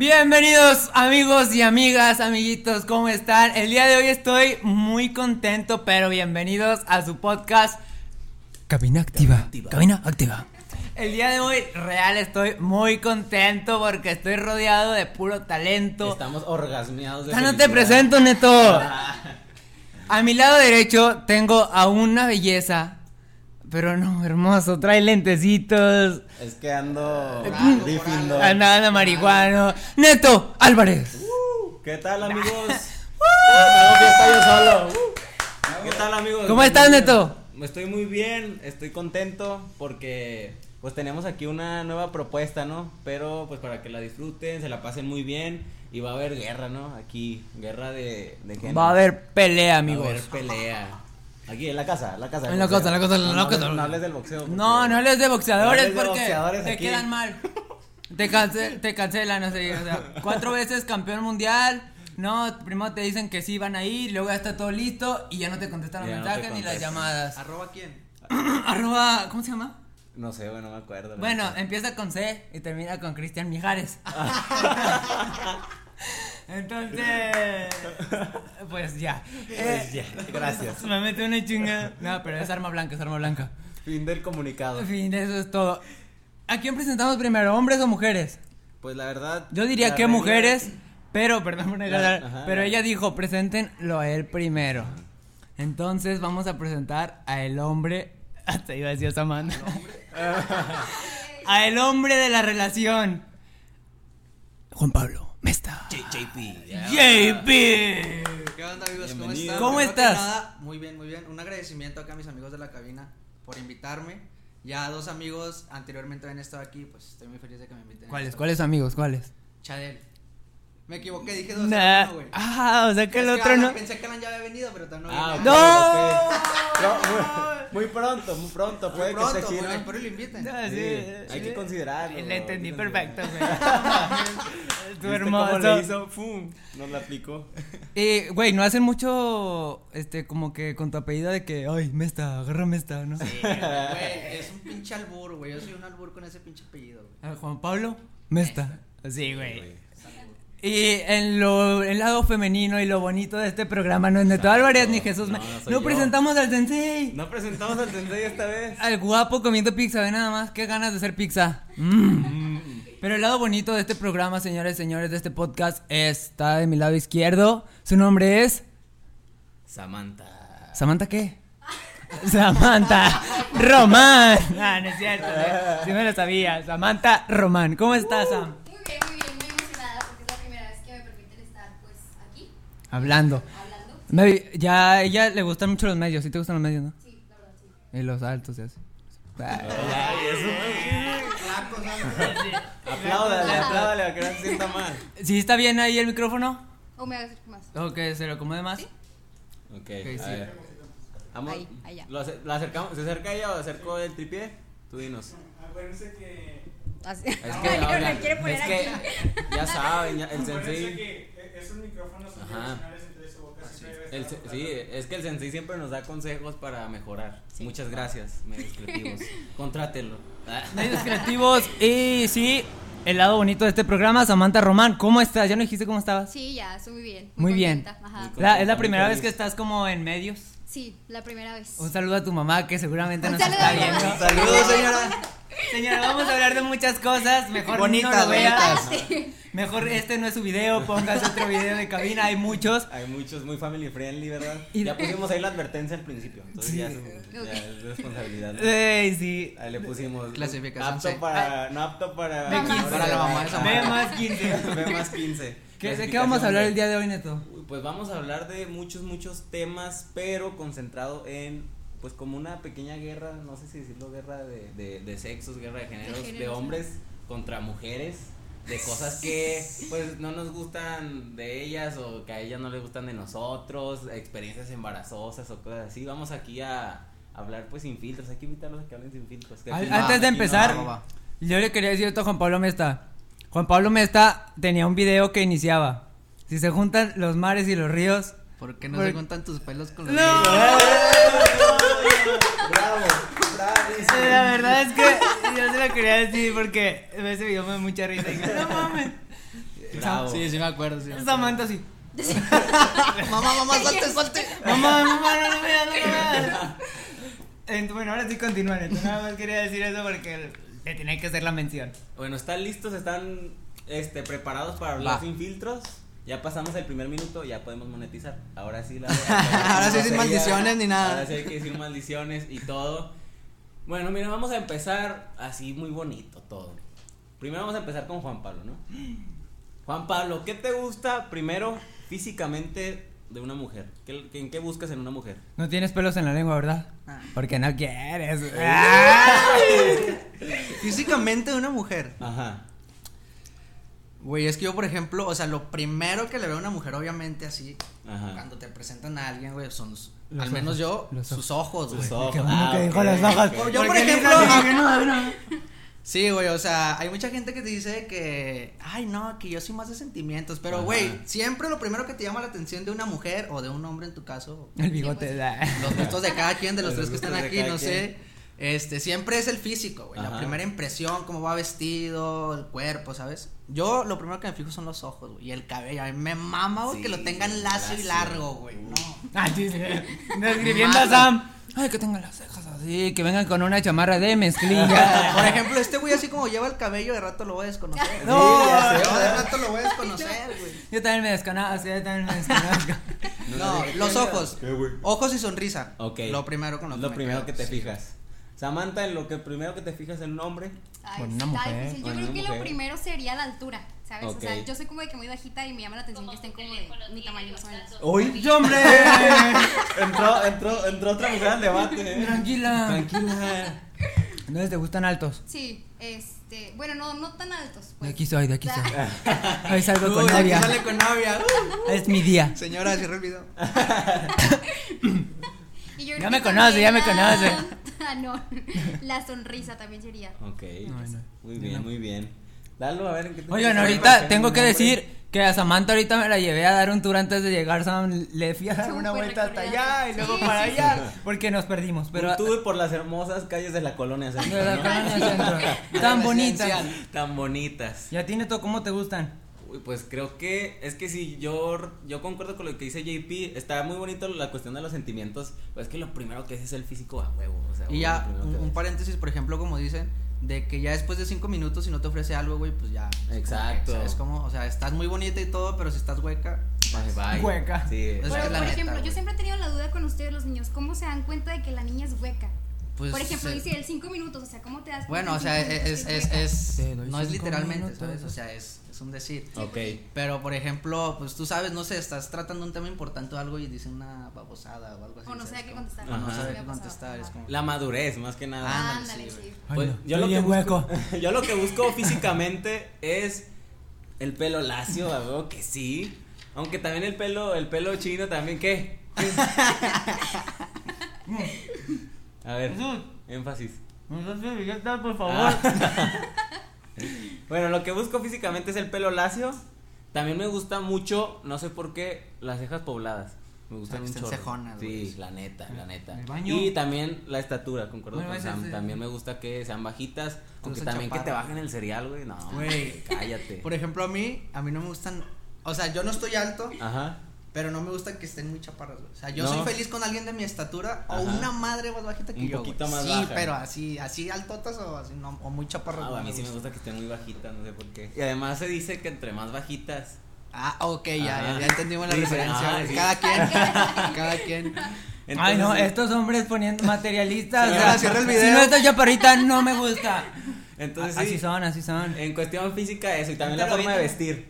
Bienvenidos amigos y amigas, amiguitos, ¿cómo están? El día de hoy estoy muy contento, pero bienvenidos a su podcast Cabina Activa. Cabina Activa. El día de hoy real estoy muy contento porque estoy rodeado de puro talento. Estamos orgasmeados de Ya no te presento, Neto. A mi lado derecho tengo a una belleza, pero no, hermoso, trae lentecitos, Es que ando difindo. anda, anda marihuano. Neto Álvarez. ¿Qué tal, amigos? Yo solo. ¿Qué tal, amigos? ¿Cómo estás, Neto? Estoy muy bien, estoy contento porque pues tenemos aquí una nueva propuesta, ¿no? Pero pues para que la disfruten, se la pasen muy bien y va a haber guerra, ¿no? Aquí, guerra de, de género. Va a haber pelea, Va a amigos. haber pelea. Aquí, en la casa, en la casa. En la casa, en la casa, en No, la no casa. hables- No hables del boxeo. No, no hables de boxeadores No porque boxeadores te aquí. quedan mal. Te, cance- te cancelan, o sea, o sea, cuatro veces campeón mundial. No, primero te dicen que sí van a ir, luego ya está todo listo y ya no te contestan los no mensajes ni las llamadas. ¿Arroba quién? Arroba, ¿cómo se llama? No sé, bueno, no me acuerdo. Bueno, empieza con C y termina con Cristian Mijares. Entonces, pues ya. Pues ya, gracias. Me mete una chinga. No, pero es arma blanca, es arma blanca. Fin del comunicado. Fin, eso es todo. ¿A quién presentamos primero, hombres o mujeres? Pues la verdad. Yo diría que mujeres, pero, perdón por negar, ajá, pero la- ella dijo, preséntenlo a él primero. Entonces vamos a presentar a el hombre, hasta iba a decir Samantha, a el hombre de la relación, Juan Pablo Mesta. JP. JP. ¿Qué onda amigos? ¿Cómo están? ¿Cómo estás? nada, muy bien, muy bien. Un agradecimiento acá a mis amigos de la cabina por invitarme. Ya dos amigos anteriormente habían estado aquí, pues estoy muy feliz de que me inviten. ¿Cuáles? ¿Cuáles amigos? ¿Cuáles? Chadel. Me equivoqué, dije dos. Nah. era uno, güey. Ah, o sea que el otro no. Pensé que Alan ya había venido, pero todavía Ah, no. ok, había ¡No! muy, muy pronto, muy pronto. Muy Puede pronto, que güey, aquí, ¿no? espero y lo inviten. Sí, Sí, sí. hay que considerarlo, Le entendí perfecto, güey. Tu ¿Viste cómo hermoso. le hizo? ¡Fum! Nos la aplicó. Y, güey, no hacen mucho, este, como que con tu apellido de que, ay, Mesta, agárrame esta, ¿no? Sí, güey, es un pinche albur, güey. Yo soy un albur con ese pinche apellido, güey. Ah, Juan Pablo Mesta. Sí, güey. Y en lo, el lado femenino y lo bonito de este programa no es Neto Álvarez ni Jesús. No, no presentamos al sensei. No presentamos al sensei esta vez. Al guapo comiendo pizza, ve nada más, qué ganas de hacer pizza. Mm. Pero el lado bonito de este programa, señores, señores, de este podcast, está de mi lado izquierdo. Su nombre es... Samantha. ¿Samantha qué? Samantha Román. Ah, no es cierto. ¿eh? Sí me lo sabía. Samantha Román. ¿Cómo estás, Sam? Muy bien, muy bien, muy emocionada porque es la primera vez que me permiten estar pues aquí Hablando. hablando. Me- ya a ella le gustan mucho los medios. ¿Sí te gustan los medios, no? Sí, la verdad, sí. Y los altos y así. Flaco, ¿sabes? Apláudale, apláudale, a que no se sienta mal. ¿Sí está bien ahí el micrófono? O me hagas más. ¿O que se lo acomode más? Ok, Ok, a sí. Vamos. Ahí, allá. Lo acer- ¿La acercamos? ¿Se acerca ella o acerco el tripié? Tú dinos. Así. Es que, oigan, me quiere poner es que ya saben, ya- el Acuérdense sensei. Esos micrófonos son Ajá. profesionales, entonces su boca siempre El, sí, es que el sensei siempre nos da consejos para mejorar. Muchas gracias, medios creativos. Contrátelo. Medios creativos. Y sí, el lado bonito de este programa, Samantha Román. ¿Cómo estás? ¿Ya no dijiste cómo estabas? Sí, ya, estoy muy bien. Muy bien. Ajá. La- es la primera vez que estás como en medios. Sí, la primera vez. Un saludo a tu mamá que seguramente Un nos está viendo. Saludos, señora. Señora, vamos a hablar de muchas cosas. Mejor Bonitas, no lo vea. Sí. Mejor este no es su video, póngase otro video de cabina, hay muchos. Hay muchos muy family friendly, ¿verdad? Y- ya pusimos ahí la advertencia al principio. Entonces Sí. ya, es, ya Ok. es responsabilidad. ¿no? Ey, sí. Ahí le pusimos. Clasificación Apto para. No apto para. De 15. Para la mamá de. Ve más 15. Ve más 15. ¿Qué, ¿De qué vamos a hablar el día de hoy, Neto? Pues vamos a hablar de muchos, muchos temas, pero concentrado en, pues como una pequeña guerra, no sé si decirlo, guerra de, de, de sexos, guerra de géneros, de, géneros, hombres contra mujeres, de cosas que pues no nos gustan de ellas o que a ellas no les gustan de nosotros, experiencias embarazosas o cosas así. Vamos aquí a hablar pues sin filtros, hay que invitarlos a que hablen sin filtros. que Al- antes de no empezar, va. yo le quería decir esto a Juan Pablo Mesta. Juan Pablo Mesta tenía un video que iniciaba. Si se juntan los mares y los ríos. ¿Por qué no Por- se juntan tus pelos con los ¡No! míos? Bravo. La verdad es que yo se lo quería decir porque ese video me da mucha risa. Y dije, no mames. Bravo. Sí, sí me acuerdo. Sí, me. Samantha sí. mamá, mamá, salte, salte. Mamá, mamá, no no veas. Ent- Bueno, ahora sí continúan. Entonces, nada más quería decir eso porque te tenía que hacer la mención. Bueno, ¿están listos? ¿Están este, preparados para hablar Va. sin filtros? Ya pasamos el primer minuto, ya podemos monetizar. Ahora sí, la Ahora sí sin maldiciones ni nada. Ahora sí hay que decir maldiciones y todo. Bueno, mira, vamos a empezar así muy bonito todo. Primero vamos a empezar con Juan Pablo, ¿no? Juan Pablo, ¿qué te gusta primero físicamente de una mujer? ¿Qué, qué- ¿En qué buscas en una mujer? No tienes pelos en la lengua, ¿verdad? Ah. Porque no quieres. Físicamente una mujer. Ajá. Güey, es que yo, por ejemplo, o sea, lo primero que le veo a una mujer, obviamente, así, Ajá. cuando te presentan a alguien, güey, son, Los al menos yo, sus ojos, güey. Sus ojos. Qué bueno Ah, que dijo las ok, ojos. ok. Yo, por ejemplo, ah, que no, no. Sí, güey, o sea, hay mucha gente que te dice que, ay, no, que yo soy más de sentimientos, pero, Ajá. güey, siempre lo primero que te llama la atención de una mujer o de un hombre en tu caso, El bigote. da. los gustos de cada quien, de los tres que están aquí, no quien. sé, este, siempre es el físico, güey, la primera impresión, cómo va vestido, el cuerpo, ¿sabes? Yo lo primero que me fijo son los ojos, güey, y el cabello, a mí me mama, güey, Sí, que lo tengan lacio y largo, güey, Uh. no. Ah, sí, sí. Describiendo a Sam. Ay, que tengan las cejas así, que vengan con una chamarra de mezclilla. Por ejemplo, este güey así como lleva el cabello, de rato lo voy a desconocer. No, sé, no. de rato lo voy a desconocer, güey. Yo también me desconozco, yo también me desconozco. No, los ojos. Ojos y sonrisa. Ok. Lo primero con lo que lo me primero quedo, que te sí. fijas. Samantha, en lo que primero que te fijas en un hombre. Ay, Con una está mujer. difícil. Yo creo que mujer. lo primero sería la altura, ¿sabes? O sea, yo soy como de que muy bajita y me llama la atención que estén como de mi tamaño más o menos. ¡Uy! ¡Yo, hombre! entró, entró, entró otra mujer al debate. Tranquila. Tranquila. Entonces, ¿te gustan altos? Sí, este, bueno, no, no tan altos. De Pues. aquí soy, de aquí sea, soy. Hoy salgo con Uy, novia. sale con novia. Uh, Es mi día. Señora, el y yo Ya me conoce, ya me conoce. Ah, no, la sonrisa también sería. Ok. No, no. Muy bien, muy bien. Lalo, a ver en qué te Oigan, ahorita ¿En tengo que decir que a Samantha ahorita me la llevé a dar un tour antes de llegar. Sam, le fui a dar una vuelta hasta allá y luego Sí, para sí, allá. Porque nos perdimos. Pero tour por las hermosas calles de la colonia centro, de la ¿no? colonia centro. Tan bonitas. Tan bonitas. ¿Y a ti, Neto, cómo te gustan? Uy, pues creo que es que si yo yo concuerdo con lo que dice JP, está muy bonito la cuestión de los sentimientos, pues es que lo primero que es es el físico a huevo, o sea, Y ya, un, paréntesis, por ejemplo, como dicen, de que ya después de cinco minutos, si no te ofrece algo, güey, pues ya. es como Exacto. ¿Sabes cómo? O sea, estás muy bonita y todo, pero si estás hueca. Bye, bye. Hueca. Sí. Es Pero, por neta, ejemplo, yo siempre he tenido la duda con ustedes, los niños, ¿cómo se dan cuenta de que la niña es hueca? Pues, por ejemplo, dice el 5 minutos, o sea, ¿cómo te das cuenta? Bueno, o sea, cinco es, es, es, no es cinco literalmente, minutos. ¿sabes? O sea, es, es un decir. Ok. Pero, por ejemplo, pues tú sabes, no sé, estás tratando un tema importante o algo y dicen una babosada o algo así. O no sé ¿sabes qué contestar. O no sabe qué contestar, es ajá. como. La madurez, más que nada. Ándale, Ándale, sí, sí. Ay, Pues, no, yo, lo que busco, hueco. yo lo que busco físicamente es el pelo lacio, a huevo que sí. Aunque también el pelo, el pelo chino también, ¿qué? A ver, énfasis. por Ah. bueno, lo que busco físicamente es el pelo lacio. También me gusta mucho, no sé por qué, las cejas pobladas. Me gustan O sea, un que estén chorro. cejonas, güey. Sí, la neta, la neta. El baño. Y también la estatura, concuerdo Bueno, con Sam. También me gusta que sean bajitas. Aunque también que te bajen el cereal, güey. No, Güey. cállate. Por ejemplo, a mí, a mí no me gustan. O sea, yo no estoy alto, Ajá. Pero no me gusta que estén muy chaparras, güey. O sea, yo No. soy feliz con alguien de mi estatura o Ajá. una madre más bajita que Un yo. poquito güey. más sí, baja. pero así, así altotas o así, no, o muy chaparras. Ah, no a mí sí me gusta que estén muy bajitas, no sé por qué. Y además se dice que entre más bajitas. Ah, ok, ya, ya, ya entendimos la Sí, referencia. ah, sí. Cada quien, cada quien. Ay, no, estos hombres poniendo materialistas. Sí, o sea, ahora cierra el Si video. no está chaparrita, no me gusta. Entonces así sí, son, así son. en cuestión física eso y también la forma de vestir.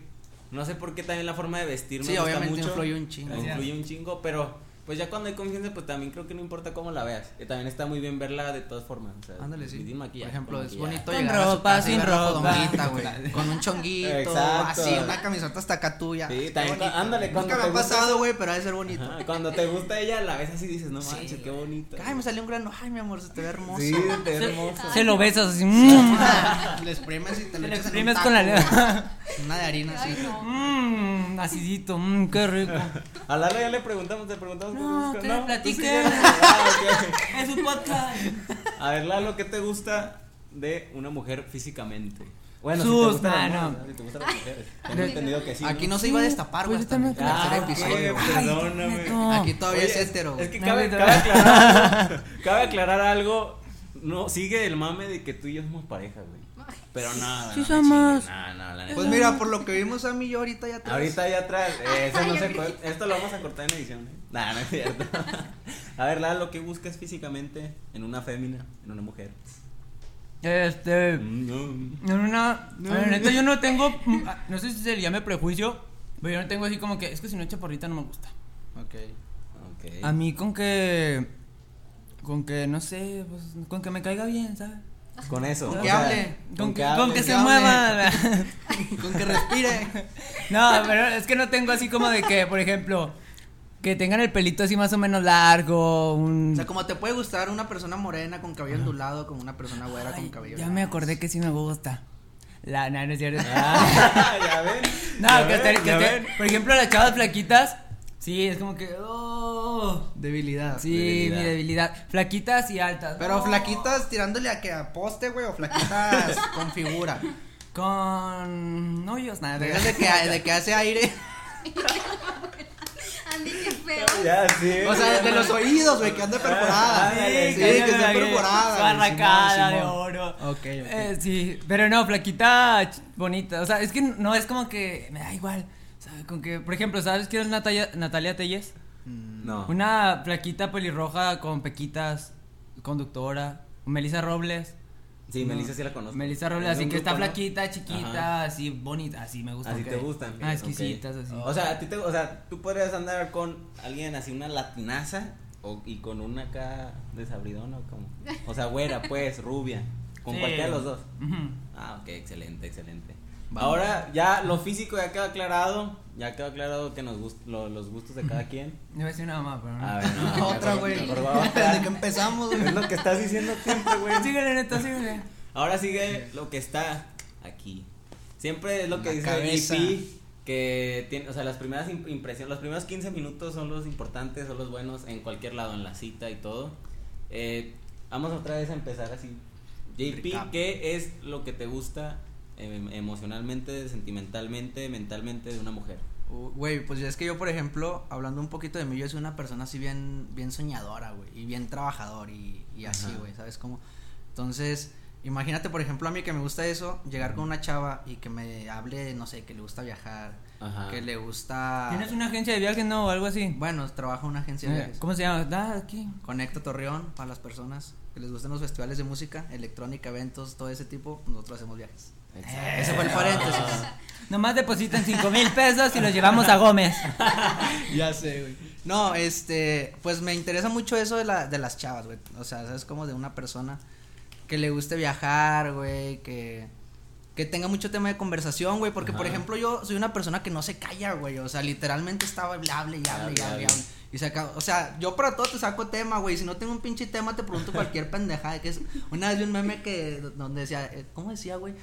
No sé por qué también la forma de vestir me Sí, gusta obviamente mucho. influye un chingo. Influye un chingo, pero pues ya cuando hay confianza pues también creo que no importa cómo la veas. Que también está muy bien verla de todas formas. O sea, Ándale, sí. sin Por maquillaje, ejemplo, con es bonito Con llegar a su ropa, casa y sin ropa. güey. Con un chonguito, Exacto. así, una camiseta hasta acá tuya. Sí, también, ándale, Nunca me ha pasado, güey, pero ha de ser bonito. Ajá, cuando te gusta ella la ves así dices, no Sí, manches, qué bonito. Ay, me salió un grano. Ay, mi amor, se te ve hermoso. Sí, te ve hermoso. Se lo besas así. Le exprimes y te lo Le echas en un exprimes taco, con la lengua. Una de harina así. Mmm, acidito, mmm, qué rico. A Lalo ya le preguntamos, te preguntamos No, te gusta. sí Ah. Es un podcast. A ver, Lalo, ¿qué te gusta de una mujer físicamente? Bueno, si te gustan las manos. morras, ¿no? Si te gustan las mujeres. Tengo entendido que sí. Aquí ¿no? no se iba a destapar, güey, Pues hasta yo el también tercer Ah, episodio. perdóname. Aquí todavía Oye, es hetero, Es que No, cabe, ahorita- cabe aclarar, cabe aclarar algo. No, sigue el mame de que tú y yo somos pareja, güey. Pero nada. Sí no somos. No, no, la neta. Pues mira, por lo que vimos a mí y yo ahorita ya atrás. Ahorita allá atrás, eh, eso no se. Esto lo vamos a cortar en edición. ¿eh? Nah, no es cierto. A ver, Lalo, ¿qué buscas físicamente en una fémina, en una mujer? Este. No, no, no. A ver, neta, yo no tengo. mm, No sé si se le llame prejuicio. Pero yo no tengo así como que. Es que si no es chaparrita no me gusta. Ok. Ok. A mí con que. Con que, no sé. Pues, con que me caiga bien, ¿sabes? Con eso. Con que sea, hable. Con que, hable. con que que se mueva. Con que respire. No, pero es que no tengo así como de que, por ejemplo, que tengan el pelito así más o menos largo, un... O sea, como te puede gustar una persona morena con cabello ondulado, como una persona güera con cabello. ya me acordé que sí me gusta. La, no, no es cierto. Ah, ya ven. No, ya que, ven, que ya esté- ven. por ejemplo, las chavas flaquitas, sí, es como que, oh, Debilidad. sí, Debilidad. mi debilidad. Flaquitas y altas. Pero no. flaquitas tirándole a que a poste, güey, o flaquitas con figura. Con hoyos, nada. De que, de que hace aire. Andy, qué feo. Ya, sí. O sea, de los oídos, güey, que anda perforada. ándale, Sí, sí, que que- perforada. su güey, arracada Simón, de oro. Ok, ok. Eh, sí, pero no, flaquita ch- bonita. O sea, es que no es como que me da igual. Con que, por ejemplo, ¿sabes quién es Natalia, Natalia Telles? Mm, No. Una flaquita pelirroja con pequitas, conductora. Melissa Robles. Sí, No. Melissa sí la conozco. Melissa Robles, Es así que está flaquita, chiquita, Ajá. así bonita, así me gusta. Así ok. te gustan. Ah, exquisitas, así. O sea, a ti te, o sea, tú podrías andar con alguien así, una latinaza, o, y con una acá desabridona, o como. O sea, güera, pues, rubia. Con Sí. cualquiera de los dos. Ah, ok, excelente, excelente. Vamos. Ahora, ya lo físico ya quedó aclarado. Ya quedó aclarado que nos gust lo- los gustos de cada quien. A decir una mamá, pero no. A ver, no. Otra, güey. Desde que empezamos, güey. Es lo que estás diciendo siempre, güey. Síguele, neta, síguele. Ahora sigue lo que está aquí. Siempre es lo que La dice cabeza. JP, que tiene, o sea, las primeras im- impresiones, los primeros 15 minutos son los importantes, son los buenos en cualquier lado, en la cita y todo. Eh, vamos otra vez a empezar así. JP. ¿qué es lo que te gusta emocionalmente, sentimentalmente, mentalmente de una mujer? Uh, Güey, pues es que yo, por ejemplo, hablando un poquito de mí, yo soy una persona así bien, bien soñadora, güey, y bien trabajador y, y así, güey, ¿sabes cómo? Entonces, imagínate, por ejemplo, a mí que me gusta eso, llegar con una chava y que me hable, no sé, que le gusta viajar, Ajá. que le gusta... ¿Tienes una agencia de viajes, no? O algo así. Bueno, trabajo en una agencia de Eh, viajes. ¿Cómo se llama? Da aquí. Conecto Torreón para las personas que les gustan los festivales de música, electrónica, eventos, todo ese tipo, nosotros hacemos viajes. Exacto. Ese fue el paréntesis. Nomás depositan 5 mil pesos y los llevamos a Gómez. ya sé, güey. No, este, pues me interesa mucho eso de, la, de las chavas, güey. O sea, ¿sabes? Como de una persona que le guste viajar, güey, que, que tenga mucho tema de conversación, güey. Porque, por ejemplo, yo soy una persona que no se calla, güey. O sea, literalmente estaba hable, hable, y hable, y Hable, hable, y hable. hable. Y se acaba- o sea, yo para todo te saco tema, güey. Si no tengo un pinche tema, te pregunto cualquier pendejada. Que es, una vez vi un meme que, donde decía, eh, ¿cómo decía, güey?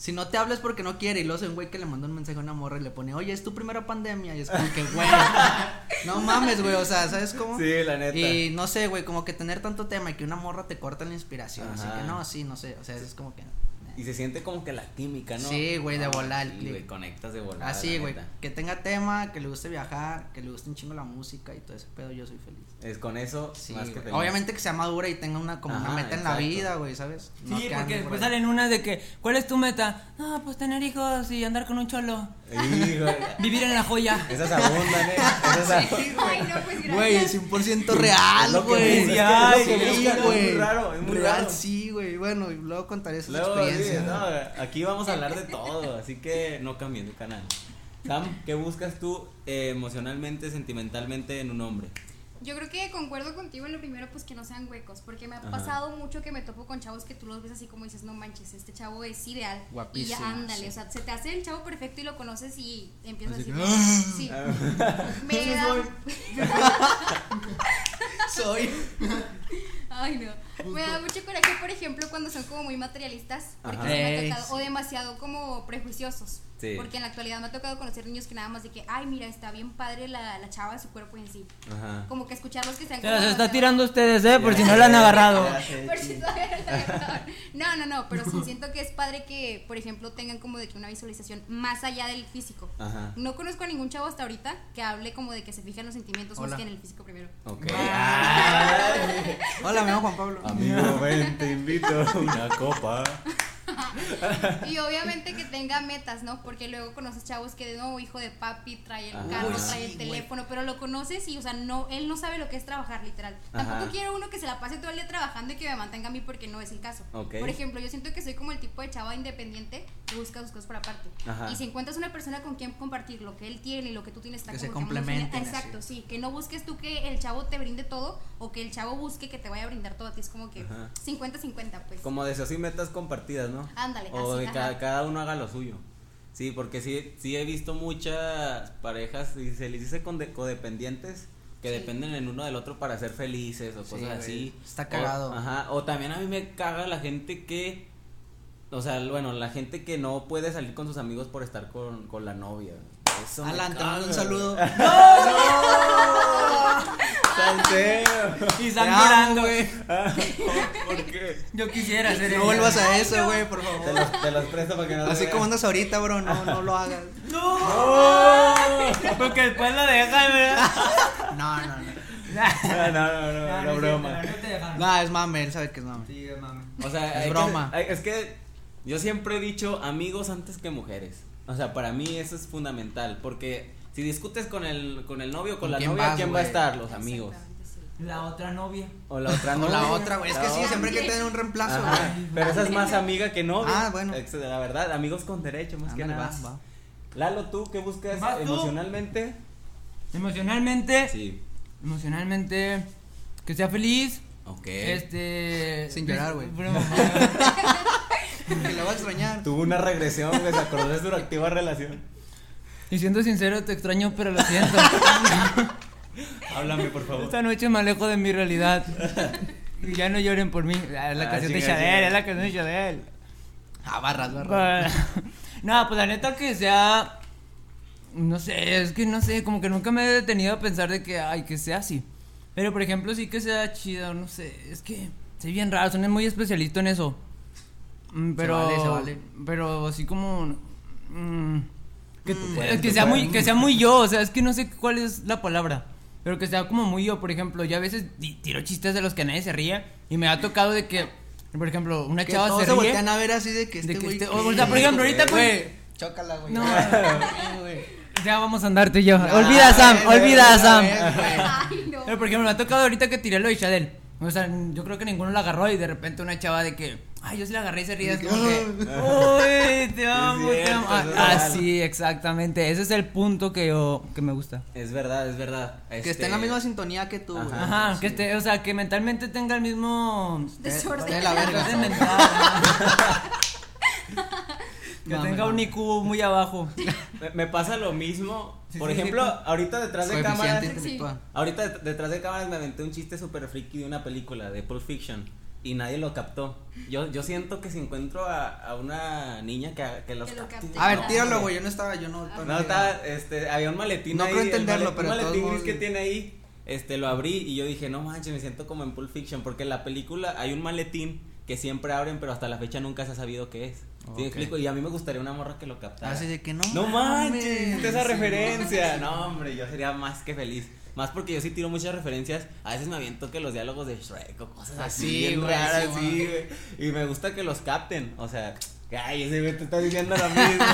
Si no te hablas porque no quiere, y luego un güey que le mandó un mensaje a una morra y le pone, oye, es tu primera pandemia. Y es como que, güey, no mames, güey, o sea, ¿sabes cómo? Sí, la neta. Y no sé, güey, como que tener tanto tema y que una morra te corta la inspiración. Así que no, sí, no sé, o sea, es como que. Y se siente como que la química, ¿no? Sí, güey, de Ah, volar sí, güey, conectas de volar. Así, la güey, que tenga tema, que le guste viajar, que le guste un chingo la música y todo ese pedo, yo soy feliz. Es con eso, Sí, más que güey. feliz. Obviamente que sea madura y tenga una como una meta en la vida, güey, ¿sabes? No Sí, que porque por después salen unas de que, ¿cuál es tu meta? No, pues tener hijos y andar con un cholo. Sí, güey. Vivir en la joya. Esas abundan, ¿eh? Esas abundan. Ay, no, pues gracias. Güey, 100% Es real, güey. Sí, es sí, muy raro, es muy Real, raro. sí, güey. Bueno, y luego contaré esas Luego, sí, experiencias. no, aquí vamos a hablar de todo, así que no cambien de canal. Sam, ¿qué buscas tú eh, emocionalmente, sentimentalmente en un hombre? Yo creo que concuerdo contigo en lo primero, pues que no sean huecos, porque me ha Ajá. pasado mucho que me topo con chavos que tú los ves así como dices, no manches, este chavo es ideal. Guapísimo, Y ya ándale, sí. o sea, se te hace el chavo perfecto y lo conoces y empiezas Así que. Sí. Me da, Soy. Ay, no. Me da mucho coraje, por ejemplo, cuando son como muy materialistas. Porque me ha tocado, o demasiado como prejuiciosos. Sí. Porque en la actualidad me ha tocado conocer niños que nada más de que, ay, mira, está bien padre la, la chava de su cuerpo en sí. Ajá. Como que escucharlos que sean Se las está tirando ustedes, ¿eh? Por si no la han agarrado. Por si todavía no. No, no, no, pero sí siento que es padre que, por ejemplo, tengan como de que una visualización más allá del físico. Ajá. No conozco a ningún chavo hasta ahorita que hable como de que se fijan en los sentimientos Hola. más que en el físico primero. Ok. Hola, me llamo Juan Pablo. Amigo, ven, te invito a una copa. Y obviamente que tenga metas, ¿no? Porque luego conoces chavos que de nuevo hijo de papi trae el Ajá. carro, Uy, trae sí, el teléfono, pero lo conoces y, o sea, no, él no sabe lo que es trabajar, literal. Ajá. Tampoco quiero uno que se la pase todo el día trabajando y que me mantenga a mí porque no es el caso. Por ejemplo, yo siento que soy como el tipo de chava independiente que busca sus cosas por aparte. Ajá. Y si encuentras una persona con quien compartir lo que él tiene y lo que tú tienes, está Que como se complementen. Exacto, sí. Que no busques tú que el chavo te brinde todo o que el chavo busque que te vaya a brindar todo a ti. Es como que Ajá. 50-50, pues. Como deseos y metas compartidas, ¿no? Ándale, O así, de ajá. ca- cada uno haga lo suyo. Sí, porque sí, sí he visto muchas parejas y se les dice conde- codependientes que Sí. dependen el uno del otro para ser felices o cosas así. está O- cagado. ajá, o también a mí me caga la gente que, o sea, bueno, la gente que no puede salir con sus amigos por estar con, con la novia. Eso Alan, te mando un saludo. Salseo. Y Te están amo, llorando. güey. ¿Por qué? Yo quisiera hacer No vuelvas a eso, güey, por Te favor. los, te los presto para que no se Así como andas ahorita, bro, no, no lo hagas. Porque después lo dejan, ¿verdad? No, no, no. No, no, no, no, no, broma. No, es mame, él sabe que es mame. Sí, mami. O sea, Es broma. es que yo siempre he dicho amigos antes que mujeres. O sea, para mí eso es fundamental. Porque si discutes con el, con el novio o con, ¿Con la novia, vas, ¿quién va a estar? Los amigos. La otra novia. O la otra O novia. la otra, güey. Es que sí, siempre hay que tener un reemplazo, güey. Pero esa es más amiga que novia. Ah, bueno. La verdad, amigos con derecho, más que nada. va, va. Lalo, ¿tú qué buscas ¿Vas tú? emocionalmente? Emocionalmente. Sí. Emocionalmente. Que sea feliz. Ok. Este. Sin llorar, güey. Que le va a extrañar. Tuvo una regresión, güey, se acordó de su activa relación. Y siendo sincero, te extraño, pero lo siento. Háblame, por favor. Esta noche me alejo de mi realidad. Y ya no lloren por mí. Ah, Es la Ah, canción de Chadel, es la canción de Chadel. Ah, barras, barras. No, pues la neta que sea. No sé, es que no sé, como que nunca me he detenido a pensar de que, ay, que sea así. Pero por ejemplo, sí que sea chido, no sé, es que soy bien raro, soy muy especialista en eso. Mm, Pero, vale, se vale. pero así como. mm, que, puedes, que sea muy, puedes. que sea muy yo, o sea, es que no sé cuál es la palabra. Pero que sea como muy yo, por ejemplo, yo a veces tiro chistes de los que nadie se ríe. Y me ha tocado de que, por ejemplo, una Que chava todos se se ríe. voltean a ver así de que de este que güey. este- o sea, por ejemplo, ahorita Güey, chócala, güey. No. Sí, güey. Ya vamos a andar tú y yo. Olvida a Sam, olvida a Sam. no. Pero por ejemplo, me ha tocado ahorita que tiré lo de Shadel. O sea, yo creo que ninguno la agarró y de repente una chava de que, ay, yo sí la agarré y se ríe. Es como que, uy, te amo, te amo. Ah, sí, exactamente. Ese es el punto que yo, que me gusta. Es verdad, es verdad. Que esté en la misma sintonía que tú, güey. Ajá. Ajá, Sí. que esté, o sea, que mentalmente tenga el mismo. Desorden. De la verga. desorden mental. Que tenga un. IQ muy abajo. Me, me pasa lo mismo. Sí, Por sí, ejemplo, sí. ahorita detrás de cámaras. Ahorita det- detrás de cámaras me aventé un chiste súper friki de una película, de Pulp Fiction. Y nadie lo captó. Yo, yo siento que si encuentro a, a una niña que, que los Que lo capte. A ver, No, tíralo, güey. Yo no estaba, yo no. No, estaba, este, había un maletín No ahí. creo entenderlo, pero Un maletín gris que tiene ahí, este, lo abrí y yo dije, no manches, me siento como en Pulp Fiction, porque en la película hay un maletín que siempre abren, pero hasta la fecha nunca se ha sabido qué es. ¿Sí me explico? Y a mí me gustaría una morra que lo captara. Así de que no. No mames. manches, esa Sí, referencia. No, hombre, yo sería más que feliz. Más porque yo sí tiro muchas referencias. A veces me aviento que los diálogos de Shrek o cosas Ah, así. güey, raras, sí, sí, güey. Y me gusta que los capten. O sea, ay, ese güey te está diciendo lo mismo.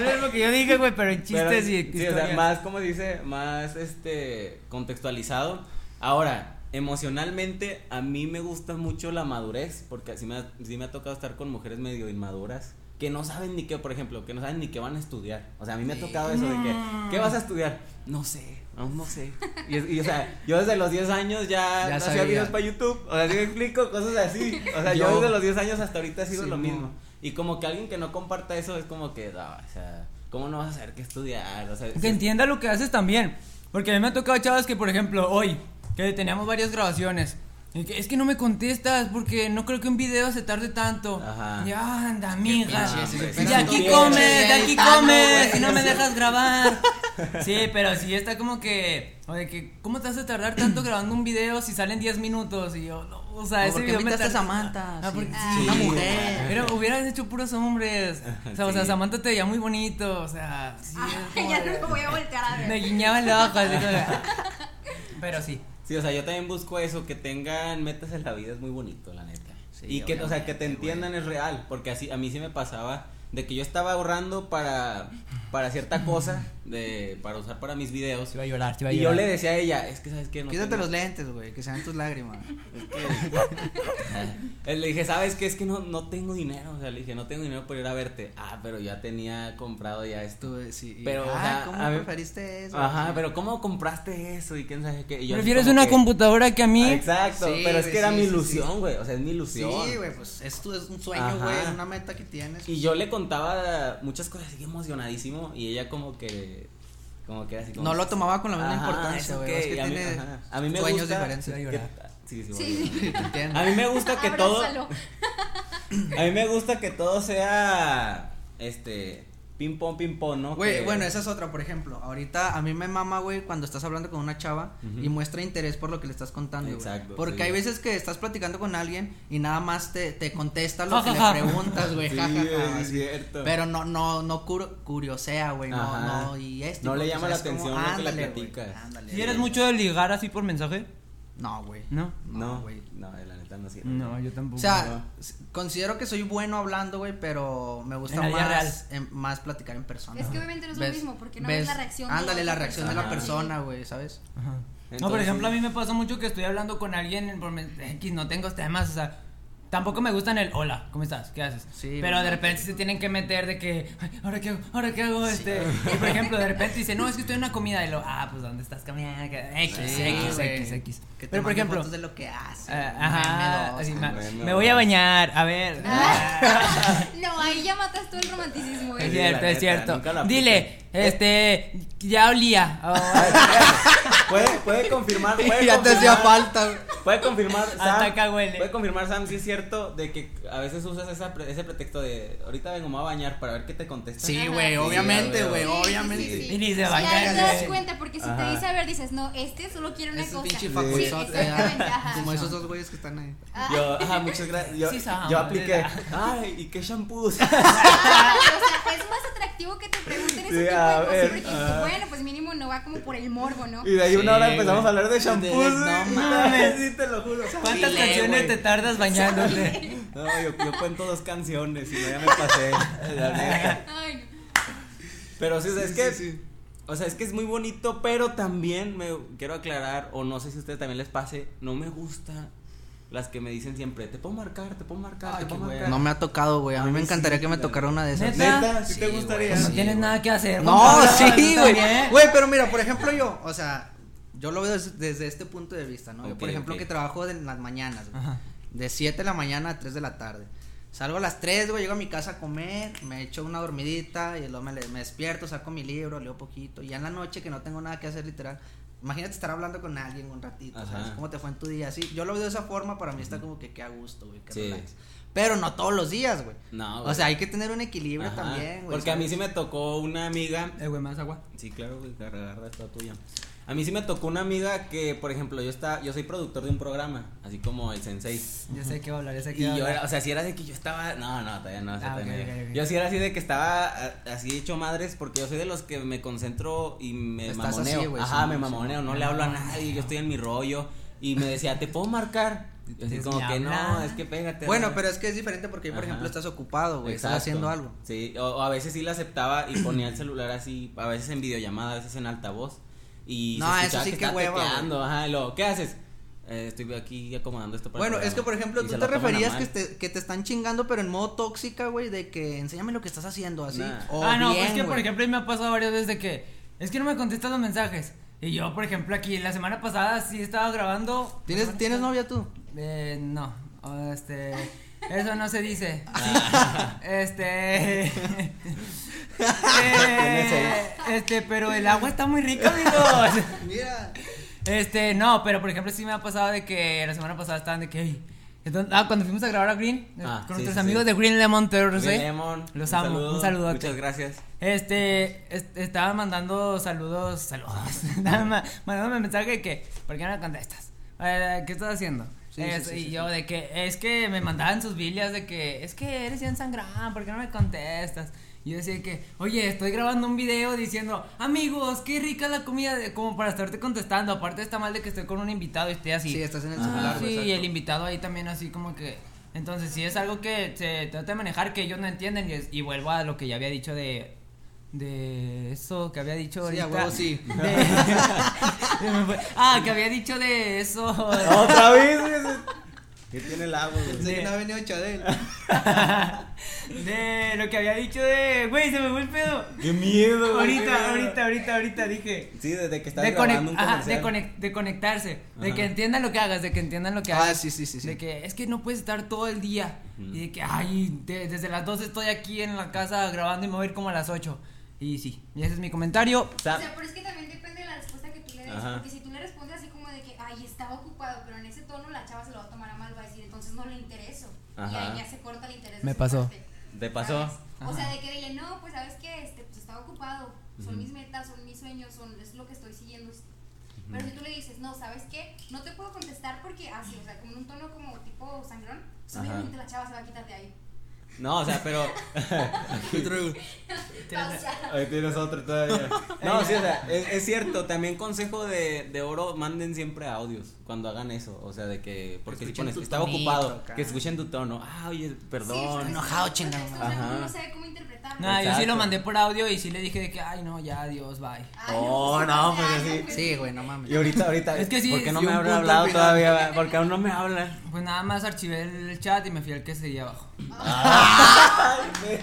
No es lo que yo dije, güey, pero en Pero, chistes y sí, o sea, más, como dice, más este contextualizado. Ahora, emocionalmente, a mí me gusta mucho la madurez, porque así me, ha- sí me ha tocado estar con mujeres medio inmaduras, que no saben ni qué, por ejemplo, que no saben ni qué van a estudiar. O sea, a mí me ha tocado eso de que, ¿qué vas a estudiar? No sé, aún no sé. Y, o sea, yo desde los 10 años ya, Ya hacía sabía. videos para YouTube, o sea, ¿sí me explico? Cosas así. O sea, yo, Yo- desde los 10 años hasta ahorita sigo Sí, lo mo. mismo. Y como que alguien que no comparta eso es como que, no, o sea, ¿cómo no vas a saber qué estudiar? O sea, Que sí- entienda lo que haces también. Porque a mí me ha tocado, chavas, que por ejemplo, hoy, que teníamos varias grabaciones. Es que no me contestas porque no creo que un video se tarde tanto. Ajá. Ya anda, amiga. pinche, De aquí comes, de aquí comes, y no me dejas grabar. Sí, pero sí está como que, o de que, ¿cómo te vas a tardar tanto grabando un video si salen 10 minutos? Y yo, no, o sea, ¿O ese video me a Samantha? Ah, Sí. porque- Ah, sí. una mujer. Pero hubieras hecho puros hombres. O sea, o sea. Samantha te veía muy bonito, o sea, sí, Ah, ya no lo voy a voltear a me ver. guiñaba el ojo. así Pero sí. Sí, o sea, yo también busco eso, que tengan metas en la vida es muy bonito, la neta. Sí, y que, o sea, que te entiendan es real, porque así a mí sí me pasaba de que yo estaba ahorrando para para cierta cosa de para usar para mis videos. iba a llorar, te iba a Y yo le decía a ella, es que sabes que no Quítate tengo- los lentes, güey, que sean tus lágrimas. Eh, Le dije, ¿sabes qué? Es que no, no tengo dinero. O sea, le dije, no tengo dinero para ir a verte. Ah, pero ya tenía comprado ya esto. Tú, sí. Pero, o sea, ¿cómo a mí- preferiste eso? Ajá, Sí. pero ¿cómo compraste eso? Y quién sabe qué. Y yo así ¿Prefieres una que- computadora que a mí? Ah, Exacto, Sí, pero es que era sí, mi ilusión, güey. O sea, es mi ilusión. Sí, güey, pues esto es un sueño, güey, es una meta que tienes. Y yo le contaba muchas cosas así emocionadísimo. Y ella como que. Como que era así como. No lo tomaba con la misma importancia, ¿eso güey. qué? Es que a mí- tiene. A mí me sueños gusta diferentes. Sí, que- Sí, sí, Sí. Entiendo. A mí me gusta que todo. A mí me gusta que todo sea. Este. Ping pong, ping pong, ¿no? Güey, Que- bueno, esa es otra, por ejemplo. Ahorita a mí me mama, güey, cuando estás hablando con una chava y muestra interés por lo que le estás contando. güey. Exacto, Porque sí. hay veces que estás platicando con alguien y nada más te, te contesta lo que le preguntas, güey. Sí, ja, ja, ja, es así. cierto. Pero no, no, no cur- curiosea, güey. No, Ajá. no, y esto. No le llama la es como, atención lo que le platicas. ándale. ¿Y eres mucho de ligar así por mensaje? No, güey. No. No, güey. No, la no yo tampoco. O sea, considero que soy bueno hablando, güey, pero me gusta En más, más platicar en persona. Es que obviamente no es lo mismo, porque no ves la reacción de Ándale, la reacción de la persona. persona, güey, ¿sabes? Ajá. no, por ejemplo, a mí me pasa mucho que estoy hablando con alguien por men- X, no tengo temas, o sea, tampoco me gustan el hola, ¿cómo estás? ¿Qué haces? Sí, Pero de repente se tienen que meter de que, "Ay, ¿ahora qué hago? ¿Ahora qué hago? Este, y por ejemplo, de repente dice, no, es que estoy en una comida, y lo, ah, pues ¿dónde estás caminando? X, Sí, X, güey. X, X. Que te Pero por mande ejemplo, fotos de lo que hace. eh, ajá, así, ma- me voy a bañar, a ver. No, ahí ya matas todo el romanticismo, Es Sí, güey. cierto, es neta, cierto. nunca lo Dile, este, ya olía. Oh, Puede, puede confirmar, puede ya te hacía falta. Puede confirmar, Sam. Hasta acá huele. Puede confirmar, Sam, si es cierto de que a veces usas esa ese pretexto de ahorita vengo, me voy a bañar para ver qué te contesta. Sí, güey, obviamente, güey, obviamente. sí, sí. Y ni se Y baña. ahí te das cuenta, porque si Ajá. te dice a ver, dices, no, este solo quiere una Es un cosa. pinche Sí, ajá. Como esos dos güeyes que están ahí. Ah, Yo, ajá, muchas gracias. Yo, Sí, Sam, yo apliqué. Ay, ¿y qué shampoos? ah, o sea, es más atractivo que te pregunten ese Sí, tipo a de cosas. ver, Porque ajá. bueno, pues mínimo no va como por el morbo, ¿no? Y de ahí una hora empezamos güey. a hablar de shampoos. de- no mames. Sí, te lo juro. ¿Cuántas canciones güey. te tardas bañándote? No, yo, yo cuento dos canciones y no, ya me pasé. la neta. Ay, no. Pero sí, o sea, es que. O sea, es que es muy bonito, pero también me quiero aclarar, o no sé si a ustedes también les pase, no me gusta las que me dicen siempre, te puedo marcar, te puedo marcar, Ay, te puedo marcar. No me ha tocado, güey. A A mí me encantaría sí, que me tocara una de esas. ¿Neta? ¿Neta? ¿Sí te gustaría? No sí, tienes güey. nada que hacer. No, compadre, sí, güey. también. Güey, pero mira, por ejemplo, yo, o sea, yo lo veo des- desde este punto de vista, ¿no? Yo, por ejemplo, que trabajo de- en las mañanas, güey. De 7 de la mañana a 3 de la tarde. Salgo a las 3, güey, llego a mi casa a comer, me echo una dormidita y luego me, le- me despierto, saco mi libro, leo poquito. Y ya en la noche que no tengo nada que hacer, literal. Imagínate estar hablando con alguien un ratito, Ajá. ¿sabes? ¿Cómo te fue en tu día? Así, yo lo veo de esa forma, para mí está como que qué a gusto, güey, qué Sí. relax. Pero no todos los días, güey. No, O sea, hay que tener un equilibrio Ajá, también, güey. Porque a mí sí me tocó una amiga Eh, güey, más agua. Sí, claro, güey, agarra esta tuya. A mí sí me tocó una amiga que, por ejemplo, yo está, yo soy productor de un programa, así como el Sensei. Ya sé qué va a hablar, ya sé Y qué va a yo hablar. o sea, si era de que yo estaba, no, no, todavía no, o sea, Ah, ok, todavía no. ok, ok. Yo sí era así de que estaba así hecho madres porque yo soy de los que me concentro y me Estás mamoneo. así, güey, Ajá, me mamoneo, no le hablo a nadie, yo estoy en mi rollo y me decía, "¿Te puedo marcar?" Y así como "Ni que no, hablar". es que pégate. Bueno, ¿no? pero es que es diferente porque, por Ajá. ejemplo, estás ocupado, güey. Estás haciendo algo. Sí, o, o a veces sí la aceptaba y ponía el celular así, a veces en videollamada, a veces en altavoz. Y No, se eso sí que que estaba hueva, güey. teteando, ajá, y luego, ¿qué haces? "Eh, estoy aquí acomodando esto para Bueno, es programa". que por ejemplo, tú te referías que te, que te están chingando, pero en modo tóxica, güey, de que enséñame lo que estás haciendo, así. Nah. Ah, no, bien, es que por ejemplo, me ha pasado varias veces de que es que no me contestan los mensajes. Y yo, por ejemplo, aquí la semana pasada sí estaba grabando. ¿Tienes, ¿La semana ¿tienes novia tú? Eh, no, este, eso no se dice. Ah. este, eh, este, pero el agua está muy rica, amigos. Mira. Este, no, pero por ejemplo sí me ha pasado de que la semana pasada estaban de que, "Ey, entonces- ah, cuando fuimos a grabar a Green, eh, Ah, con sí, nuestros sí, amigos sí. de Green Lemon TRC, Green Lemon, los un amo, saludo, un saludote. Muchas gracias. Este, est- estaba mandando saludos, saludos, estaba ma- mandándome mensaje de que, ¿por qué no me contestas? Eh, ¿Qué estás haciendo? Sí, Es- sí, sí, y sí, yo de que, es que me mandaban sus billas de que, es que eres bien sangrán, ¿por qué no me contestas? Y yo decía que, oye, estoy grabando un video diciendo, amigos, qué rica la comida, de- como para estarte contestando. Aparte está mal de que estoy con un invitado y esté así. Sí, estás en el Ah, celular, sí, güey, y el invitado ahí también así como que... Entonces, si es algo que se trata de manejar que ellos no entienden y, y vuelvo a lo que ya había dicho de... De eso que había dicho Sí, a ahorita. huevo, sí. De- ah, que había dicho de eso. Otra vez. ¿Qué tiene el agua, güey? No ha venido Chadel. de lo que había dicho de... Güey, se me fue el pedo. Qué miedo, güey, Ahorita, miedo. ahorita, ahorita, ahorita dije... Sí, desde que estás De, grabando un ajá, comercial. de, conec- de conectarse, de Ajá. que entiendan lo que hagas, de que entiendan lo que Ah, hagas. sí, sí, sí, sí. De que es que no puedes estar todo el día. Ujú. Y de que, ay, de- desde las 12 estoy aquí en la casa grabando y me voy a ir como a las 8. Y sí, y ese es mi comentario. O O sea, pero es que también depende de la respuesta que tú le des. Ajá. Porque si tú le respondes así como de que, ay, estaba ocupado, pero en ese tono la chava se lo va a tomar a mal, va a decir, entonces no le intereso. Y Ajá. ahí ya se corta el interés. Me pasó. parte, ¿Te pasó? O sea, de que dile, no, pues sabes que este, pues estaba ocupado. Son Ujú. mis metas, son mis sueños, son, es lo que estoy siguiendo. Pero si tú le dices, no, ¿sabes qué? No te puedo contestar porque así, o sea, como en un tono como tipo sangrón, pues Ajá. obviamente la chava se va a quitar de ahí. No, o sea, pero. Ahí tienes otro todavía. No, sí, o sea, es, es cierto. También consejo de, de oro: manden siempre audios cuando hagan eso. O sea, de que. Porque si pones, tu estaba ocupado. Que escuchen tu tono. Ah, oye, perdón. Sí, enojado, chingado. No sabe Nah, yo sí lo mandé por audio y sí le dije de que, ay, no, ya, adiós, bye. Ay, Oh, no, pues así. Sí, güey, no mames. Y ahorita, ahorita. Es que sí, ¿Por qué no sí, me punto hablado todavía? Porque aún no me hablan. Pues nada más archivé el chat y me fui al que seguía abajo.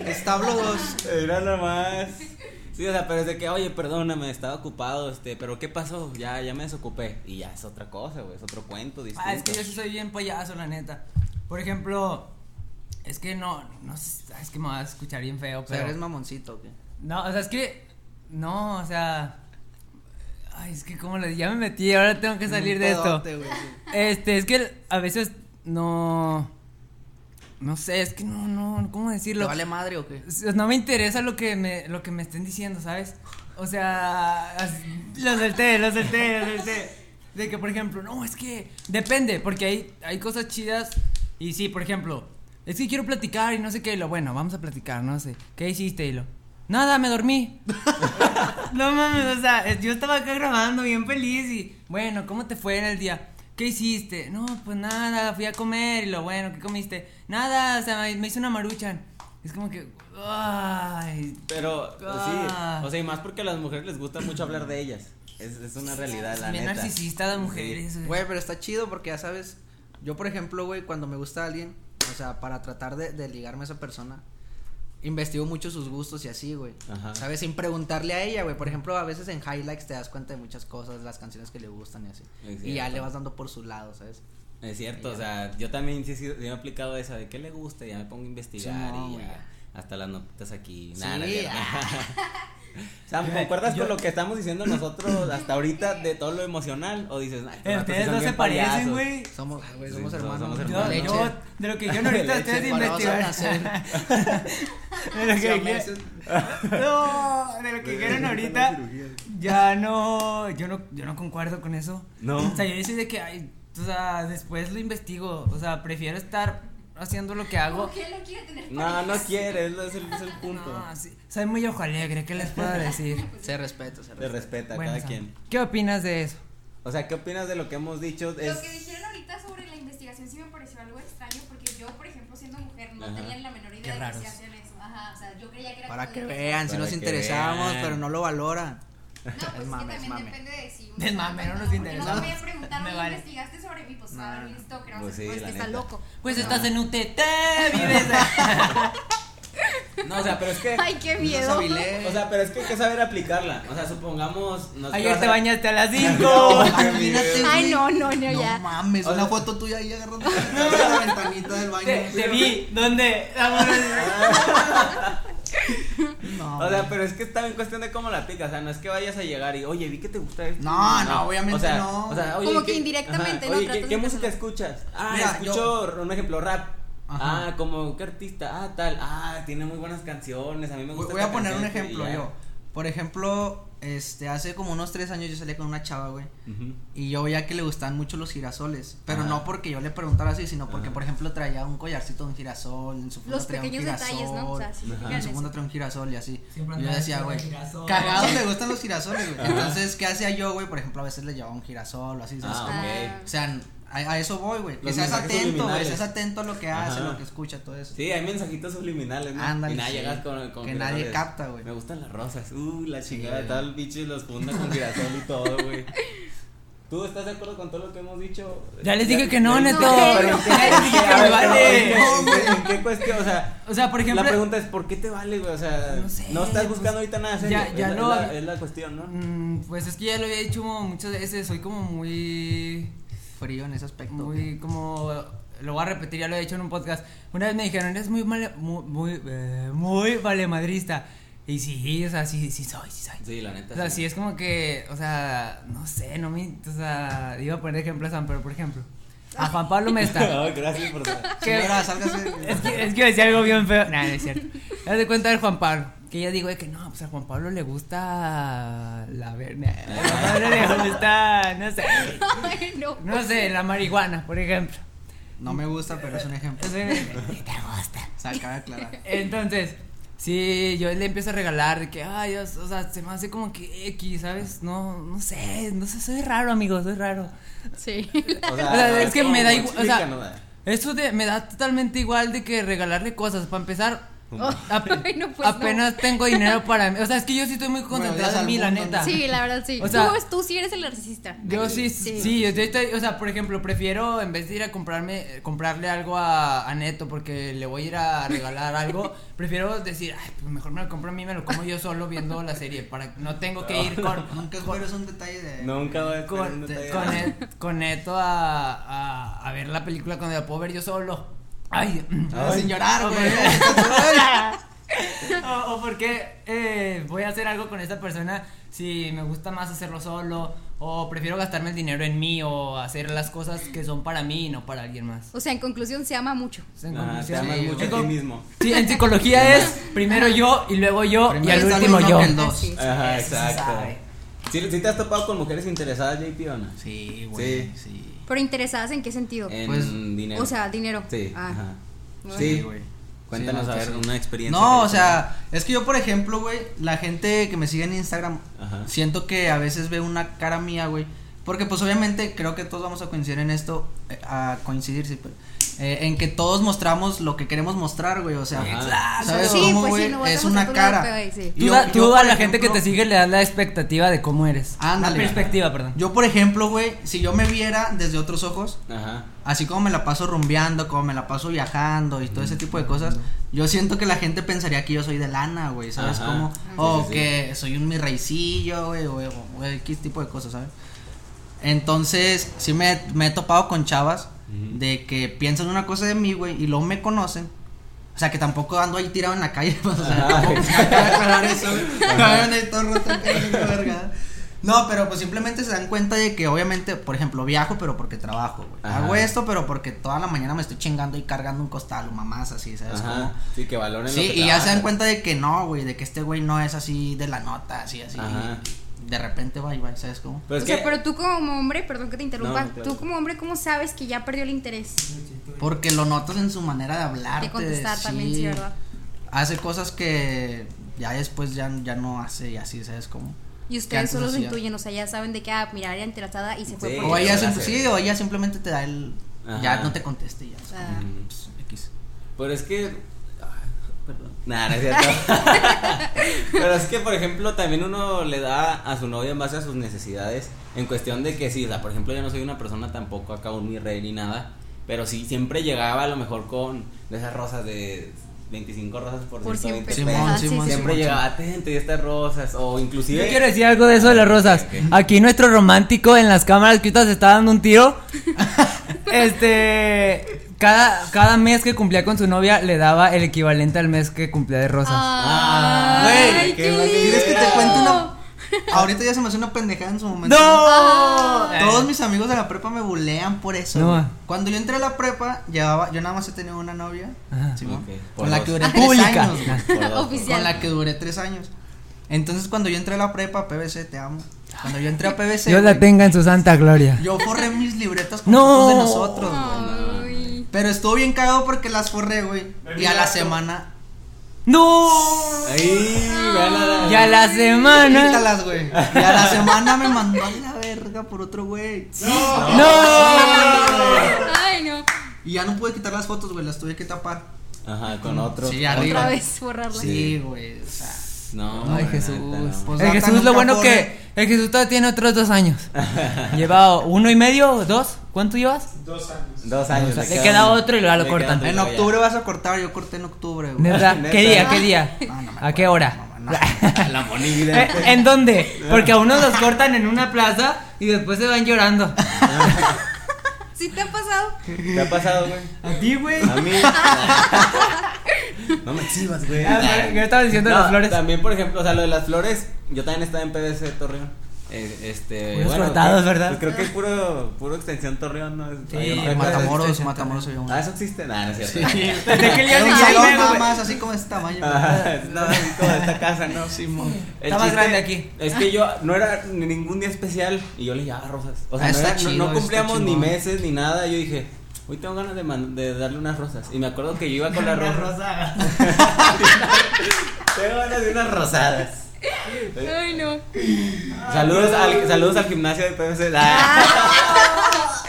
Establo 2. Mira nomás. Sí, o sea, pero es de que, oye, perdóname, estaba ocupado, este, pero ¿qué pasó? Ya, ya me desocupé. Y ya es otra cosa, güey, es otro cuento distinto. Ah, es que yo sí soy bien payaso, la neta. Por ejemplo, es que no, no es que me va a escuchar bien feo, O sea, pero... eres mamoncito, ¿o qué? No, o sea, es que. No, o sea. Ay, es que como le ya me metí, ahora tengo que salir de esto. sí. Este, es que a veces no. No sé, es que no, no, ¿cómo ¿Te decirlo? vale madre o qué? No me interesa lo que me, lo que me estén diciendo, ¿sabes? O sea, lo solté, lo solté, lo solté. De que, por ejemplo, no, es que depende, porque hay, hay cosas chidas. Y sí, por ejemplo, es que quiero platicar y no sé qué. Y lo bueno, vamos a platicar, no sé. ¿Qué hiciste, Hilo? Nada, me dormí. no mames, o sea, es- yo estaba acá grabando bien feliz y, bueno, ¿cómo te fue en el día? ¿Qué hiciste? No, pues nada, fui a comer y lo bueno, ¿qué comiste? Nada, o sea, me, hice una maruchan. Es como que, ay, Pero, Ah. sí, o sea, y más porque a las mujeres les gusta mucho hablar de ellas. Es, es una realidad, la bien neta. narcisista las mujeres. güey. Güey, pero está chido porque ya sabes, yo por ejemplo, güey, cuando me gusta alguien, o sea, para tratar de, de ligarme a esa persona, investigo mucho sus gustos y así, güey. Ajá. ¿Sabes? Sin preguntarle a ella, güey. Por ejemplo, a veces en highlights te das cuenta de muchas cosas, las canciones que le gustan y así. Y ya le vas dando por su lado, ¿sabes? Es cierto, o sea, yo también sí, sí, sí me he aplicado esa de qué le gusta, ya me pongo a investigar Sí, no, y ya. Hasta las notitas aquí. Sí, Nada, es cierto. ah. Sam, ¿concuerdas Yo- con lo que estamos diciendo nosotros hasta ahorita de todo lo emocional? ¿O dices, "Ay, estos Eh, vatos sí Ustedes no se parecen, payasos"? güey. Somos, ah, güey, Sí, somos somos- hermanos. somos hermanos. Yo, de lo que yo ahorita Leche, ustedes investigar. de lo que. No, de lo que quieren ahorita. Ya no, yo no, yo no concuerdo con eso. No. O sea, yo soy de que, ay, o sea, después lo investigo. O sea, prefiero estar haciendo lo que hago. ¿Por qué no quiere tener No, no quiere, es es el, es el punto. No, sí, soy muy ojo alegre, ¿qué les puedo decir? Se respeta, se Se respeta. respeta a Bueno, cada Sam, quien. ¿Qué opinas de eso? O sea, ¿qué opinas de lo que hemos dicho? Es... Lo que dijeron ahorita sobre la investigación sí me pareció algo extraño porque yo, por ejemplo, siendo mujer, no Ajá. tenía la menor idea Qué de que se hacían eso. Ajá, o sea, yo creía que era Para que vean, si nos que interesamos, vean. pero no lo valoran. No, pues Es es, mame, que también mame. depende de si Es mame, no nos interesa. No me voy a preguntar, Me oye, vale. investigaste sobre mí, pues No, no. listo, que Pues sí, pues, que está neta. loco. Pues Ah. estás en UTT, vives. No, o sea, pero es que... Ay, qué miedo. avilé. O sea, pero es que hay que saber aplicarla. O sea, supongamos... nos Ayer te a- bañaste a las 5. Imagínate, Ay, no, no, no, No ya. mames, O una sea- foto tuya ahí agarrando la ventanita del baño. Te, te vi, ¿dónde? Vámonos. No. O sea, güey. pero es que está en cuestión de cómo la aplicas. O sea, no es que vayas a llegar y, oye, vi que te gusta esto. No, no, obviamente o sea, no. O sea, oye, Como ¿qué- que indirectamente, ajá, ¿no? Oye, ¿qué, qué música hacerlo. escuchas? Ah, Mira, escucho, un ejemplo, rap. Ajá. Ah, como qué artista. Ah, tal. Ah, tiene muy buenas canciones. A mí me Voy, gusta. voy a esta poner un ejemplo yo. Por ejemplo, este, hace como unos tres años yo salí con una chava, güey. Ujú. Y yo veía que le gustaban mucho los girasoles. Pero no porque yo le preguntara así, sino porque, por ejemplo, traía un collarcito de un girasol. En su funda Los traía un pequeños detalles, ¿no? O sea, girasol, En su funda traía un girasol y así. Siempre Y yo andaba decía, güey, girasol. cagados le gustan los girasoles, güey. Entonces, ¿qué hacía yo, güey? Por ejemplo, a veces le llevaba un girasol o así, ¿sabes? Ah, ok. O sea, a, a eso voy, güey. Que seas atento, güey. Seas atento a lo que hace, Ajá. lo que escucha, todo eso. Sí, hay mensajitos subliminales, ¿no? Ándale, y nada, sí. llegas con, con Que nadie capta, güey. Me gustan las rosas. Uh, la Sí, chingada, güey. tal bicho y los funda con girasol y todo, güey. ¿Tú estás de acuerdo con todo lo que hemos dicho? Ya les dije que no, ya- neto. No, ¿en qué- Ya les dije que a me ver, vale. pero ¿en qué- ¿En qué cuestión? O sea, O sea, por ejemplo. la pregunta es, ¿por qué te vale, güey? O sea, No sé, estás pues, buscando ahorita nada serio. ya- ya es, la- lo- es la, es la cuestión, ¿no? mm, Pues es que ya lo había dicho muchas veces. Soy como muy. Frío en ese aspecto. Muy como. Lo voy a repetir, ya lo he dicho en un podcast. Una vez me dijeron, eres muy male- muy, muy, eh, muy valemadrista. Y sí, o sea, sí, sí soy, sí soy. Sí, la neta. O sea, sí es como que, o sea, no sé, no me, o sea, iba a poner ejemplos, pero por ejemplo, a Juan Pablo Mesta. Ay, gracias por que- Señora, sálgase. es que, es que decía algo bien feo. Nah, no es cierto. Haz de cuenta del Juan Pablo. Que yo digo de que no, pues a Juan Pablo le gusta la verga. A Juan Pablo le gusta, no sé. Ay, no. No sé, la marihuana, por ejemplo. No me gusta, pero es un ejemplo. Entonces, te gusta. O sea, cabe aclarar. Entonces, sí, yo le empiezo a regalar de que, ay, Dios, o sea, se me hace como que X, ¿sabes? No, no sé, no sé, soy raro, amigo, soy raro. Sí. O O sea, es que me da igual, o sea, Eso de, me da totalmente igual de que regalarle cosas. Para empezar, ap- Ay, no, pues, apenas tengo dinero para mí. O sea, es que yo sí estoy muy concentrado odias en mí, la neta. Sí, la verdad sí. O sea, tú, tú sí eres el narcisista. Yo sí, sí, yo estoy, o sea, por ejemplo, prefiero en vez de ir a comprarme, comprarle algo a, a Neto porque le voy a ir a regalar algo, prefiero decir, ay, pues mejor me lo compro a mí, me lo como yo solo viendo la serie, para no tengo que ir con, Nunca con, esperes un detalle de. Nunca voy a con, un detalle. con Net- con Neto a, a, a ver la película cuando la puedo ver yo solo. Ay, Ay. sin llorar, güey. o, o porque eh, voy a hacer algo con esta persona si me gusta más hacerlo solo o prefiero gastarme el dinero en mí o hacer las cosas que son para mí y no para alguien más. O sea, en conclusión, se ama mucho. O sea, en Ah, te conclusión, amas sí, mucho a ti mismo. Sí, en psicología es primero yo y luego yo y al último yo. dos. Ajá, exacto. ¿Sí, sí te has topado con mujeres interesadas, JP, o no? Sí, güey. Sí. Sí. Pero interesadas en qué sentido? En Pues, dinero. O sea, dinero. Sí, Ah. ajá. Bueno. Sí, güey. Cuéntanos, Sí, a ver, una experiencia. No, o sea, es que yo, por ejemplo, güey, la gente que me sigue en Instagram, Ajá. siento que a veces ve una cara mía, güey. Porque, pues, obviamente, creo que todos vamos a coincidir en esto, eh, a coincidir, sí, pero, eh, en que todos mostramos lo que queremos mostrar, güey, o sea, Ajá. ¿sabes Sí, cómo, pues sí, güey? es una cara. feo ahí, sí. Tú, Yo- da- yo, tú por a la gente que te sigue le das la expectativa de cómo eres. Ándale. La perspectiva, perdón. Yo, por ejemplo, güey, si yo me viera desde otros ojos, Ajá. así como me la paso rumbeando, como me la paso viajando y todo ese tipo de cosas, yo siento que la gente pensaría que yo soy de lana, güey, ¿sabes Ajá. cómo? Sí, o sí, sí. que soy un mi reycillo, güey, o, o- o X tipo de cosas, ¿sabes? Entonces, sí me, me he topado con chavas De que piensan una cosa de mí, güey, y luego me conocen. O sea, que tampoco ando ahí tirado en la calle, pues, o sea, aclarar eso. No, pero pues simplemente se dan cuenta de que obviamente, por ejemplo, viajo, pero porque trabajo, güey. Hago esto, pero porque toda la mañana me estoy chingando y cargando un costal o mamás así, ¿sabes Ajá. cómo? Sí, que valoren Sí, lo que y ya se dan cuenta de que no, güey, de que este güey no es así de la nota, así, así. Ajá. y de repente va y va, ¿sabes cómo? Pero o es sea, que- pero tú como hombre, perdón que te interrumpa, No, claro. tú como hombre, ¿cómo sabes que ya perdió el interés Porque lo notas en su manera de hablar. de contestar también, sí, verdad? Hace cosas que ya después ya, ya no hace y así, ¿sabes cómo? Y ustedes solo se hacía. intuyen, o sea, ya saben de que, ah, mira, era interesada y se fue Sí. por O Sí, ella, lo sí, o ella simplemente te da el. Ya no te conteste y ya. es como, pues, X. Pero es que. Nah, no es cierto. Pero es que, por ejemplo, también uno le da a su novia en base a sus necesidades. En cuestión de que sí, o sea, por ejemplo, yo no soy una persona tampoco acá un mi rey ni nada. Pero sí, siempre llegaba a lo mejor con de esas rosas de 25 rosas por, Por 120 siempre. pesos. Simón, Ah, sí, Simón, sí. Siempre Simón, llegaba, atento y estas rosas. O inclusive. Yo quiero decir algo de eso de las rosas. Aquí nuestro romántico en las cámaras que ahorita se está dando un tiro. este. Cada, cada mes que cumplía con su novia le daba el equivalente al mes que cumplía de rosas. Ah, güey. ¿Quieres que te cuente una? Ahorita ya se me hace una pendejada en su momento. ¡No! Todos mis amigos de la prepa me bulean por eso. No. Cuando yo entré a la prepa, llevaba, yo nada más he tenido una novia. Ajá. Simón, Ok, por con la que duré tres Pública. años. Con la que duré tres años. Entonces cuando yo entré a la prepa, PBC, te amo. Cuando yo entré a PBC, Dios la tenga en su santa gloria. yo forré mis libretas con No. fotos de nosotros, güey. Pero estuvo bien cagado porque las forré, güey. Y a la semana. ¡No! Ay, vean Ya la semana. Quítalas, güey. Y a la semana me mandó a la verga por otro güey. ¡No! Ay, no. Y ya no pude quitar las fotos, güey. Las tuve que tapar. Ajá, con otro. Sí, arriba. Otra vez borrarla. Sí, güey. O sea. No, Ay, Jesús. neta, no. Pues el Jesús, lo bueno que. El Jesús todavía tiene otros dos años. Lleva uno y medio, dos. ¿Cuánto llevas? Dos años. Dos años. Le queda otro y luego lo cortan. En octubre vas a cortar. Yo corté en octubre, güey. ¿Neta? Neta. ¿Qué día? ¿Qué día? No, no me ¿A qué hora? La monida. Eh, ¿En dónde? Porque a unos los cortan en una plaza y después se van llorando. ¿Sí te ha pasado? ¿Te ha pasado, güey? ¿A ti, güey? A mí. no me exhibas, güey. Ah, yo estaba diciendo de No, las flores. También, por ejemplo, o sea, lo de las flores, yo también estaba en PVC Torreón. Eh, este, Puros cortados, creo- ¿verdad? pues creo que es puro, puro extensión Torreón, ¿no? Sí, Ahí en Matamoros. Matamoros, uno. Ah, eso existe. Nah, no es cierto. Desde que nada más, así como este tamaño. Ah, no, así como de esta casa, ¿no? El Está más grande aquí. Es que yo no era ni ningún día especial y yo le llevaba rosas. O sea, Ah, no, era- no- chido, no cumplíamos ni meses ni nada. Yo dije, hoy tengo ganas de, man- de darle unas rosas. Y me acuerdo que yo iba con las rosas. tengo ganas de unas rosadas. Ay, no. Saludos al, saludos al gimnasio de PVC. Ah.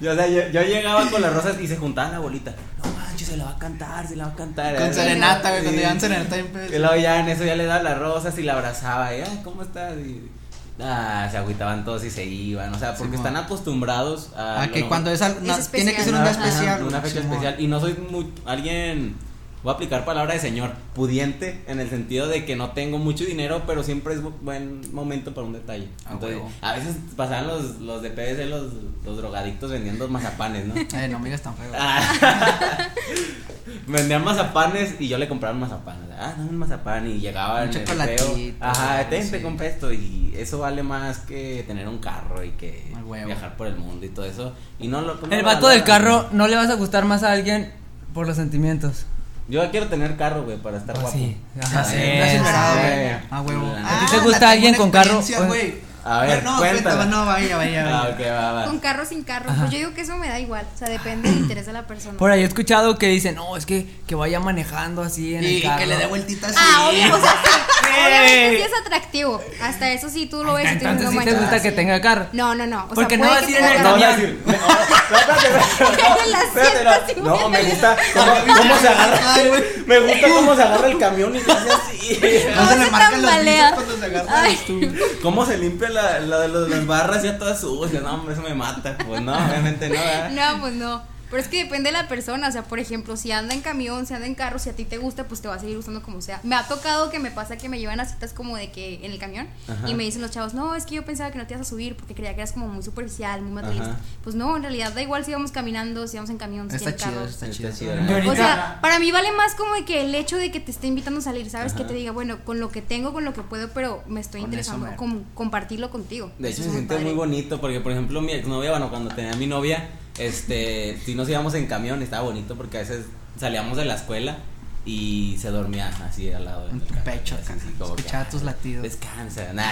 Yo, o sea, yo, yo llegaba con las rosas y se juntaban la bolita. No manches, se la va a cantar, se la va a cantar. Con serenata, güey. Sí. Cuando llevan serenata en PBC. Y luego ya en eso ya le daba las rosas y la abrazaba. Y, ¿cómo estás? Y, ah, se agüitaban todos y se iban. O sea, porque están acostumbrados a. A que cuando es, al- Es tiene que ser especial. un día Ajá, especial. Una fecha especial. Y no soy muy. Alguien. Voy a aplicar palabra de señor. Pudiente. En el sentido de que no tengo mucho dinero, pero siempre es bu- buen momento para un detalle. A Entonces, huevo. a veces pasaban los, los de PVC, los, los drogadictos vendiendo mazapanes, ¿no? Eh, no me digas tan feo. Ah. Vendían mazapanes y yo le compraba un mazapán. Ah, dame un mazapán y llegaba Un en el Ajá, ten, sí. te compré esto y eso vale más que tener un carro y que viajar por el mundo y todo eso. Y no lo El vato del carro no le vas a gustar más a alguien por los sentimientos. Yo quiero tener carro, güey, para estar Ah, guapo. sí. Ah, Ajá, sí, sí, Silverado, sí. güey. A huevo. ¿A ti te Ah, gusta alguien con carro? güey. A ver, no, cuéntala, no, vaya, vaya, Ah, vaya. ok, va, va. Con carro sin carro. Ajá. Pues yo digo que eso me da igual. O sea, depende del interés de la persona. Por ahí he escuchado que dicen, no, es que, que vaya manejando así en Y, el y carro. que le dé vueltitas Ah, así. obvio, o sea, sí, obviamente sí es atractivo. Hasta eso sí tú lo ves y tú dices, Entonces no sí te manches, gusta sí. que tenga carro. No, no, no. O Porque sea, no vas a que ir en el camión. decir, no, no, y me gusta cómo, cómo se agarra, me gusta cómo se agarra el camión y hace así. No se le se marcan los cuando se agarra. ¿Cómo se limpia la, la los- las barras ya todas sucias? No, hombre, eso me mata. Pues no, obviamente no, ¿verdad? No, pues no. Pero es que depende de la persona. O sea, por ejemplo, si anda en camión, si anda en carro, si a ti te gusta, pues te va a seguir gustando como sea. Me ha tocado que me pasa que me llevan a citas como de que en el camión Ajá. y me dicen los chavos, no, es que yo pensaba que no te ibas a subir porque creía que eras como muy superficial, muy materialista. Ajá. Pues no, en realidad da igual si vamos caminando, si vamos en camión, si Está en carro. chido, está Está chido. O sea, para mí vale más como de que el hecho de que te esté invitando a salir, ¿sabes? Ajá. Que te diga, bueno, con lo que tengo, con lo que puedo, pero me estoy Con interesando eso, con compartirlo contigo. De hecho, se siente muy bonito porque, por ejemplo, mi exnovia, bueno, cuando tenía a mi novia, este, si nos íbamos en camión, estaba bonito porque a veces salíamos de la escuela y se dormía así al lado En del tu pecho, así, como escuchaba ah, tus latidos. Descansa, nah,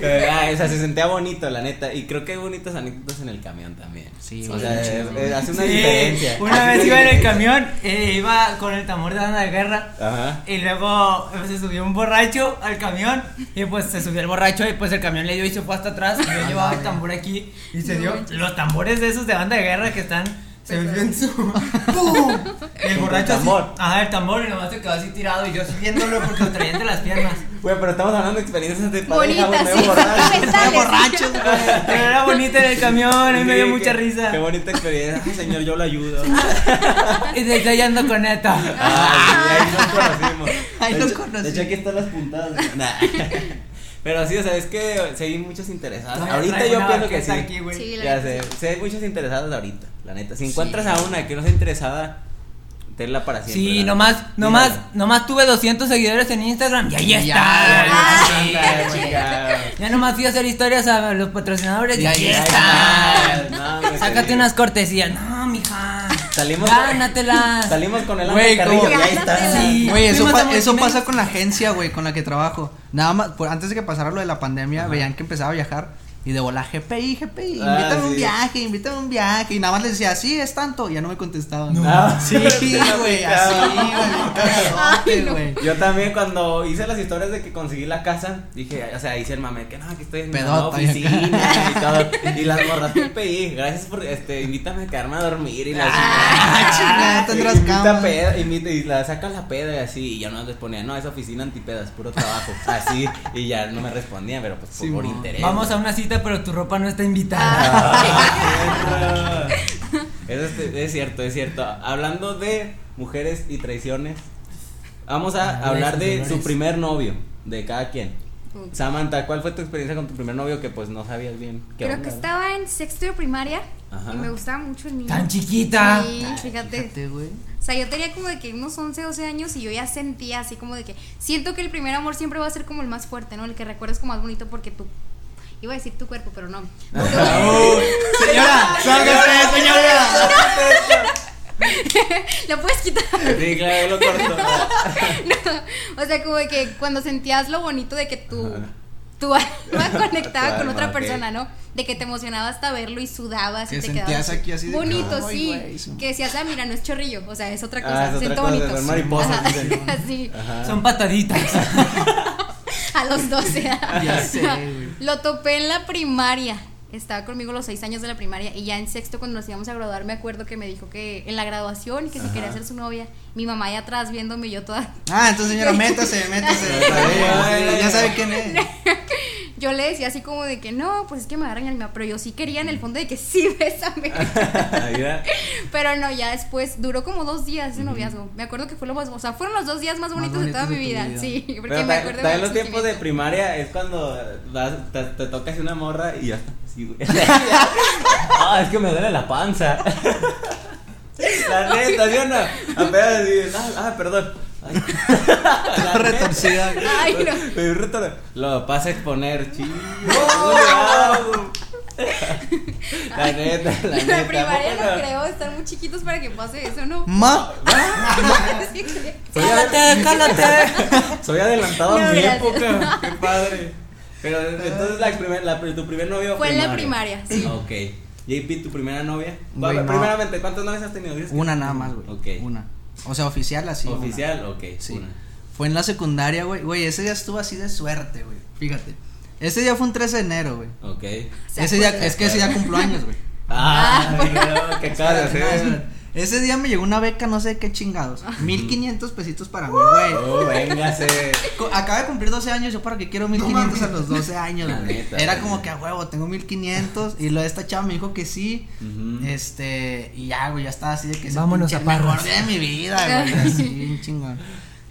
eh. Ay, o sea, se sentía bonito, la neta. Y creo que hay bonitas anécdotas en el camión también. Sí, o sea, sí, eh, eh, hace una Sí, diferencia. Una Hace vez iba en el camión, eh, iba con el tambor de banda de guerra. Ajá. Y luego eh, se subió un borracho al camión y pues se subió el borracho y pues el camión le dio y se fue hasta atrás y yo llevaba el tambor aquí y se dio los tambores de esos de banda de guerra que están se volvió en su ¡Pum! El borracho el así, tambor. ajá el tambor y nomás se quedó así tirado y yo así viéndolo porque lo traía entre las piernas Güey, pero estamos hablando de experiencias de pareja, güey, sí, borrachos. sentimentales. borrachos, güey. pero era bonita en el camión y me dio mucha risa Qué bonita experiencia. Ay, señor, yo lo ayudo. y desde ahí ando con neta Ay, ahí nos conocimos. Ahí de nos hecho- conocimos. De hecho, aquí están las puntadas. Nah. Pero sí, o sea, es que sí hay muchos interesados. Todavía ahorita yo pienso que sí. aquí. Sí, la ya neta, sé, sí. sí hay muchos interesados ahorita, la neta. Si encuentras a una que no sea interesada, tenla para siempre. Sí, nomás, neta. nomás, nomás tuve 200 seguidores en Instagram y ahí Ya, está. ya, güey. chica. Ya nomás fui a hacer historias a los patrocinadores y Y ahí está. está. No, Sácate unas cortesías. No, mija. Salimos Gánatelas. Salimos con el Güey, ¿cómo? y ahí está. Sí. Güey, eso, Fuimos pa- eso pasa con la agencia, güey, con la que trabajo. Nada más, por- antes de que pasara lo de la pandemia, veían que empezaba a viajar. Y de volar, GPI, GPI, Ah, invítame a un sí. viaje, invítame a un viaje. Y nada más les decía, sí, es tanto. Y ya no me contestaban. No. Ah, Sí, güey, así, güey, no. güey. Yo también cuando hice las historias de que conseguí la casa, dije, o sea, hice el mame, que no, que estoy en mi nueva Pedota acá. oficina y todo. Y las morras PPI, gracias por, este, invítame a quedarme a dormir y la Ah, chingada, tendrás invita cama. peda, invita, y la sacan la peda y así, y ya no les ponía, no, es oficina antipedas, puro trabajo, así, y ya no me respondían, pero pues por, Sí, por interés. Vamos a una cita, pero tu ropa no está invitada. Ah, Eso es, es cierto, es cierto. Hablando de mujeres y traiciones, vamos a hablar de dolores. su primer novio, de cada quien. Samantha, ¿cuál fue tu experiencia con tu primer novio que pues no sabías bien? qué Creo onda? que estaba en sexto de primaria Ajá. y me gustaba mucho el niño. Tan chiquita. Sí, fíjate. Fíjate, güey. O sea, yo tenía como de que unos 11, 12 años y yo ya sentía así como de que siento que el primer amor siempre va a ser como el más fuerte, ¿no? El que recuerdas como más bonito porque tú iba a decir tu cuerpo, pero no. Señora, sálgase, señora. ¿Lo puedes quitar? Sí, claro, lo corto. No, o sea, como de que cuando sentías lo bonito de que tu, tu alma conectaba Tu con otra persona, ¿no? De que te emocionaba hasta verlo y sudabas Que y te sentías quedabas aquí así de bonito, sí. Que decías, ah, mira, no es chorrillo, o sea, es otra Ah, cosa, es otra siento cosa, bonito. son mariposas, Ajá, dicen. así, Ajá. Son pataditas. a los 12. Ya sé, güey. Lo topé en la primaria. Estaba conmigo los seis años de la primaria y ya en sexto cuando nos íbamos a graduar me acuerdo que me dijo que en la graduación que si Ajá. quería ser su novia, mi mamá ahí atrás viéndome y yo toda Ah, entonces señora, métase, métase. Ya sabe quién es. yo le decía así como de que no, pues es que me agarran el pero yo sí quería en el fondo de que sí, bésame. Pero no, ya después duró como dos días ese noviazgo. Me acuerdo que fue lo más, o sea, fueron los dos días más Más bonitos de toda mi de vida. vida. Sí, porque Pero me acuerdo del los tiempos de primaria es cuando vas- te, te tocas una morra y ya está. Güey. ah, es que me duele la panza. La neta, ¿sí o no? Apenas ah, ah, perdón. Ay. Retorcida. Ay, no. Me dio retor- Lo pasa a exponer, chido. La neta, la neta. la primaria ¿a poco no creo, están muy chiquitos para que pase eso, ¿no? Ma. Cálate, cálate. soy adelantado No, a mi gracias. época. Qué padre. Pero entonces la primer, la, tu primer novio Fue en la primaria, sí. Ok. JP, tu primera novia. No. Primeramente, ¿cuántas novias has tenido? ¿Dices que- Una nada más, güey. Ok. Una. O sea, oficial así. una. Oficial, ok. Sí. una. Fue en la secundaria, güey. Güey, ese día estuvo así de suerte, güey. Fíjate. Ese día fue un 13 de enero, güey. Ok. Se Ese día, es que ese día cumplo años, güey. Ah, mira, qué cara Espérate, no, espérate. Ese día me llegó una beca, no sé qué chingados. 1500 pesitos para mí, güey. Oh, véngase. Acaba de cumplir 12 años, yo para qué quiero 1500 a los 12 años, La neta, Era como que a huevo, tengo 1500 y lo de esta chava me dijo que sí. Este, y ya, güey, ya estaba así de que Vámonos a mejor día de mi vida, güey, así, bien chingón.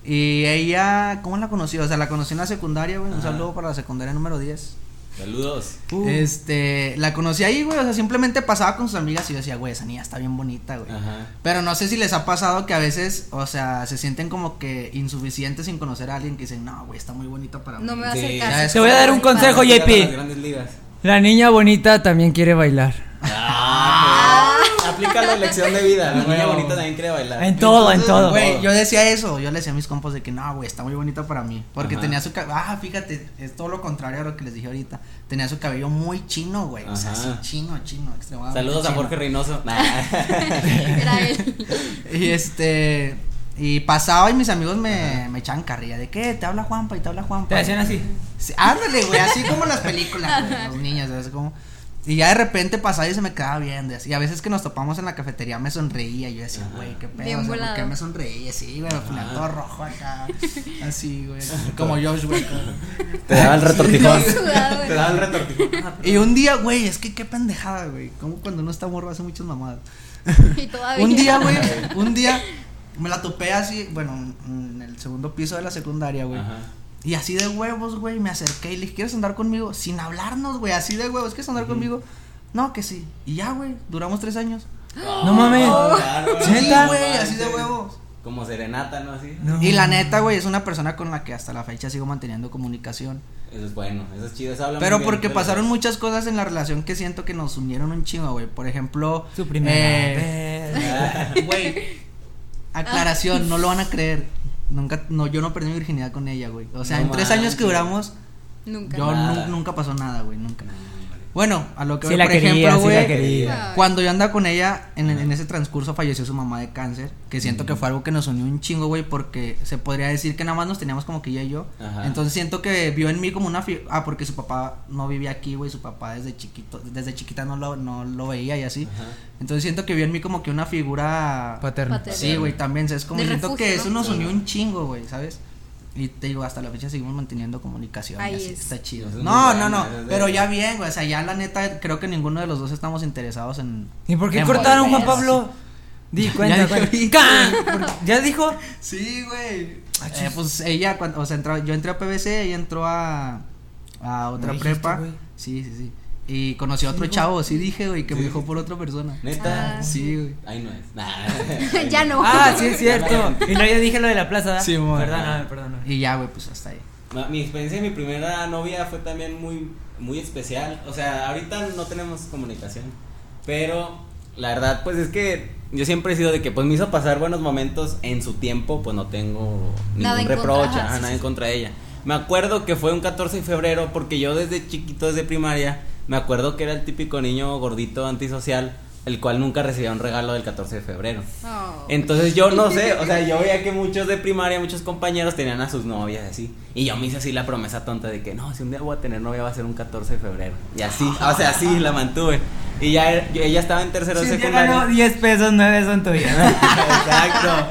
Y ella, ¿cómo la conocí? O sea, la conocí en la secundaria, güey. Un saludo para la secundaria número 10. Saludos. Uh. Este, la conocí ahí, güey. O sea, simplemente pasaba con sus amigas y yo decía, güey, esa niña está bien bonita, güey. Ajá. Pero no sé si les ha pasado que a veces, o sea, se sienten como que insuficientes sin conocer a alguien que dicen, no, güey, está muy bonita para mí. No me va a Sí, hacer caso. es Te voy a dar un consejo, las JP. grandes ligas. La niña bonita también quiere bailar. Ah, pues, aplica la lección de vida. La niña bonita también quiere bailar. En todo, en todo. Güey, yo decía eso, yo le decía a mis compas de que no, güey, está muy bonita para mí. Porque Ajá. tenía su cabello, ah, fíjate, es todo lo contrario a lo que les dije ahorita. Tenía su cabello muy chino, güey. O sea, así chino, chino, extremadamente. Saludos a. Jorge Reynoso. Nah. Era él. Y este. Y pasaba y mis amigos me, me echaban carrilla de que te habla Juanpa y te habla Juanpa. Te hacían así. Sí, ándale, güey, así como las películas, güey, los niños, ¿sabes cómo? Y ya de repente pasaba y se me quedaba viendo. y a veces que nos topamos en la cafetería me sonreía. Y yo decía, güey, qué pedo. O sea, ¿por qué me sonreía? Sí, güey, me todo rojo acá. Así, güey. Como Josh, güey. Te daba el retortijón. Te daba el retortijón. Y un día, güey, es que qué pendejada, güey. Como cuando uno está morro hace muchas mamadas. Y todavía. Un día, güey, un día me la topé así, bueno, en el segundo piso de la secundaria, güey. Ajá. Y así de huevos, güey, me acerqué y le dije, ¿quieres andar conmigo? Sin hablarnos, güey, así de huevos, ¿quieres andar conmigo? No, que sí. Y ya, güey, duramos tres años. No mames. Claro, Sí, ¿Neta? güey, así de huevos. Como serenata, ¿no? Así. No. Y la neta, güey, es una persona con la que hasta la fecha sigo manteniendo comunicación. Eso es bueno, eso es chido. Eso habla Pero muy porque pasaron muchas cosas en la relación que siento que nos unieron un chingo, güey. Por ejemplo, Su primera eh, vez. Güey, aclaración, no lo van a creer. Nunca, no, yo no perdí mi virginidad con ella, güey. O sea, No en tres años que duramos, Nunca. yo Nada. nu- nunca pasó nada, güey, nunca. Bueno, a lo que Sí voy, la por quería, ejemplo, sí la güey, quería. cuando yo andaba con ella, en, en ese transcurso falleció su mamá de cáncer, que siento que fue algo que nos unió un chingo, güey, porque se podría decir que nada más nos teníamos como que ella y yo. Ajá. Entonces siento que vio en mí como una... Ah, porque su papá no vivía aquí, güey, su papá desde chiquito, desde chiquita no lo, no lo veía y así. Ajá. Entonces siento que vio en mí como que una figura... Paterno. Sí, güey, también, ¿sabes? Como De siento refugio, que ¿no? eso nos Sí. unió un chingo, güey, ¿sabes? Y te digo, hasta la fecha seguimos manteniendo comunicación. y Ahí así, es. Está chido. Es No, no, no, pero ya bien, güey, o sea, ya la neta creo que ninguno de los dos estamos interesados en... ¿Y por qué en cortaron, Juan Pablo? Di Ya cuenta, dije cuenta. Por- ¿Ya dijo? Sí, güey. Ah, Eh, pues ella, cuando, o sea, entró- yo entré a PBC, ella entró a, a otra dijiste, prepa. güey. Sí, sí, sí. Y conocí a otro chavo, sí dije, güey, que me Sí. dejó por otra persona. Neta. Ah. Sí, güey. Ahí no es. Nah. ya no. Ah, sí es cierto. Y luego ya dije lo de la plaza. ¿verdad? Sí, mo. Perdóname, perdóname. Y ya, güey, pues hasta ahí. Mi experiencia de mi primera novia fue también muy, muy especial. O sea, ahorita no tenemos comunicación. Pero la verdad, pues es que yo siempre he sido de que pues me hizo pasar buenos momentos en su tiempo, pues no tengo ningún Nada en contra, reproche, ajá, sí, nada sí, en sí. contra de ella. Me acuerdo que fue un 14 de febrero porque yo desde chiquito, desde primaria, me acuerdo que era el típico niño gordito antisocial, el cual nunca recibía un regalo del 14 de febrero. Oh. Entonces yo no sé, o sea, yo veía que muchos de primaria, muchos compañeros tenían a sus novias así. Y yo me hice así la promesa tonta de que no, si un día voy a tener novia va a ser un 14 de febrero. Y así, o sea, así la mantuve. Y ya er- ella estaba en tercero de Si secundaria. ganó 10 pesos, 9 son tuyas. Exacto.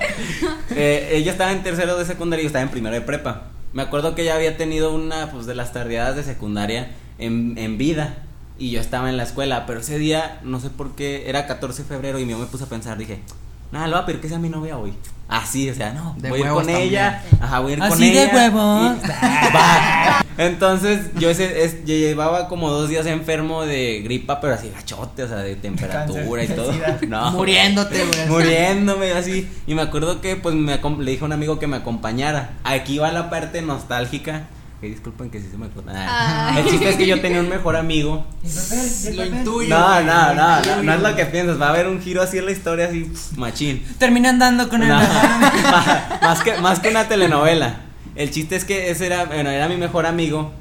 Eh, ella estaba en tercero de secundaria y yo estaba en primero de prepa. Me acuerdo que ella había tenido una pues de las tardeadas de secundaria en, en vida y yo estaba en la escuela, pero ese día no sé por qué era 14 de febrero y yo me puse a pensar, dije, nada, le voy a pedir que sea mi novia hoy. Así, o sea, no, De voy a ir con ella, ajá, voy a ir con Así de ella. huevos. y-. Entonces, yo ese, es- yo llevaba como dos días enfermo de gripa, pero así gachote, o sea, de temperatura y todo. No. Muriéndote, güey. Muriéndome así. Y me acuerdo que pues me le dije a un amigo que me acompañara. Aquí va la parte nostálgica. Que disculpen que sí se me acuerda. Ay. El chiste es que yo tenía un mejor amigo. Lo intuyo. No, no, no, no, no es lo que piensas. Va a haber un giro así en la historia, así, machín. Terminan dando con él. No, más, más que, más que una telenovela. El chiste es que ese era, bueno, era mi mejor amigo.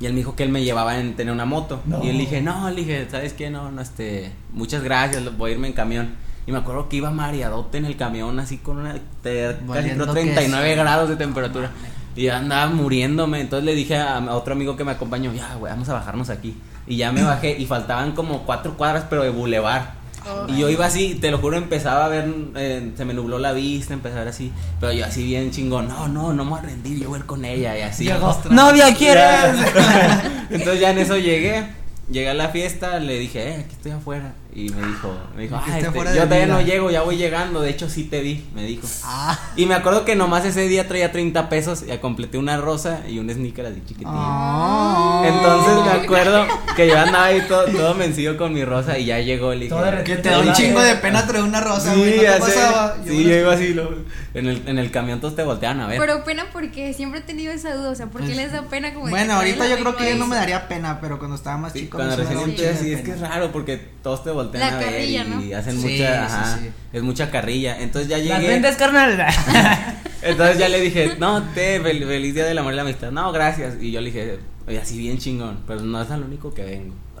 Y él me dijo que él me llevaba en tener una moto. No. Y él dije, no, le dije, ¿sabes qué? No, no, este, muchas gracias, voy a irme en camión. Y me acuerdo que iba mareadote en el camión, así con una, te- casi Valiendo creo 39 queso. grados de temperatura. Y andaba muriéndome. Entonces le dije a, a otro amigo que me acompañó, ya, güey, vamos a bajarnos aquí. Y ya me bajé y faltaban como cuatro cuadras, pero de bulevar. Oh. Y yo iba así, te lo juro, empezaba a ver, eh, se me nubló la vista, empecé a ver así, pero yo así bien chingón, no, no, no me voy a rendir, yo voy a ir con ella y así. Novia, ¿quieres? Entonces ya en eso llegué, llegué a la fiesta, le dije, eh, aquí estoy afuera. Y me dijo, me dijo, ah, este, yo todavía vida. no llego, ya voy llegando, de hecho sí te vi, me dijo. Ah. Y me acuerdo que nomás ese día traía 30 pesos y completé una rosa y un sneaker así chiquitito. Ah. Entonces me acuerdo que yo andaba ahí todo, todo vencido con mi rosa y ya llegó el Todo Que te da un chingo de pena traer una rosa, güey. Sí, ¿No te ya sé. pasaba? Yo Sí, yo iba así. lo- en, el, en el camión todos te voltean a ver. Pero pena porque siempre he tenido esa duda, o sea, ¿por qué Pues, les da pena como Bueno, ahorita yo creo que ya no me daría pena, pero cuando estaba más Sí, chico cuando recién sí, es que es raro porque todos te voltean La a ver carrilla, y ¿no? hacen Sí, mucha, sí, ajá, sí. es mucha carrilla. Entonces ya ¿Las llegué, vendes, carnal? entonces ya le dije, no, te, fel- feliz día del amor y la amistad. No, gracias. Y yo le dije, oye, así bien chingón, pero no es al único que vengo.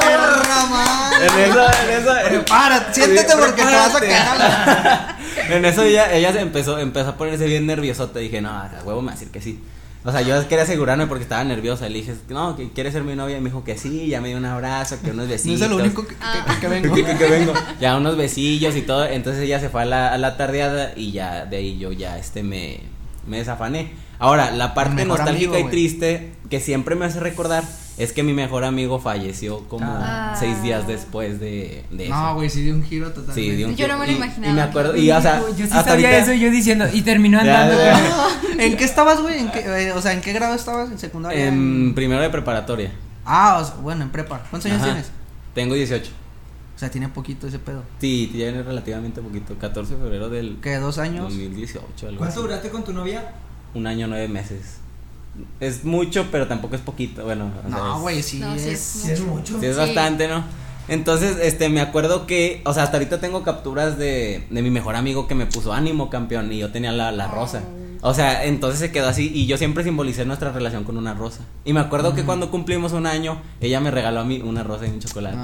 ¡Perra madre! En eso, en eso, Prepárate, siéntate porque te vas a cagar. En eso ella, ella se empezó, empezó a ponerse bien nerviosota. Dije, no, a huevo me va a decir que sí. O sea, yo quería asegurarme porque estaba nerviosa. Le dije, no, que quiere ser mi novia. Y me dijo que sí, ya me dio un abrazo, que unos No besitos. es el único que, que- que- que vengo. que. Ya unos besillos y todo. Entonces ella se fue a la, a la tardeada y ya de ahí yo ya este me, me desafané. Ahora, la parte nostálgica amigo, y triste que siempre me hace recordar Es que mi mejor amigo falleció como Ah. seis días después de, de eso. No, güey, sí dio un giro total. Sí, dio un Yo no me lo imaginaba. Y me acuerdo, y o sea, yo sí hasta sabía ahorita- eso y yo diciendo, y terminó Ya, andando. ¿En qué estabas, güey? ¿En qué, eh, o sea, ¿en qué grado estabas? ¿En secundaria? En primero de preparatoria. Ah, o sea, bueno, en prepa. ¿Cuántos años Ajá. tienes? Tengo 18. O sea, tiene poquito ese pedo. Sí, tiene relativamente poquito. 14 de febrero del ¿Qué? ¿Dos años? 2018. Algo ¿Cuánto duraste con tu novia? Un año, nueve meses. Es mucho, pero tampoco es poquito. Bueno, o No, es- güey, sí, No, sí es... es Sí, es mucho. Sí, es Sí. bastante, ¿no? Entonces, este, me acuerdo que, o sea, hasta ahorita tengo capturas de, de mi mejor amigo que me puso ánimo, campeón, y yo tenía la, la rosa. O sea, entonces se quedó así, y yo siempre simbolicé nuestra relación con una rosa. Y me acuerdo que cuando cumplimos un año, ella me regaló a mí una rosa y un chocolate.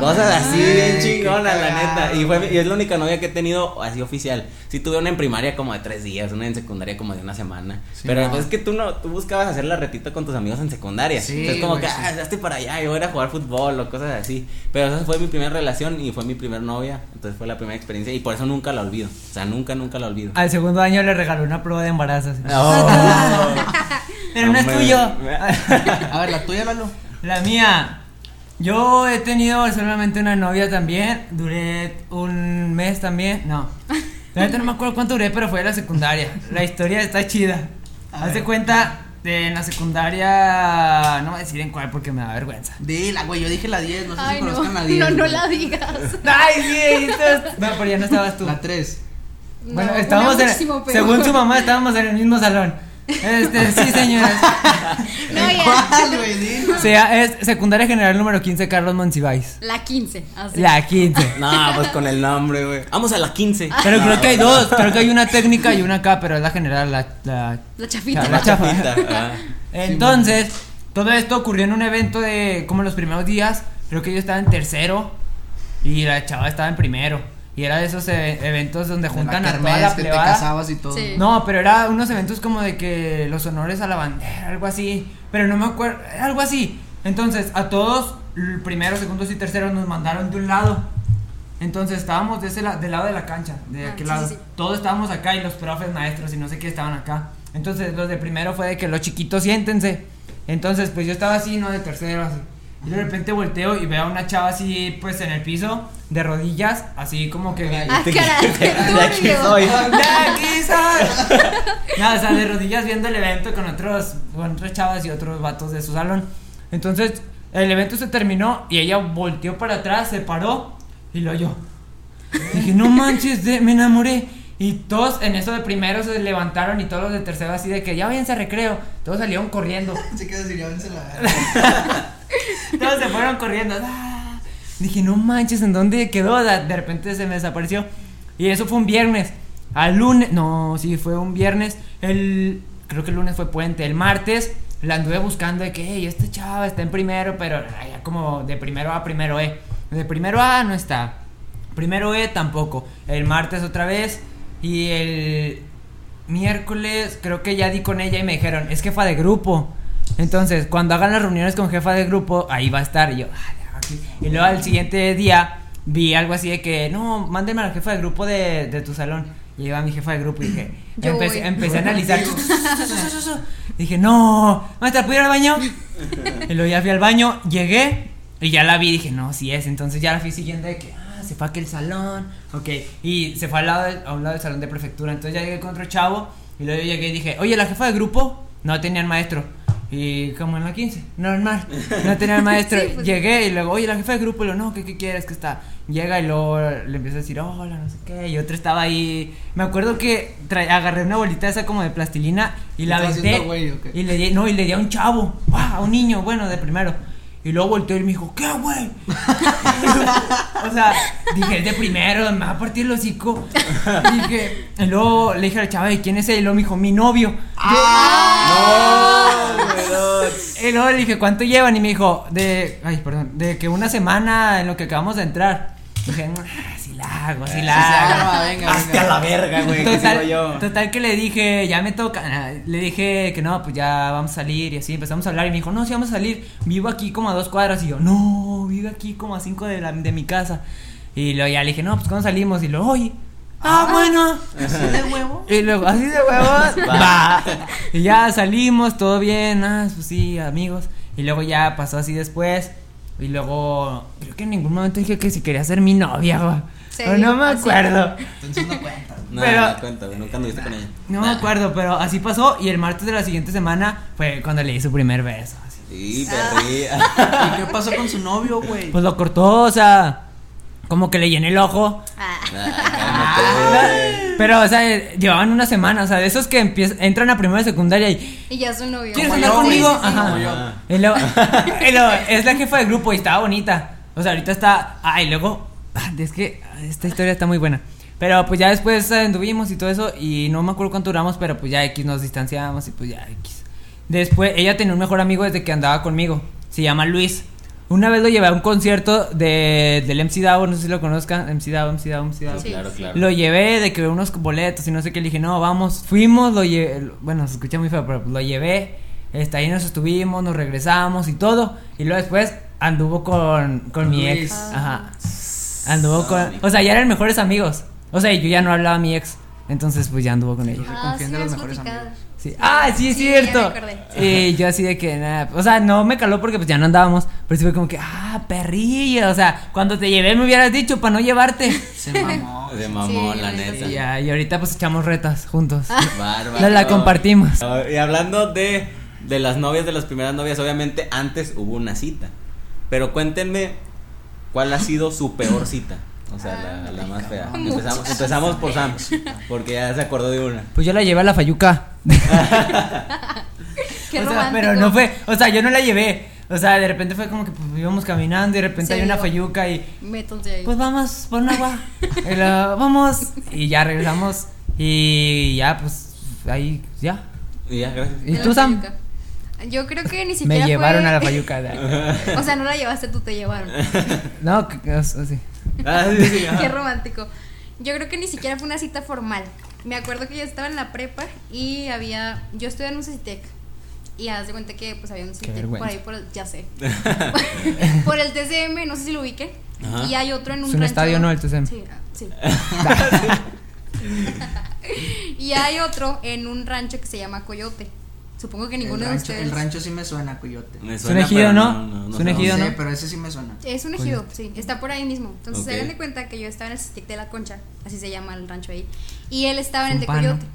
Cosas así, bien Ay, chingona, qué la neta. Y, fue, y es la única novia que he tenido así oficial. Sí, tuve una en primaria como de tres días, una en secundaria como de una semana. Sí, Pero no. pues es que tú no, tú buscabas hacer la retita con tus amigos en secundaria. Sí, Entonces como güey, que, sí. ah, hazte para allá, yo voy a ir a jugar fútbol o cosas así. Pero esa fue mi primera relación y fue mi primer novia. Entonces fue la primera experiencia y por eso nunca la olvido. O sea, nunca, nunca la olvido. Al segundo año le regaló una prueba de embarazo. así. Oh. Pero no es tuyo. A ver, la tuya, Lalo. La mía. Yo he tenido solamente una novia también. Duré un mes también. No. No me acuerdo cuánto duré, pero fue de la secundaria. La historia está chida. A Haz de ver. cuenta, de en la secundaria. No voy a decir en cuál porque me da vergüenza. Dila, güey, yo dije la 10, no sé Ay, si no. conozcan la 10. No, no la digas. ¡Ay, sí! entonces- No, pero ya no estabas tú. La 3. Bueno, No, estábamos en. peor. Según su mamá, estábamos en el mismo salón. Este, sí, señores. No, ya. ¿Cuál. O sea, es secundaria general número 15, Carlos Monsiváis. La 15. Así. La 15. No, pues con el nombre, güey. Vamos a la 15. Pero creo que hay dos. Creo que hay una técnica y una acá, pero es la general, la. la La chafita. La La chafa. chapita. ah. Entonces, todo esto ocurrió en un evento de como los primeros días. Creo que yo estaba en tercero y la chava estaba en primero. Y era de esos e- eventos donde juntan a toda la que te casabas y todo. Sí. No, pero era unos eventos como de que los honores a la bandera, algo así. Pero no me acuerdo, algo así. Entonces, a todos, primeros, segundos y terceros, nos mandaron de un lado. Entonces, estábamos de ese la- del lado de la cancha, de Ah, aquel sí, lado. sí, sí. Todos estábamos acá y los profes, maestros y no sé qué estaban acá. Entonces, los de primero fue de que los chiquitos siéntense. Entonces, pues yo estaba así, no de tercero, así. Y de repente volteo y veo a una chava así, pues en el piso, de rodillas, así como que. Ah, caray, qué De aquí soy. ¡De aquí soy! Nada, o sea, de rodillas viendo el evento con otros, con otras chavas y otros vatos de su salón. Entonces, el evento se terminó y ella volteó para atrás, se paró y lo yo. Dije, no manches, de- me enamoré. Y todos en eso de primero se levantaron y todos los de tercero así de que ya váyanse a recreo. Todos salieron corriendo. Así que decir, ya vence la. Todos se fueron corriendo. Dije, no manches, ¿en dónde quedó? De repente se me desapareció. Y eso fue un viernes. Al lunes, no, sí, fue un viernes. El, creo que el lunes fue puente. El martes la anduve buscando de que, hey, esta está en primero, pero ya como de primero A primero E. De primero A no está. Primero E tampoco. El martes otra vez. Y el miércoles creo que ya di con ella y me dijeron, es jefa de grupo. Entonces, cuando hagan las reuniones con jefa de grupo, ahí va a estar. Y yo, "Ah, ya, ok". Y luego al siguiente día vi algo así de que, no, mándenme a la jefa de grupo de, de tu salón. Y llegaba mi jefa de grupo y dije, Yo empecé, empecé a analizar. dije, no, maestra, ¿puedo ir al baño? y luego ya fui al baño, llegué y ya la vi. Dije, no, sí es. Entonces ya la fui siguiendo de que, ah, se fue a aquel salón. Ok, y se fue al lado del- a un lado del salón de prefectura. Entonces ya llegué con otro chavo. Y luego yo llegué y dije, oye, la jefa de grupo no tenían maestro. Y como en la 15, normal, no tenían maestro. Sí, pues. Llegué y luego, oye, la jefa de grupo, y luego, no, ¿qué, ¿qué quieres que está? Llega y luego le empieza a decir, hola, no sé qué. Y otro estaba ahí. Me acuerdo que tra- agarré una bolita esa como de plastilina y la ¿Estás aventé. güey? Y le di, no, y le di a un chavo, ¡ah! a un niño, bueno, de primero. Y luego volteó y me dijo, ¿qué, güey? o sea, dije, es de primero, me va a partir el hocico. Y dije, y luego le dije al chavo, ¿y quién es él? Y luego me dijo, mi novio. Ah. No, güey, no. Y luego le dije, ¿cuánto llevan? Y me dijo, de, ay, perdón, de que una semana en lo que acabamos de entrar. Dije, ah, la hago, sí la hago. venga, Hazte venga. a la verga, güey. que sigo Total, yo. total que le dije, ya me toca. ah, Le dije que no, pues ya vamos a salir y así empezamos a hablar. Y me dijo, no, sí vamos a salir. Vivo aquí como a dos cuadras. Y yo, no, vivo aquí como a cinco de, la, de mi casa. Y luego ya le dije, no, pues cuando salimos. Y luego, oye, ah, bueno. ¿Así de huevo? Y luego, así de huevos, va. Y ya salimos, todo bien, ah, pues sí, amigos. Y luego ya pasó así después. Y luego, creo que en ningún momento dije que si quería ser mi novia, güey. Sí, O no me así. acuerdo. Entonces no cuenta. No, Pero- no cuenta, nunca anduviste con ella. No me acuerdo, pero así pasó. Y el martes de la siguiente semana fue cuando le di su primer beso. así. Sí, Ah. perría. ¿Y qué pasó con su novio, güey? Pues lo cortó, o sea, como que le llené el ojo. Ah. Güey. Pero, o sea, llevaban una semana, o sea, de esos que empiezan, entran a primera de secundaria y Y ya es un novio. ¿Quieres andar conmigo? Sí, sí, Ajá. como yo. Ajá. Y luego, y luego, es la jefa del grupo y estaba bonita. O sea, ahorita está. Ay, luego. Es que esta historia está muy buena. Pero pues ya después eh, anduvimos y todo eso. Y no me acuerdo cuánto duramos, pero pues ya X nos distanciamos y pues ya X. Después, ella tenía un mejor amigo desde que andaba conmigo. Se llama Luis. Una vez lo llevé a un concierto de, del MC Davo, no sé si lo conozcan. MC Davo, MC Davo, MC Davo. Sí. Claro, claro. Lo llevé de que unos boletos y no sé qué. Le dije, no, vamos. Fuimos, lo llevé. Bueno, se escucha muy feo, pero lo llevé. Este, ahí nos estuvimos, nos regresamos y todo. Y luego después anduvo con, con mi ex. Ajá. Anduvo con. O sea, ya eran mejores amigos. O sea, yo ya no hablaba a mi ex. Entonces, pues ya anduvo con ella. Se Ah, sí, los mejores amigos. Sí. Ah, sí, es Sí, cierto. Y yo así de que nada. O sea, no me caló porque pues ya no andábamos. Pero sí fue como que, ah, perrilla. O sea, cuando te llevé me hubieras dicho para no llevarte. Se mamó. De mamón, Sí, la neta. Y, ya, y ahorita pues echamos retas juntos. Bárbaro. La, la compartimos. Y hablando de, de las novias, de las primeras novias, obviamente antes hubo una cita. Pero cuéntenme cuál ha sido su peor cita. O sea, la, la más fea. Empezamos, empezamos por Sam, porque ya se acordó de una. Pues yo la llevé a la Fayuca. Qué o sea, romántico. pero no fue, o sea, yo no la llevé. O sea, de repente fue como que pues, íbamos caminando y de repente Sí, hay una Fayuca y Métanse ahí. pues vamos por un agua. Y vamos y ya regresamos y ya pues ahí ya. Y ya, gracias. ¿Y tú Sam? Fayuca. Yo creo que ni siquiera Me llevaron fue- a la Fayuca. O sea, no la llevaste tú, te llevaron. No, que- que- o sea, sí. Ah, sí, sí. Qué romántico. Yo creo que ni siquiera fue una cita formal. Me acuerdo que yo estaba en la prepa y había. Yo estudié en un CITEC. Y haz de cuenta que pues había un CITEC por ahí por el. Ya sé. por el TCM, no sé si lo ubiquen. Ajá. Y hay otro en un Es un rancho- estadio, ¿no? El TCM. Sí, ah, sí. y hay otro en un rancho que se llama Coyote. Supongo que ninguno de rancho, ustedes. el rancho sí me suena, coyote. Me un suena, ejido, pero ¿no? Es un ejido, no ¿no? sé, pero ese sí me suena. Es un ejido, sí, está por ahí mismo. Entonces se dan de cuenta que yo estaba en el Stick de la Concha, así se llama el rancho ahí, y él estaba en el de Zumpano. Coyote.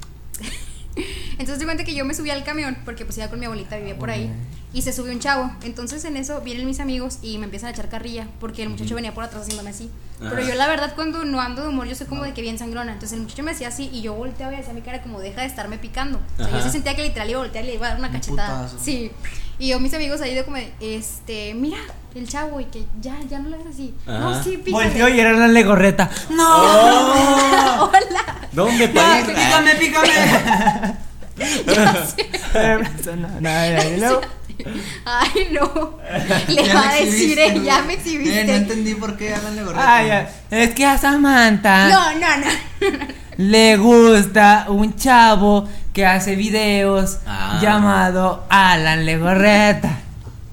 Entonces de cuenta que yo me subí al camión, porque pues iba con mi abuelita, vivía por ahí, y se subió un chavo. Entonces en eso vienen mis amigos y me empiezan a echar carrilla, porque el muchacho venía por atrás haciéndome así. Pero Ajá. yo la verdad cuando no ando de humor, yo soy como de que bien sangrona. Entonces el muchacho me hacía así y yo volteaba y hacía mi cara como deja de estarme picando. O sea, yo se sentía que literal iba a voltear y le iba a dar una Un cachetada. putazo. Sí. Y yo mis amigos ahí de como, este, mira, el chavo y que ya, ya no le hagas así. Ajá. No, sí, pícale. Volteó y era la legorreta. ¡No! ¡Oh! Hola. ¿Dónde país? pícame, pícame. no, no, no, y luego- Ay, no. Le va a decir, exhibiste, eh, ya me Eh, no exhibiste. entendí por qué gorreta. Ay, ay, es que a Samantha No, no, no. le gusta un chavo que hace videos Ah. llamado Alan Legorreta.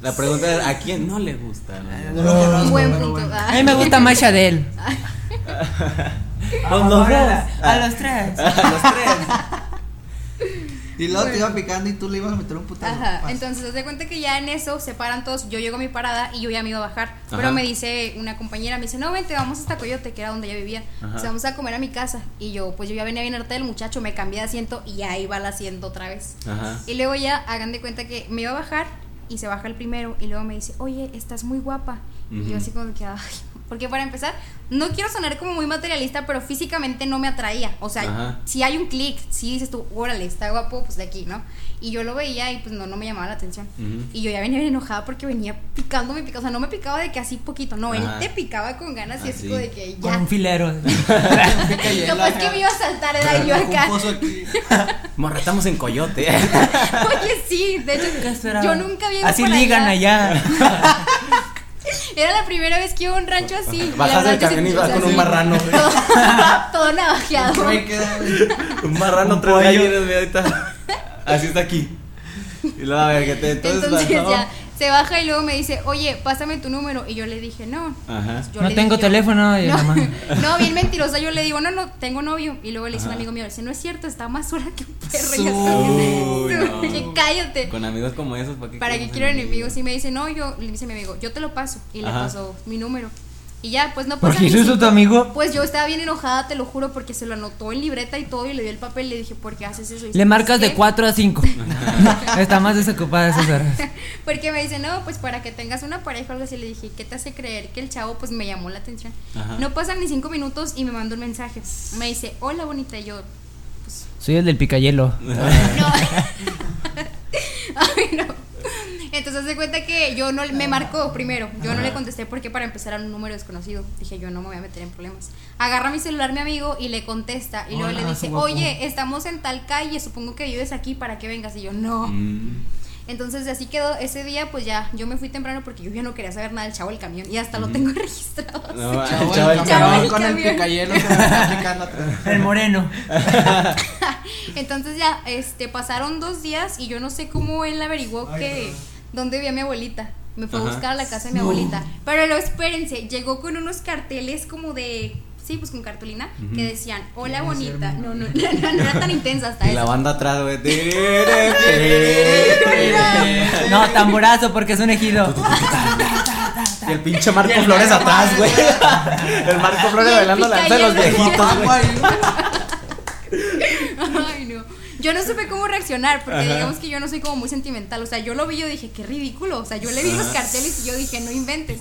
La pregunta es: ¿a quién no le gusta? no? No lo conozco, Buen pero punto. bueno. A mí me gusta más Shadel. Pues los dos. A los tres. Y luego te iba picando y tú le ibas a meter un putazo. Ajá, Paz. entonces haz de cuenta que ya en eso se paran todos, yo llego a mi parada y yo ya me iba a bajar, Ajá. pero me dice una compañera, me dice, no, vente, vamos hasta Coyote, que era donde ella vivía, o sea, vamos a comer a mi casa, y yo, pues yo ya venía bien harta del muchacho, me cambié de asiento y ya iba al asiento otra vez. Ajá. Y luego ya hagan de cuenta que me iba a bajar y se baja el primero y luego me dice, oye, estás muy guapa. Y yo así como que, ay, porque para empezar, no quiero sonar como muy materialista, pero físicamente no me atraía. O sea, Ajá. si hay un clic, si dices tú, órale, está guapo, pues de aquí, ¿no? Y yo lo veía y pues no, no me llamaba la atención. Ujú. Y yo ya venía bien enojada porque venía picándome, picando. O sea, no me picaba de que así poquito, no, él te picaba con ganas y así Así. como de que Con ya. un filero. Capaz que me iba a saltar, era yo acá. Morra, estamos en Coyote. Oye, sí, de hecho, yo nunca había Así ligan allá. Era la primera vez que iba a un rancho así. la Bajas del camión y vas con un marrano. Todo, todo navajeado. Un marrano, Un tres gallines, ve ahorita. Así está aquí. Y luego, a ver, que te. Entonces, Entonces no. ya Se baja y luego me dice, oye, pásame tu número. Y yo le dije, no. Ajá. Yo no le tengo dije, teléfono. Y No, mamá. no, bien mentirosa. Yo le digo, no, no, tengo novio. Y luego le dice un amigo mío, dice, no es cierto, está más sola que un perro. Su- Y yo, Uy, no. Dije, cállate. Con amigos como esos, ¿para qué ¿Para qué quiero enemigos? Y me dice, no, yo, le dice mi amigo, yo te lo paso. Y le Ajá. pasó mi número. Y ya, pues no ¿Por pasa qué eso cinco- tu amigo? Pues yo estaba bien enojada, te lo juro, porque se lo anotó en libreta y todo. Y le dio el papel y le dije, ¿por qué haces eso? Y Le marcas "¿Qué?". de 4 a 5. Está más desocupada esas horas. Porque me dice, no, pues para que tengas una pareja o algo así. Le dije, ¿qué te hace creer que el chavo pues me llamó la atención? Ajá. No pasan ni cinco minutos y me mandó un mensaje. Me dice, hola bonita. Y yo, Soy el del picayelo. no. Ay, no. Entonces se cuenta que yo no me marcó primero. Yo no le contesté porque para empezar era un número desconocido. Dije, yo no me voy a meter en problemas. Agarra mi celular mi amigo y le contesta. Y luego Hola, le dice, oye, estamos en tal calle, supongo que vives aquí para que vengas. Y yo, no. Mm. Entonces así quedó ese día, pues ya, yo me fui temprano porque yo ya no quería saber nada del chavo del camión y hasta lo tengo registrado. No, así. el Chavo, chavo el del del con el camión. picayelo que me está aplicando atrás. El moreno. Entonces ya, este, pasaron dos días y yo no sé cómo él averiguó que dónde vi a mi abuelita. Me fue a buscar a la casa de mi abuelita. Pero no, espérense, llegó con unos carteles como de, sí, pues con cartulina, que decían, hola bonita. No, no, no, no, no era tan intensa hasta Y la eso. banda atrás, güey. No, tamburazo porque es un ejido. Y el pinche Marco Flores atrás, güey. El Marco Flores bailando la danza de los viejitos, güey. Yo no supe cómo reaccionar, porque Ajá. digamos que yo no soy como muy sentimental. O sea, yo lo vi y yo dije, qué ridículo. O sea, yo le vi los carteles y yo dije, no inventes.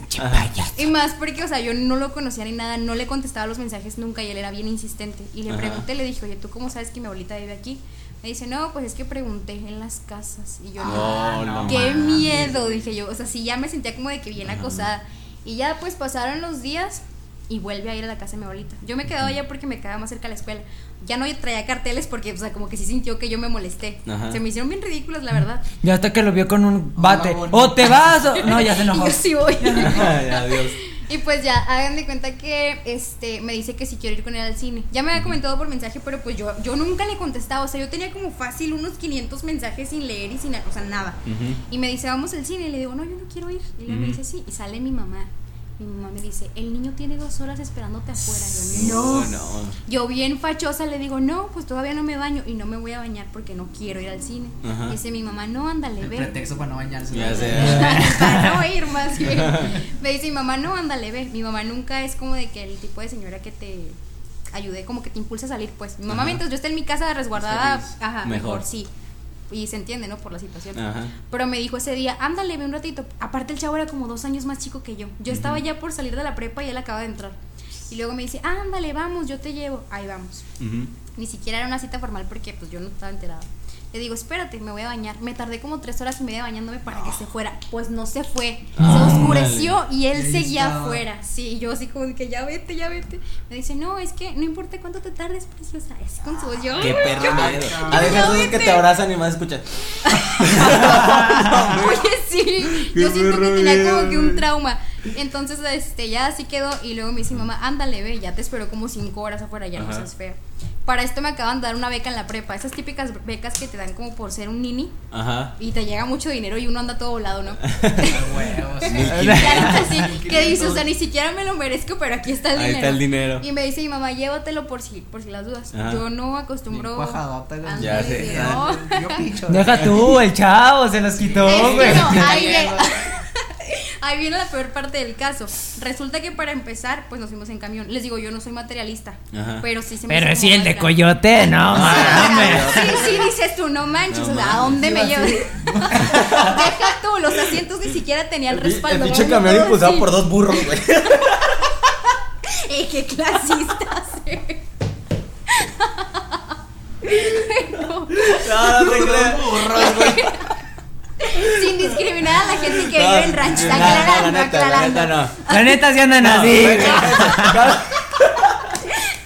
Y más porque, o sea, yo no lo conocía ni nada, no le contestaba los mensajes nunca y él era bien insistente. Y le Ajá. pregunté, le dije, oye, ¿tú cómo sabes que mi abuelita vive aquí? Me dice, no, pues es que pregunté en las casas. Y yo, No, no qué miedo, dije yo. O sea, sí, ya me sentía como de que bien acosada. Y ya, pues pasaron los días y vuelve a ir a la casa de mi abuelita. Yo me quedaba allá porque me quedaba más cerca de la escuela. Ya no traía carteles porque, o sea, como que sí sintió que yo me molesté. Ajá. Se me hicieron bien ridículas, la verdad. Ya hasta que lo vio con un bate. O te vas o. No, ya se Y enojó. yo sí voy. Ay, adiós. Y pues ya, hagan de cuenta que este me dice que si quiero ir con él al cine. Ya me había comentado por mensaje, pero pues yo, yo nunca le contestaba. O sea, yo tenía como fácil unos 500 mensajes sin leer y sin, o sea, nada. Y me dice, vamos al cine. Y le digo, no, yo no quiero ir. Y luego me Ujú. dice, sí. Y sale mi mamá. Mi mamá me dice, el niño tiene dos horas esperándote afuera. Yo, no. No. Yo bien fachosa le digo, no, pues todavía no me baño y no me voy a bañar porque no quiero ir al cine. Ajá. Dice mi mamá, no, ándale, El ve. pretexto para no bañarse. Ya. Para no ir más bien. Me dice mi mamá, no, ándale, ve. Mi mamá nunca es como de que el tipo de señora que te ayude, como que te impulsa a salir, pues. Mi mamá, Ajá. mientras yo esté en mi casa resguardada, ajá, Mejor. mejor. sí. Y se entiende, ¿no? Por la situación. Ajá. Pero me dijo ese día, ándale, ve un ratito. Aparte, el chavo era como dos años más chico que yo. Yo estaba ya por salir de la prepa y él acaba de entrar. Y luego me dice, ándale, vamos, yo te llevo. Ahí vamos. Ni siquiera era una cita formal porque pues yo no estaba enterada. Le digo, espérate, me voy a bañar. Me tardé como tres horas y media bañándome para que se fuera. Pues no se fue. Ah, se oscureció y él seguía estaba. afuera. Sí, yo así como que ya vete, ya vete. Me dice, no, es que no importa cuánto te tardes, preciosa. Así con su voz. Yo, Qué "Ay, perro yo- miedo. cabrón. A veces que vete". te abrazan y más escuchas. Oye, sí. Qué Yo siento que tenía miedo, como que un trauma. Entonces, este, ya así quedó. Y luego me dice mi mamá, ándale, ve, ya te espero como cinco horas afuera, ya no seas fea. Para esto me acaban de dar una beca en la prepa. Esas típicas becas que te dan como por ser un nini. Ajá. Y te llega mucho dinero y uno anda todo volado, ¿no? Que dice, o sea, ni siquiera me lo merezco, pero aquí está el Ahí dinero. está el dinero. Y me dice mi mamá, llévatelo por si, por si las dudas. Ajá. Yo no acostumbro. Bien cuajadota, güey. Ándale, Ya sé. no. Yo picho. Deja tú, el chavo, se los quitó, Es que güey. no, ahí. Ahí viene la peor parte del caso. Resulta que para empezar, pues nos fuimos en camión. Les digo, yo no soy materialista, Ajá. pero sí se me Pero sí, el de coyote, no mames. Sí, sí, dices tú, no manches, No o sea, ¿a dónde me Sí, llevas? Deja tú, los asientos ni siquiera tenían El respaldo. El pinche camión impulsado Sí. por dos burros, güey. ¡Eh, qué clasistas! eh. No, No, no te creas. Burros, güey. sin discriminar a la gente que No, vive en ranchos, no, no, la aclarando, neta, la aclarando. neta, no. La neta sí andan No, así.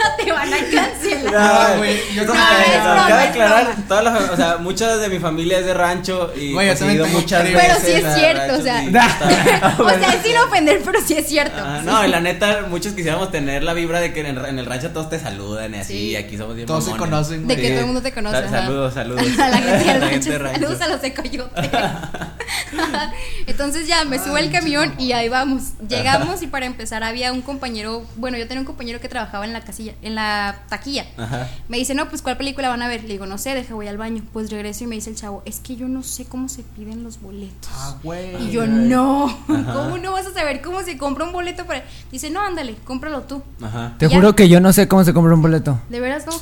Te van a cancelar. No, güey, yo No, cabe aclarar, todas las, o sea, muchas de mi familia es de rancho y Güey, pues, he ido muchas veces. Pero sí es cierto, o sea. está- O sea, es sin ofender, pero sí es cierto. Ah, Sí. no, y la neta, muchos quisiéramos tener la vibra de que en el, en el rancho todos te saludan y así, Sí. y aquí somos bien Todos se mamones. conocen, De que todo el mundo te conoce. Saludos, saludos. A la gente del rancho. de rancho. Saludos a los de Coyote. Entonces ya me subo al camión y ahí vamos. Llegamos y para empezar había un compañero, bueno, yo tenía un compañero que trabajaba en la casilla, en la taquilla. Ajá. Me dice, no, pues ¿cuál película van a ver? Le digo, no sé, deja, voy al baño. Pues regreso y me dice el chavo, es que yo no sé cómo se piden los boletos. Ah, güey. Y yo, no, ¿cómo no vas a saber cómo se compra un boleto para...? Dice, no, ándale, cómpralo tú. Ajá. Te Ya. juro que yo no sé cómo se compra un boleto. ¿De veras no?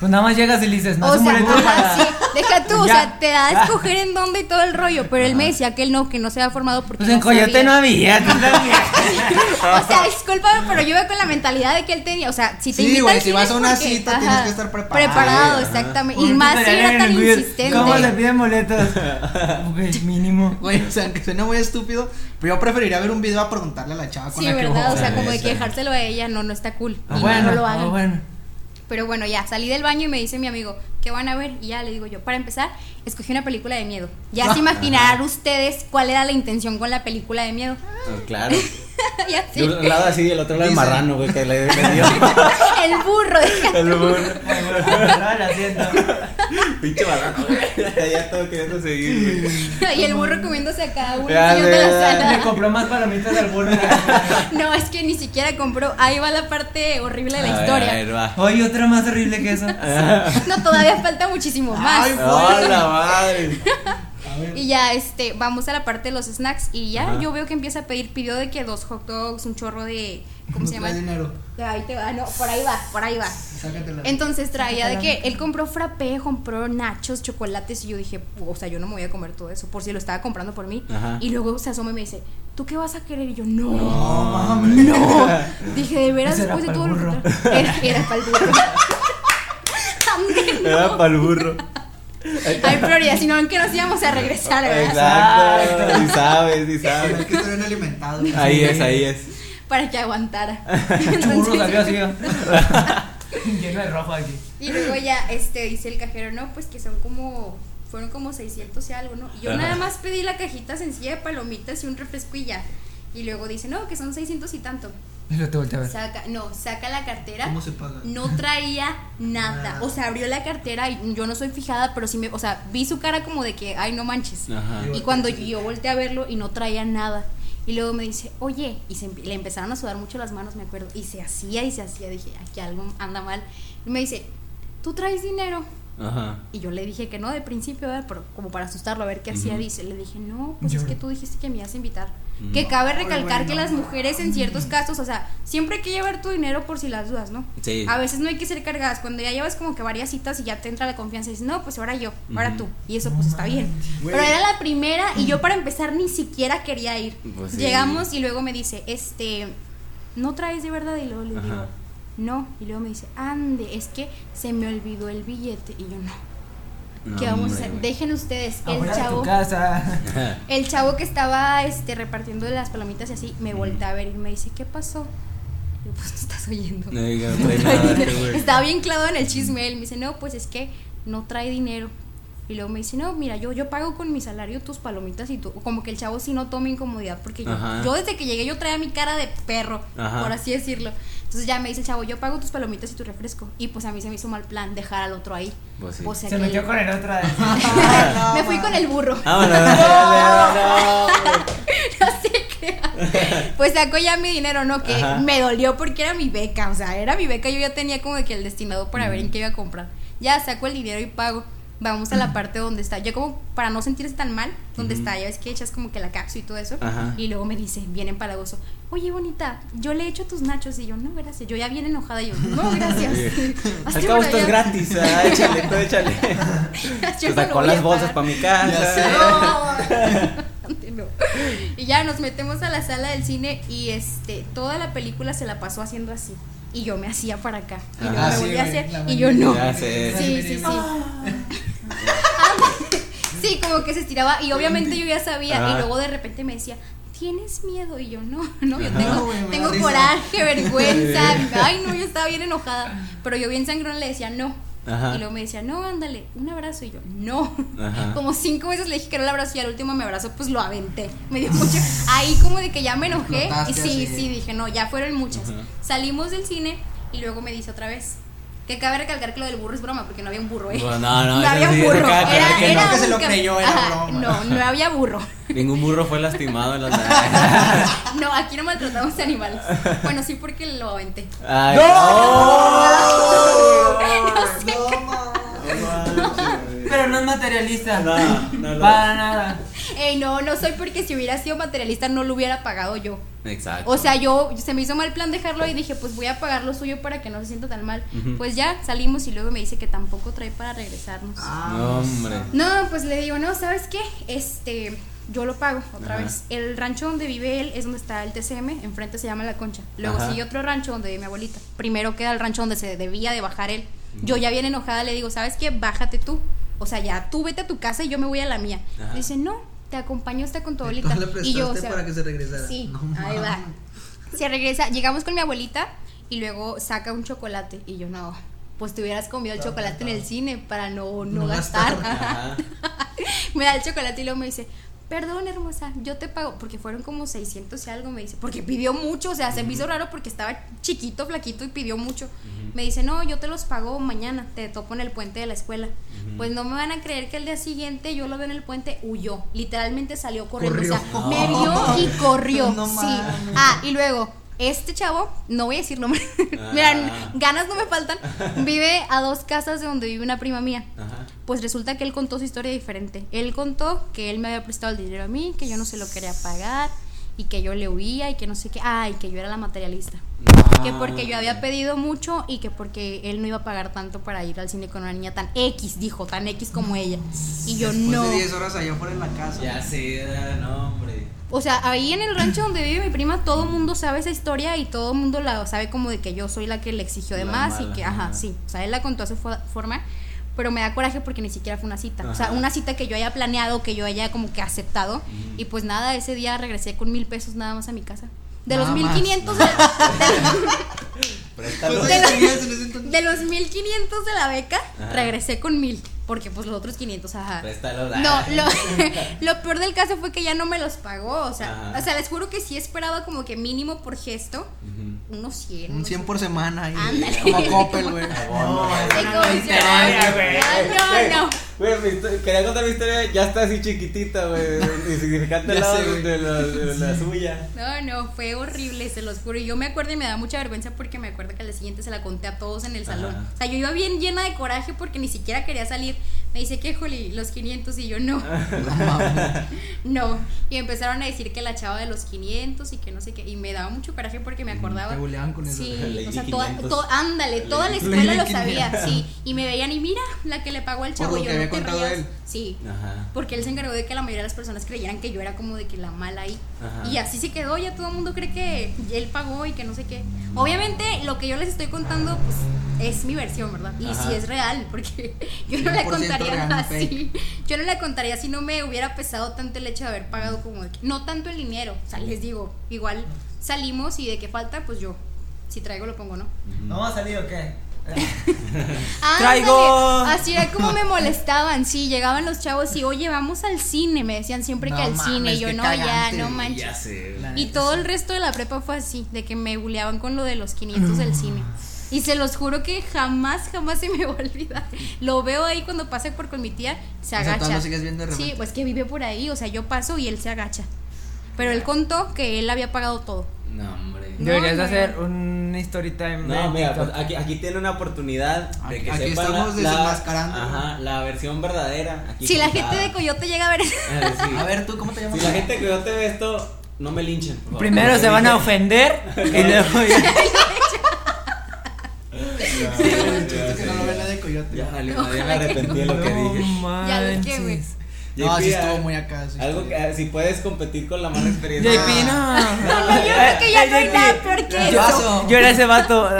Pues nada más llegas y le dices, no o es un sea, boleto ajá, para- sí, deja tú, o Ya. sea, te da a escoger en dónde y todo el rollo, pero él me decía que él no, que no se había formado porque Pues no en Coyote sabía. no había. O sea, discúlpame, pero yo iba con la mentalidad de que él tenía, o sea, si te Sí, invita güey, al si cine vas a una porque- cita, tienes que estar preparado. Preparado, Ajá. exactamente. Y más si era tan insistente. ¿Cómo se piden boletos? Güey, mínimo. Güey, o sea, aunque suene muy estúpido, pero yo preferiría ver un video a preguntarle a la chava con Sí, la que verdad, voy. o sea, Sí, como de sí. quejárselo a ella, no, no está cool. Ah, Y bueno, no lo ah, hagan. bueno. Pero bueno, ya, salí del baño y me dice mi amigo, ¿qué van a ver? Y ya le digo yo, para empezar, escogí una película de miedo. Ya se imaginarán ustedes cuál era la intención con la película de miedo. Ah, Claro. De un lado así y el otro lado el marrano, güey, que le, le dio. El burro, el burro. Pinche marrano, güey. Ya todo queriendo seguir, güey. Y el burro comiéndose a cada uno Ya, sillón de la ya, sala. Le compró más palomitas al burro. No, es que ni siquiera compró. Ahí va la parte horrible de la A ver, historia. A ver. Oye, otra más horrible que eso. No, todavía falta muchísimo más. Ay, ¡Oh, la madre! Y ya, este, vamos a la parte de los snacks. Y ya Ajá. yo veo que empieza a pedir, pidió de que dos hot dogs, un chorro de. ¿Cómo se No llama? dinero. Ahí te va, no, por ahí va, por ahí va. Sácatela. Entonces traía de que él compró frappé, compró nachos, chocolates y yo dije, o sea, yo no me voy a comer todo eso por si lo estaba comprando por mí. Ajá. Y luego se asoma y me dice, ¿tú qué vas a querer? Y yo, no, No, no. Dije, de veras, después de todo lo que burro. Era, era para el burro. No. Era para el burro. Hay prioridad, si no, que nos íbamos a regresar, ¿verdad? Exacto. Y sabes, y Hay sabes. que estar bien alimentado. Ahí es, ahí es. Para que aguantara. Churro Entonces- salió así. Lleno de rojo aquí. Y luego ya, este, dice el cajero, no, pues que son como, fueron como 600 y algo, ¿no? Y yo Ajá. nada más pedí la cajita sencilla de palomitas y un refresco y ya. Y luego dice, no, que son 600 y tanto. Y lo te volteé a ver. Saca, no, saca la cartera. ¿Cómo se paga? No traía nada. Nada. O sea, abrió la cartera y yo no soy fijada, pero sí me, o sea, vi su cara como de que, ay, no manches. Ajá. Y cuando yo volteé a verlo y no traía nada. Y luego me dice, oye, y se, le empezaron a sudar mucho las manos, me acuerdo. Y se hacía y se hacía. Dije, aquí algo anda mal. Y me dice, ¿tú traes dinero? Ajá. Y yo le dije que no de principio, ¿verdad? pero como para asustarlo, a ver qué hacía. Dice, le dije, no, pues es que tú dijiste que me ibas a invitar. Mm. Que cabe Ay, recalcar que las mujeres en ciertos casos, o sea, siempre hay que llevar tu dinero por si las dudas, ¿no? Sí. A veces no hay que ser cargadas. Cuando ya llevas como que varias citas y ya te entra la confianza y dices, no, pues ahora yo, ahora tú. Y eso pues está bien. Güey. Pero era la primera y yo para empezar ni siquiera quería ir. Pues sí. Llegamos y luego me dice, este, ¿no traes de verdad? Y luego le digo, Ajá. No. Y luego me dice, ande, es que se me olvidó el billete. Y yo no. No, ¿Qué vamos a hombre, hacer? Dejen ustedes, el chavo. casa. El chavo que estaba este, repartiendo las palomitas y así, me voltea a ver y me dice, ¿qué pasó? Y yo, pues tú estás oyendo. No diga, no trae nada, güey. Estaba bien clavado en el chisme. Él me dice, no, pues es que no trae dinero. Y luego me dice, no, mira, yo, yo pago con mi salario tus palomitas y tú. Como que el chavo sí no toma incomodidad. Porque yo, desde que llegué yo traía mi cara de perro, Ajá. por así decirlo. Entonces ya me dice el chavo, yo pago tus palomitas y tu refresco. Y pues a mí se me hizo mal plan dejar al otro ahí. Pues sí. O sea Se que- metió con el otro. decir, me fui con el burro. No, no, no se crea. Pues saco ya mi dinero, ¿no? Que Ajá. me dolió porque era mi beca. O sea, era mi beca. Yo ya tenía como que el destinado para ver en qué iba a comprar. Ya saco el dinero y pago. Vamos a la parte donde está. Yo como para no sentirse tan mal, donde está, ya ves que echas como que la cápsula y todo eso. Ajá. Y luego me dice, bien empalagoso, oye bonita, yo le echo tus nachos. Y yo, no, gracias. Yo ya bien enojada. Y yo, no, gracias. Hazte Al cabo para esto es gratis, ah, échale, tú échale. Yo Te sacó las bolsas para mi casa. No. Y ya nos metemos a la sala del cine y este toda la película se la pasó haciendo así. Y yo me hacía para acá. Y luego Ajá. me Ah, sí, volví a hacer. Y yo no. Sí, sí, sí. Sí, como que se estiraba. Y obviamente yo ya sabía. Y luego de repente me decía. ¿Tienes miedo? Y yo, no, no, yo tengo, No, da tengo coraje, vergüenza. Ay, no, yo estaba bien enojada. Pero yo bien sangrón le decía, no. Ajá. Y luego me decía, no, ándale, un abrazo. Y yo, no. Ajá. Como cinco veces le dije que era el abrazo y al último me abrazó, pues lo aventé. Me dio mucho. Ahí como de que ya me enojé. Y sí, así. sí, dije, no, ya fueron muchas. Ajá. Salimos del cine y luego me dice otra vez, Que cabe recalcar que lo del burro es broma, porque no había un burro, ¿eh? No, no, no, no había sí, un burro. Era, aclarar que era no, que se lo creyó, era Ajá, broma. No, no había burro. Ningún burro fue lastimado en la No, aquí no maltratamos animales. Bueno, sí, porque lo aventé. Ay, Pero no es materialista. No, no lo Para nada. Ey, no, no soy porque si hubiera sido materialista no lo hubiera pagado yo. Exacto. O sea, yo se me hizo mal plan dejarlo y dije, pues voy a pagar lo suyo para que no se sienta tan mal. Pues ya salimos y luego me dice que tampoco trae para regresarnos. No, hombre. No, pues le digo, no, ¿sabes qué? Este, yo lo pago otra Ajá. vez. El rancho donde vive él es donde está el TCM, enfrente se llama La Concha. Luego Ajá. sigue otro rancho donde vive mi abuelita. Primero queda el rancho donde se debía de bajar él. Yo ya bien enojada le digo, ¿sabes qué? Bájate tú. O sea, ya tú vete a tu casa y yo me voy a la mía. Ajá. Dice, no, te acompaño hasta con tu Tú abuelita. le Y yo, o prestaste sea, para que se regresara. Sí, No ahí va. Se regresa, llegamos con mi abuelita y luego saca un chocolate. Y yo, no, pues te hubieras comido el chocolate en el cine para no, no, No gastar. me da el chocolate y luego me dice, perdón hermosa, yo te pago, porque fueron como 600 y algo, me dice, porque pidió mucho, o sea, se me hizo raro porque estaba chiquito, flaquito y pidió mucho. Me dice, no, yo te los pago mañana, te topo en el puente de la escuela. Pues no me van a creer que el día siguiente yo lo veo en el puente, huyó, literalmente salió corriendo, o sea, me vio y corrió. No sí. Ah, y luego, este chavo, no voy a decir nombre, mira, Ah. ganas no me faltan, vive a dos casas de donde vive una prima mía. Ajá. Pues resulta que él contó su historia diferente. Él contó que él me había prestado el dinero a mí, que yo no se lo quería pagar y que yo le huía y que no sé qué. Ah, y que yo era la materialista. Que porque yo había pedido mucho y que porque él no iba a pagar tanto para ir al cine con una niña tan X, dijo, tan X como ella. Y yo Después no. de 10 horas allá afuera en la casa. Ya sé, no, hombre. O sea, ahí en el rancho donde vive mi prima, todo el mundo sabe esa historia y todo el mundo la sabe como de que yo soy la que le exigió de La más y que, ajá, sí. O sea, él la contó a su fo- forma, pero me da coraje porque ni siquiera fue una cita. O sea, una cita que yo haya planeado, que yo haya como que aceptado. Y pues nada, ese día regresé con mil pesos nada más a mi casa. De los Nada mil más. quinientos de, Préstalo. Pues, de entonces. de los mil quinientos de la beca, Ajá. regresé con mil. Porque pues los otros 500, ajá. Préstalo. No, lo, lo peor del caso fue que ya no me los pagó. O sea, Ajá. o sea, les juro que sí esperaba como que mínimo por gesto Ujú. unos 100. Un unos 100 por semana. Ándale. Como Coppel, güey. No, no, no. Güey, quería contar mi historia, ya está así chiquitita, güey. Insignificante al lado de la, de la suya. No, no, fue horrible, se los juro. Y yo me acuerdo y me da mucha vergüenza porque me acuerdo que al día siguiente se la conté a todos en el salón. Ajá. O sea, yo iba bien llena de coraje porque ni siquiera quería salir. Me dice que, Joli, los 500 y yo no. No. Y empezaron a decir que la chava de los 500 y que no sé qué. Y me daba mucho coraje porque me acordaba. Te con eso. Sí, Lady o sea, toda, 500. to- ándale, toda la Lady escuela lo 500. sabía, sí. Y me veían y mira, la que le pagó al Por chavo. lo y yo que no había te contado rías". él. Sí. Ajá. Porque él se encargó de que la mayoría de las personas creyeran que yo era como de que la mala ahí. Ajá. Y así se quedó, ya todo el mundo cree que él pagó y que no sé qué. Obviamente lo que yo les estoy contando pues es mi versión, ¿verdad? Y Ajá. sí es real, porque yo no la 100% contaría real, no así. Yo no la contaría si no me hubiera pesado tanto el hecho de haber pagado como de que- no tanto el dinero, o sea, les digo, igual salimos y de qué falta, pues yo si traigo lo pongo, ¿no? ¿Vamos a salir o qué? Ándale, Traigo- Así era como me molestaban, sí, llegaban los chavos y, oye, vamos al cine, me decían siempre No que al mames, cine, y yo no, ya, no manches. Ya sé. La Y neta, todo sí. el resto de la prepa fue así, de que me buleaban con lo de los 500 del cine. Y se los juro que jamás, jamás se me va a olvidar. Lo veo ahí cuando pase por con mi tía, se O sea, agacha. todavía lo sigues viendo de sí, pues que vive por ahí, o sea, yo paso y él se agacha. Pero él contó que él había pagado todo. No, hombre. Deberías no. hacer un story time. No, de mira, pues aquí, aquí tiene una oportunidad de Aquí- que aquí sepan estamos la, desenmascarando. Ajá, la versión verdadera. Aquí Si la gente de Coyote llega a ver eso. Ah, sí. A ver, tú, ¿cómo te llamas? Si la gente que yo te ve esto, no me linchen. por favor. Primero se van a ofender y luego ya. Chiste que no lo ve nadie de Coyote. Ya, ya me arrepentí de lo que No dije. Ya ves que, güey. No, JP, sí estuvo ah, muy acá. sí Algo que, ah, si puedes competir con la mala experiencia. JP, no. No, yo creo que ya no hay nada peor que eso. Yo era ese vato.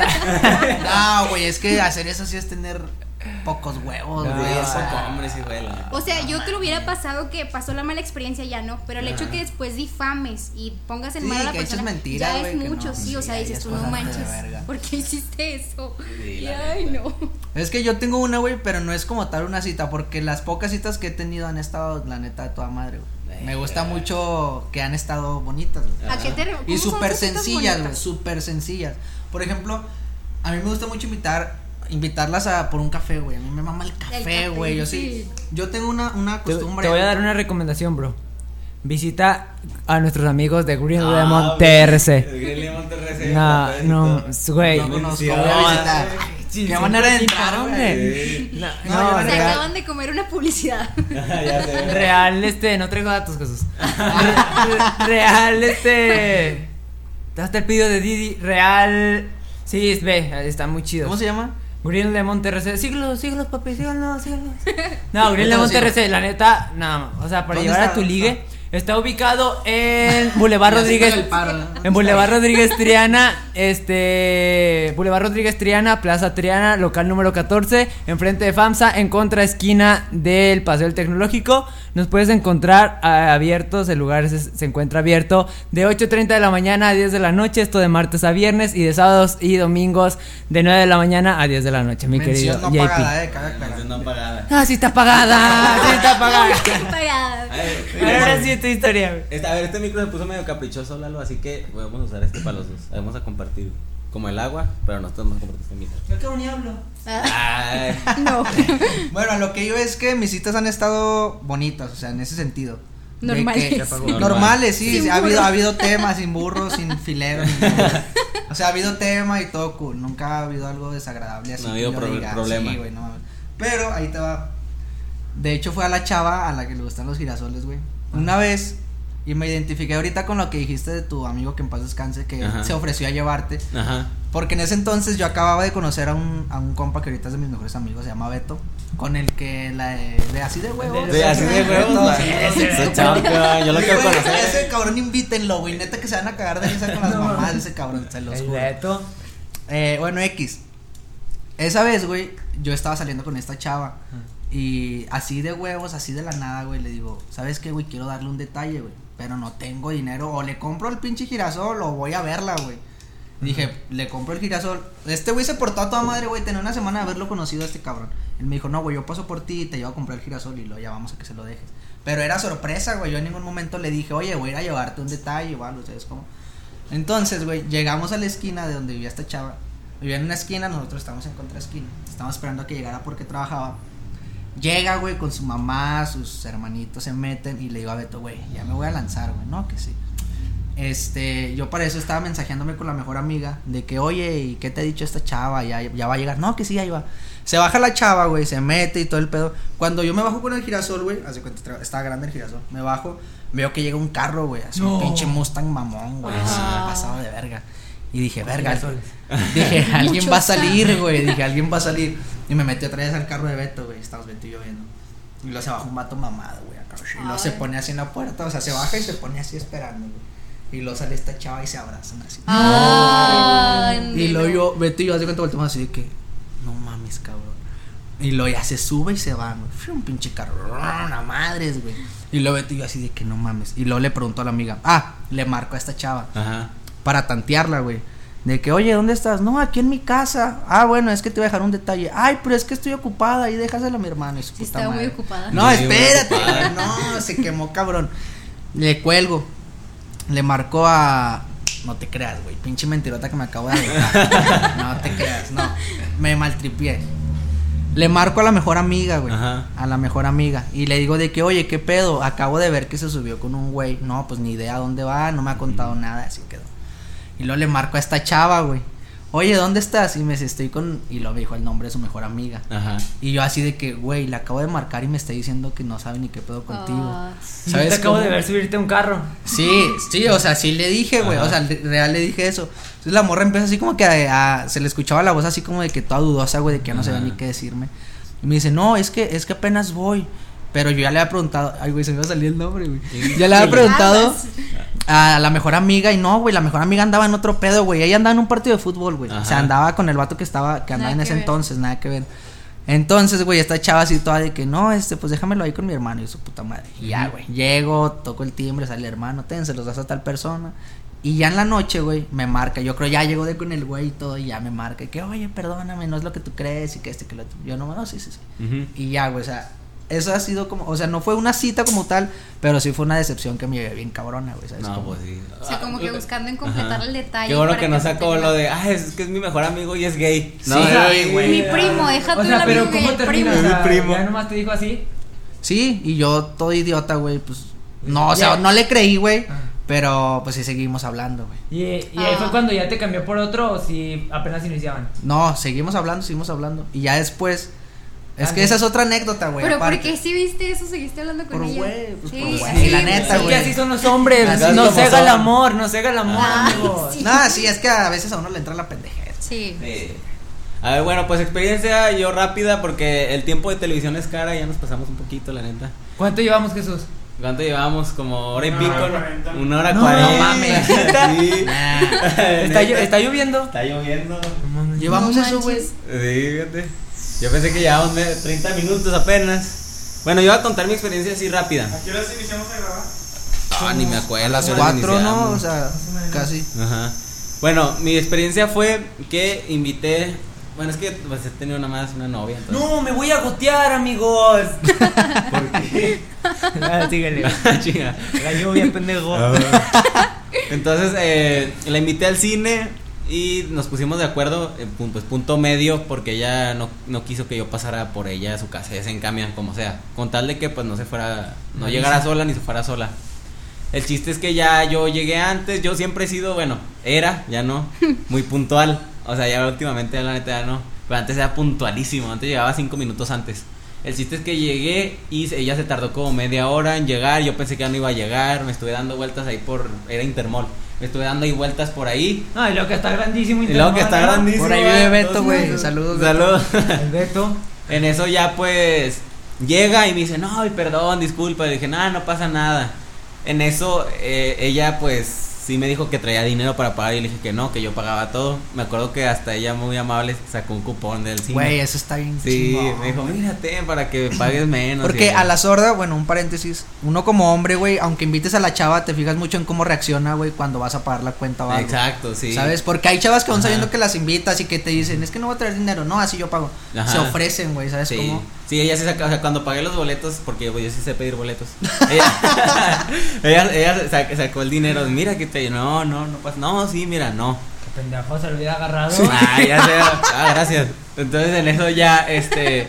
No, güey, es que hacer eso sí es tener pocos huevos, No, güey. O eso, sea, hombre, sí fue la. O sea, yo te lo hubiera pasado que pasó la mala experiencia, ya no. Pero el hecho que después difames y pongas en Sí, mal a la que persona, mentiras, ya güey, es que mucho, no, sí. O sea, dices es tú, no manches. ¿por qué hiciste eso? Sí, Y, ay, no. Es que yo tengo una, güey, pero no es como tal una cita, porque las pocas citas que he tenido han estado, la neta, de toda madre, güey. Me gusta mucho que han estado bonitas, güey. ¿A qué te Y súper sencillas, güey, súper sencillas. Por ejemplo, a mí me gusta mucho imitar invitarlas a por un café, güey. A mí me mama el café, café, güey. Yo sí. Yo tengo una, una costumbre. te voy a dar una recomendación, bro. Visita a nuestros amigos de Green Ah, Lemon TRC. Green Lemon TRC. No, no, güey. No conozco, no, visitar. Sí, Qué manera de entrar, no, güey. hombre. No, No, Se real, acaban de comer una publicidad. real, este, no traigo datos, Jesús. Re- real, este. Te hasta el pedido de Didi. Real. Sí, ve, está muy chido. ¿Cómo se llama? Green Lemon TRC. Síguelos, síguelos, papi, síguelos, síguelos. No, Green Lemon. TRC, la neta, nada más. O sea, para ¿Dónde llevar a tu ligue, está ubicado en Boulevard Rodríguez. paro, ¿no? En Boulevard Rodríguez Triana, este. Boulevard Rodríguez Triana, Plaza Triana, local número 14, enfrente de FAMSA, en contra esquina del Paseo del Tecnológico. Nos puedes encontrar ah, abiertos, el lugar se, se encuentra abierto de 8.30 de la mañana a 10 de la noche, esto de martes a viernes, y de sábados y domingos de 9 de la mañana a 10 de la noche, mi querido Mención no JP. pagada, eh. Mención no pagada. Ah, sí está pagada, sí está pagada. Ahora sí tu historia, güey. Este, a ver, este micro se puso medio caprichoso, Lalo, así que vamos a usar este para los dos. Vamos a compartir como el agua, pero nosotros vamos a compartir este micro. Yo que ni hablo. Ay, No. Bueno, lo que yo es que mis citas han estado bonitas, o sea, en ese sentido. Normales. pagó. Normales, sí, ha habido, ha habido temas sin burro, sin filero. ni nada. O sea, ha habido tema y todo cool. Nunca ha habido algo desagradable así. No ha habido yo pro- diga, problema. sí, güey, no mames. Pero ahí te va. De hecho, fue a la chava a la que le gustan los girasoles, güey. Una vez, y me identifiqué ahorita con lo que dijiste de tu amigo que en paz descanse, que Ajá. se ofreció a llevarte. Ajá. Porque en ese entonces yo acababa de conocer a un, a un compa que ahorita es de mis mejores amigos, se llama Beto, con el que la de, de así de huevos. De- Sí, así de huevos, Ese sí. chavo, que yo lo quiero conocer. Ese cabrón invítenlo, güey, neta que se van a cagar de risa con las mamás de ese cabrón, se los juro. Beto. Eh, bueno, X. Esa vez, güey, yo estaba saliendo con esta chava. Y así de huevos, así de la nada, güey, le digo, ¿sabes qué, güey? Quiero darle un detalle, güey. Pero no tengo dinero. O le compro el pinche girasol o voy a verla, güey. Dije, le compro el girasol. Este güey se portó a toda madre, güey. Tenía una semana de haberlo conocido a este cabrón. Él me dijo, no, güey, yo paso por ti y te llevo a comprar el girasol y lo llamamos a que se lo dejes. Pero era sorpresa, güey. Yo en ningún momento le dije, oye, voy a ir a llevarte un detalle o algo, ¿sabes cómo? Entonces, güey, llegamos a la esquina de donde vivía esta chava. Vivía en una esquina, nosotros estábamos en contraesquina. Estábamos esperando a que llegara porque trabajaba. Llega, güey, con su mamá, sus hermanitos se meten y le digo a Beto, güey, ya me voy a lanzar, güey, no, que sí. Este, yo para eso estaba mensajeándome con la mejor amiga de que, oye, ¿y qué te ha dicho esta chava? Ya, ya va a llegar. No, que sí, ahí va. Se baja la chava, güey, se mete y todo el pedo. Cuando yo me bajo con el girasol, güey, hace cuenta, estaba grande el girasol. Me bajo, veo que llega un carro, güey, así No. un pinche Mustang mamón, güey, así Ah. pasado de verga. Y dije, verga, dije, alguien va a salir, güey, dije, alguien va a salir. Y me metí otra vez al carro de Beto, güey, estábamos Beto y yo viendo. Y luego se baja un vato mamado, güey. Y luego se pone así en la puerta, o sea, se baja y se pone así esperando, güey. Y luego sale esta chava y se abrazan así. Ay, Y luego no. yo, Beto y yo, hace cuenta volteamos así de que, no mames, cabrón. Y luego ya se sube y se va, güey. Fue un pinche carro, a madres, güey. Y luego Beto y yo así de que no mames. Y luego le pregunto a la amiga, ah, le marco a esta chava Ajá. Para tantearla, güey. De que, oye, ¿dónde estás? No, aquí en mi casa. Ah, bueno, es que te voy a dejar un detalle. Ay, pero es que estoy ocupada. Ahí déjaselo a mi hermano. Y su Sí, puta estaba muy ocupada. No, espérate. ocupada. No, se quemó, cabrón. Le cuelgo. Le marcó a. No te creas, güey. Pinche mentirota que me acabo de aventar. No te creas, no. Me maltripié. Le marco a la mejor amiga, güey. Ajá. A la mejor amiga. Y le digo de que, oye, ¿qué pedo? Acabo de ver que se subió con un güey. No, pues ni idea dónde va, no me ha contado nada, así quedó. Y luego le marco a esta chava, güey. Oye, ¿dónde estás? Y me dice, estoy con. Y luego me dijo el nombre de su mejor amiga. Ajá. Y yo así de que, güey, le acabo de marcar y me está diciendo que no sabe ni qué pedo contigo. Yo ¿Sabes te acabo cómo? de ver subirte a un carro. Sí, sí, o sea, sí le dije, güey, o sea, real le dije eso. Entonces la morra empezó así como que a, a- se le escuchaba la voz así como de que toda dudosa, güey, de que ya no sabía ni qué decirme. Y me dice, no, es que, es que apenas voy. Pero yo ya le había preguntado, ay, güey, se me iba a salir el nombre, güey. Ya le había preguntado. A la mejor amiga y no, güey, la mejor amiga andaba en otro pedo, güey. Ella andaba en un partido de fútbol, güey. O sea, andaba con el vato que estaba, que andaba Nada en que ese ver. entonces, nada que ver. Entonces, güey, esta chava así toda de que no, este, pues déjamelo ahí con mi hermano y su puta madre. Y ya, güey, llego, toco el timbre, sale el hermano, ten, se los das a tal persona. Y ya en la noche, güey, me marca. Yo creo ya llegó de con el güey y todo, y ya me marca. Y que, oye, perdóname, no es lo que tú crees y que este, que lo otro. Yo no, no, sí, sí, sí. Y ya, güey, o sea, eso ha sido como, o sea, no fue una cita como tal, pero sí fue una decepción que me llevé bien cabrona, güey, ¿sabes? No, pues sí. O sea, como que Ah, buscando en completar ajá. el detalle Qué bueno que que no sacó lo de, ah, es que es mi mejor amigo y es gay. Sí, No, güey. Mi primo, déjate O sea, el pero amigo ¿cómo el primo. Mi primo. Ya nomás te dijo así. Sí, y yo todo idiota, güey, pues no, o sea, no le creí, güey, Ah. pero pues sí seguimos hablando, güey. Y, y ahí Ah. fue cuando ya te cambió por otro o si apenas iniciaban. No, seguimos hablando, seguimos hablando y ya después es Ah, que esa es otra anécdota, güey, Pero aparte. ¿por qué si viste eso seguiste hablando con Por ella? güey, pues, por sí, güey, sí, la sí. neta, Es güey. que así son los hombres. Así no cega el amor, no cega el amor, Ay, amigo. sí. Nada, sí, es que a veces a uno le entra la pendejez. Sí. Sí. A ver, bueno, pues experiencia yo rápida porque el tiempo de televisión es cara, ya nos pasamos un poquito, la neta. ¿Cuánto llevamos, Jesús? ¿Cuánto llevamos? Como hora y Una pico, hora ¿no? cuarenta. Una hora No, cuarenta. no mames. Sí. Está, está lloviendo. Está lloviendo. Llevamos No eso, güey. Sí, fíjate. Yo pensé que llevábamos me- 30 minutos apenas. Bueno, yo voy a contar mi experiencia así rápida. ¿A qué horas iniciamos a grabar? Ah, ni me acuerdo. A las qué horas cuatro, ¿no? O sea, casi. Ajá. Bueno, mi experiencia fue que invité. Bueno, es que pues, he tenido nada más una novia. Entonces... No, me voy a gotear, amigos. ¿Por qué? Ah, síguele. Chinga. La lluvia, pendejo. Entonces eh, la invité al cine y nos pusimos de acuerdo, en pu- pues punto medio, porque ella no, no quiso que yo pasara por ella a su casa, ella se encamia como sea, con tal de que pues no se fuera, no llegara sola ni se fuera sola. El chiste es que ya yo llegué antes, yo siempre he sido, bueno, era, ya no, muy puntual, o sea, ya últimamente la neta ya no, pero antes era puntualísimo, antes llegaba cinco minutos antes. El chiste es que llegué y ella se tardó como media hora en llegar. Yo pensé que ya no iba a llegar. Me estuve dando vueltas ahí por. Era Intermol. Me estuve dando ahí vueltas por ahí. No, y luego que está grandísimo. Y luego que está ¿no? grandísimo. Por ahí vive Beto, güey. Saludos, Beto. Saludos. El Beto. en eso ya pues. Llega y me dice, no, y perdón, disculpa. Le dije, nada, no pasa nada. En eso eh, ella pues sí me dijo que traía dinero para pagar y le dije que no, que yo pagaba todo. Me acuerdo que hasta ella muy amable sacó un cupón del cine. Güey, eso está bien Sí, chingón. me dijo, mírate para que pagues menos. Porque a la sorda, bueno, un paréntesis, uno como hombre, güey, aunque invites a la chava, te fijas mucho en cómo reacciona, güey, cuando vas a pagar la cuenta o algo. Exacto, sí. ¿Sabes? Porque hay chavas que Ajá. sabiendo que las invitas y que te dicen, es que no voy a traer dinero, no, así yo pago. Ajá. Se ofrecen, güey, ¿sabes Sí, cómo? Sí, ella sí saca, o sea, cuando pagué los boletos, porque yo sí sé pedir boletos. ella, ella, ella sac- sacó el dinero, mira que te, no, no, no pasa, no, sí, mira, no. Qué pendejo se lo hubiera agarrado. Ah, ya sé, ah, gracias. Entonces en eso ya, este,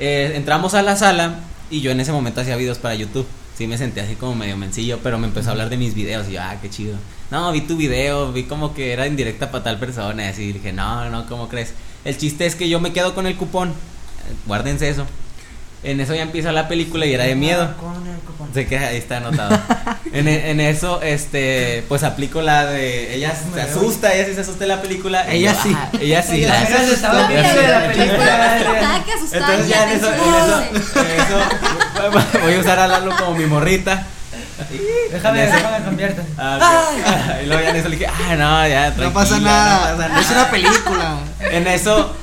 eh, entramos a la sala y yo en ese momento hacía videos para YouTube. Sí, me senté así como medio mencillo, pero me empezó a hablar de mis videos y yo, ah, qué chido. No, vi tu video, vi como que era indirecta para tal persona y así dije, no, no, ¿cómo crees? El chiste es que yo me quedo con el cupón, guárdense eso. En eso ya empieza la película y era de miedo. Se queda, ahí está anotado. en, e- en eso, este, pues aplico la de. Ella se asusta, ella sí se asusta de la película. Ella sí. ah, ella sí. Ella la- sí se ella viendo sí. de la película. Estaba que asustada Entonces ya en eso, en eso, en eso, voy a usar a Lalo como mi morrita. Déjame, En déjame cambiarte. Ah. Y luego ya en eso le dije, ah, no, ya, No pasa nada, no pasa es nada". una película. En eso,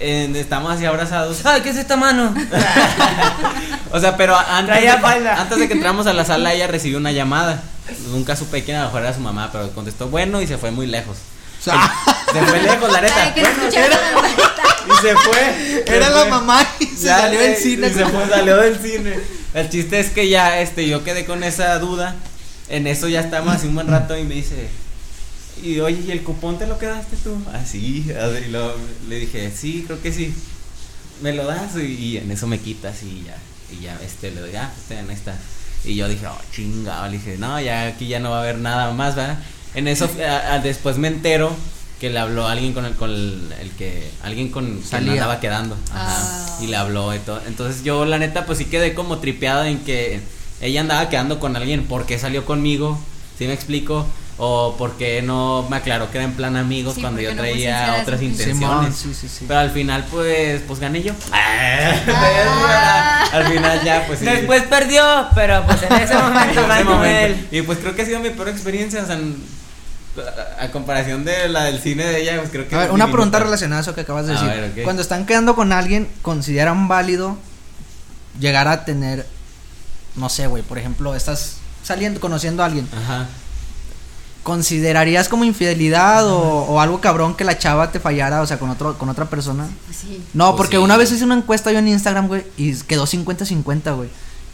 en- estamos así abrazados. Ay, ¿qué es esta mano? O sea, pero antes de, antes de que entramos a la sala, ella recibió una llamada. Nunca supe quién a lo mejor era su mamá, pero contestó bueno y se fue muy lejos. O sea, Se fue lejos, la neta. Bueno, y se fue. se era la fue. mamá y se Ya salió del cine. y se fue, salió del cine. El chiste es que ya, este, yo quedé con esa duda. En eso ya estábamos así un buen rato y me dice, y oye, ¿y el cupón te lo quedaste tú? Así, y luego le dije, sí, creo que sí. Me lo das y, y en eso me quitas y ya, y ya, este, le doy, ah, este, ahí está. Y yo dije, oh, chingado, le dije, no, ya aquí ya no va a haber nada más, ¿verdad? En eso, a- a- después me entero que le habló alguien con el, con el, el que, alguien con que Salía. andaba quedando, ajá, Ah. y le habló y todo. Entonces yo, la neta, pues sí quedé como tripeada en que ella andaba quedando con alguien, ¿por qué salió conmigo? ¿Sí me explico? O porque no me aclaró que era en plan amigos Sí, cuando yo no traía otras intenciones. Simón, sí, sí, sí. Pero al final, pues, pues gané yo. Ah. al final ya, pues sí. Después perdió, pero pues en ese En momento ganó él. Y pues creo que ha sido mi peor experiencia. O sea, a, comparación de la del cine de ella, pues creo que. A ver, una pregunta relacionada a eso que acabas de A decir. ver. Cuando están quedando con alguien, ¿consideran válido llegar a tener, no sé, güey, por ejemplo, estás saliendo, conociendo a alguien, Ajá. ¿Considerarías como infidelidad o, o algo cabrón que la chava te fallara, o sea, con otro con otra persona? Pues sí. No, Pues porque sí. una vez hice una encuesta yo en Instagram, güey, y quedó 50-50, güey.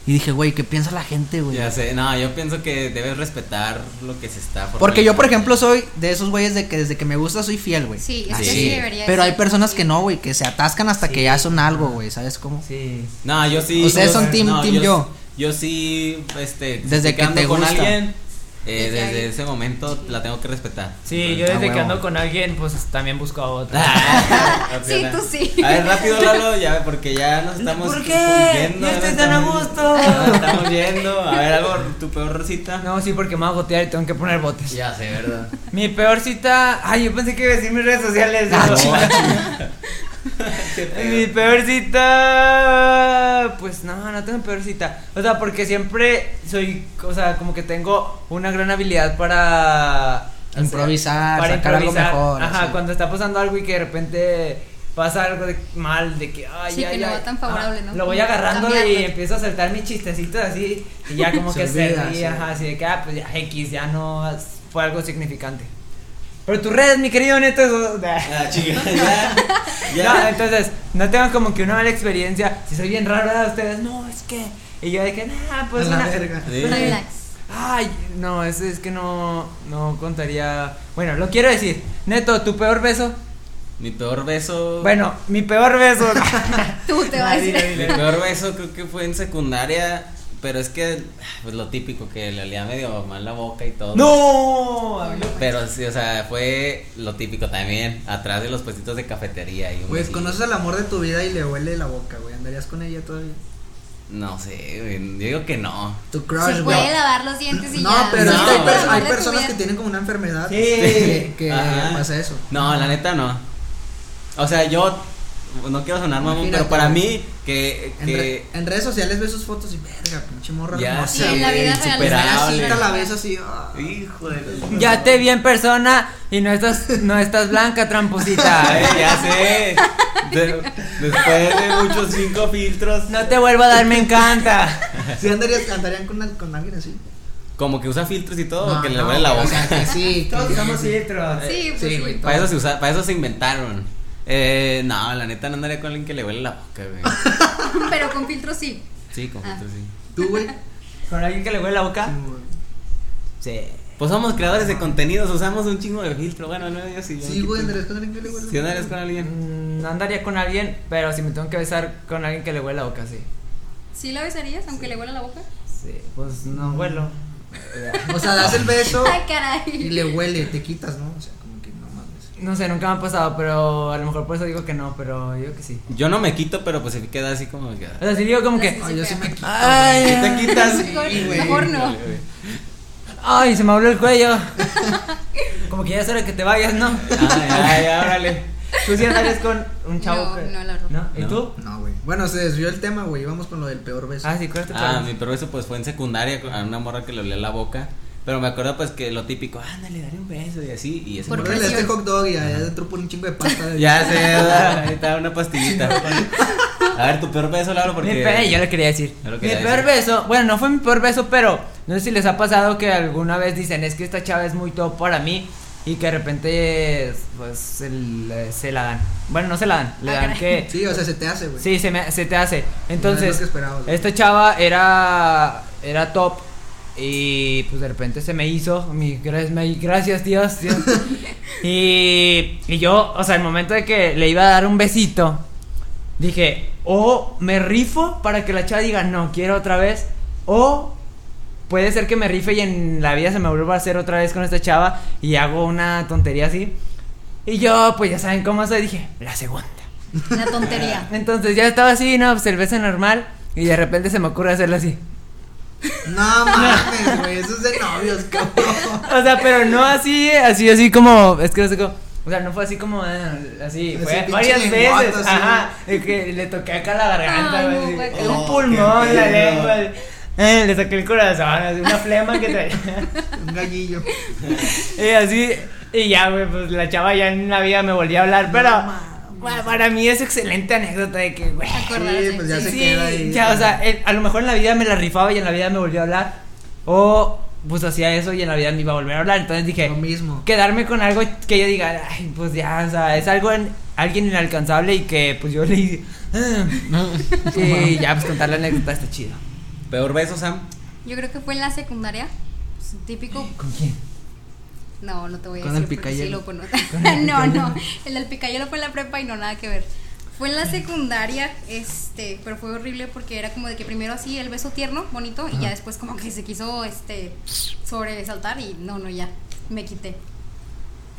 Y dije, güey, ¿qué piensa la gente, güey? Ya sé, no, yo pienso que debes respetar lo que se está Porque yo, por ejemplo, soy de esos güeyes de que desde que me gusta soy fiel, güey. Sí, es Así. que sí debería Pero hay personas que no, güey, que se atascan hasta que ya son algo, güey, ¿sabes cómo? Sí. No, yo sí. Ustedes yo- son team- no, team yo. Yo sí, este. Desde que te con gusta. alguien, eh, Desde ese momento la tengo que respetar. Sí, yo Ah, desde que huevo. ando con alguien, pues también busco a otro. Sí, tú sí. A ver, rápido, Lalo, ya, porque ya nos estamos. ¿Por qué? yendo, Ya estoy tan a gusto. nos estamos yendo. A ver, algo, tu peor cita. No, sí, porque me voy a gotear y tengo que poner botes. Ya sé, ¿verdad? Mi peor cita. Ay, yo pensé que iba a decir mis redes sociales. Ah, ¿no? Mi peor cita. Pues no, no tengo peor cita. O sea, porque siempre soy. O sea, como que tengo una gran habilidad para. Improvisar, para sacar algo improvisar. mejor, Ajá, así. cuando está pasando algo y que de repente pasa algo de mal, de que. Ay, Sí, ay, que no ay. va tan favorable, Ajá, ¿no? Lo voy agarrando y empiezo a soltar mis chistecitos así. Y ya como Se que se olvida, ríe, sí. ajá, así de que, ah, pues ya X, ya no fue algo significante. Pero tus redes, mi querido neto, eso- Ah, chica, ya. Ya. no, entonces, no tengo como que una mala experiencia. Si soy bien raro, ¿verdad? Ustedes, no, es que. Y yo de que, nah, pues la una. verga. Sí. Relax. Ay, no, eso es que no, no contaría. Bueno, lo quiero decir. Neto, tu peor beso. Mi peor beso. Bueno, mi peor beso. Tú te vas a decir. Mi peor beso creo que fue en secundaria. Pero es que, pues lo típico, que le olía medio mal la boca y todo. No, Pero sí, o sea, fue lo típico también. Atrás de los puestitos de cafetería. Y un Güey, besillo. conoces al amor de tu vida y le huele la boca, güey. ¿Andarías con ella todavía? No sé, güey. Yo digo que no. Tu crush, Se güey. puede lavar los dientes y No, ya. pero es No. que hay, No, pers- amor hay personas que tienen como una enfermedad Sí. que, pasa eso. No, la neta no. O sea, yo no quiero sonar mamón, Imagínate, pero para mí que, En, que re- en redes sociales ves sus fotos y verga, pinche morra Ya hermosa, Sí, en la vida insuperable. La ves así. ah. hijo de Ya te vi en persona y no estás, no estás blanca, tramposita. Ay, ya sé. De- después de muchos cinco filtros, No te vuelvo a dar, me encanta. ¿Sí andarías, andarían con, con alguien así? como que usa filtros y todo, No, que le no, huele la boca. O sea, que sí. Todos usamos filtros. Sí, pues Sí, sí. güey. Para eso se usa, para eso se inventaron. Eh, no, la neta no andaría con alguien que le huele la boca, güey. Pero con filtro sí. Sí, con Ah. filtros sí. ¿Tú, güey? ¿Con alguien que le huele la boca? Sí. Pues somos creadores de contenidos, usamos un chingo de filtro. Bueno, no, yo sí. yo Sí, güey, quito. andarías con alguien que le huele Si andarías con alguien. Mm, No andaría con alguien, pero si me tengo que besar con alguien que le huele la boca, sí. ¿Sí la besarías aunque le huela la boca? Sí, pues no huelo. O sea, das el beso Ay, y caray. le huele, te quitas, ¿no? O sea, no sé, nunca me ha pasado, pero a lo mejor por eso digo que no, pero yo que sí. Yo no me quito, pero pues se queda así como que. O sea, si digo como que, Ay, yo sí me quito. Ay, güey. ¿Qué te quitas? Mejor- güey. Mejor no. ay, se me habló el cuello. Como que ya es hora que te vayas, ¿no? Ay, ay, órale. Tú sí andarías con un chavo. No, que- no, la. ¿No? ¿Y No. tú? No, güey. Bueno, se desvió el tema, güey. Vamos con lo del peor beso. Ah, sí, ¿cuál es tu Ah, mi peor beso pues fue en secundaria con- a una morra que le olía la boca. Pero me acuerdo pues que lo típico, ándale, daré un beso y así. Y ese Por este hot dog y adentro pone un chingo de pasta. Ya sé, ahí está una pastillita. A ver, tu peor beso, Lalo, porque. Mi pe- yo le quería decir. Mi peor decir. beso, bueno, no fue mi peor beso, pero no sé si les ha pasado que alguna vez dicen, es que esta chava es muy top para mí y que de repente pues se, se la dan. Bueno, no se la dan, le Ah, dan que... Sí, o sea, se te hace, güey. Sí, se, me- se te hace. No es Entonces, esta chava era, era top y pues de repente se me hizo. Mi, gracias, Dios. Dios. y, y yo, o sea, el momento de que le iba a dar un besito, dije, o me rifo para que la chava diga, no, quiero otra vez, o puede ser que me rife y en la vida se me vuelva a hacer otra vez con esta chava y hago una tontería así. Y yo, pues ya saben cómo soy, dije, la segunda. La tontería. Entonces ya estaba así, no, pues el beso normal. Y de repente se me ocurre hacerlo así. No mames, güey. Eso es de novios, cabrón. O sea, pero no así, así, así como. Es que no sé cómo. O sea, no fue así como. eh, así, fue varias veces. así. Ajá. Que le toqué acá la garganta, Ay, güey, no. Un Oh, pulmón, la lengua. Eh, le saqué el corazón, así, una flema que traía. Un gallillo. y así. Y ya, güey, pues la chava ya en la vida me volvió a hablar. Pero. Bueno, para mí es excelente anécdota de que, güey. Sí, pues ya Sí, se Sí, queda ahí. ya, o sea, el- a lo mejor en la vida me la rifaba y en la vida me volvió a hablar. O pues hacía eso y en la vida me iba a volver a hablar. Entonces dije, Lo mismo. quedarme con algo que yo diga, ay, pues ya, o sea, es algo en, alguien inalcanzable y que pues yo le dije, "Ah". y ya, pues contar la anécdota está chido. Peor beso, Sam. Yo creo que fue en la secundaria. pues, típico. ¿Con quién? No, no te voy a Con decir. el sí lo conozco. no, no. El del picayelo fue en la prepa y no, nada que ver. Fue en la secundaria, este, pero fue horrible porque era como de que primero así el beso tierno, bonito, y ya después como que se quiso, este, sobresaltar y no, no, ya, me quité.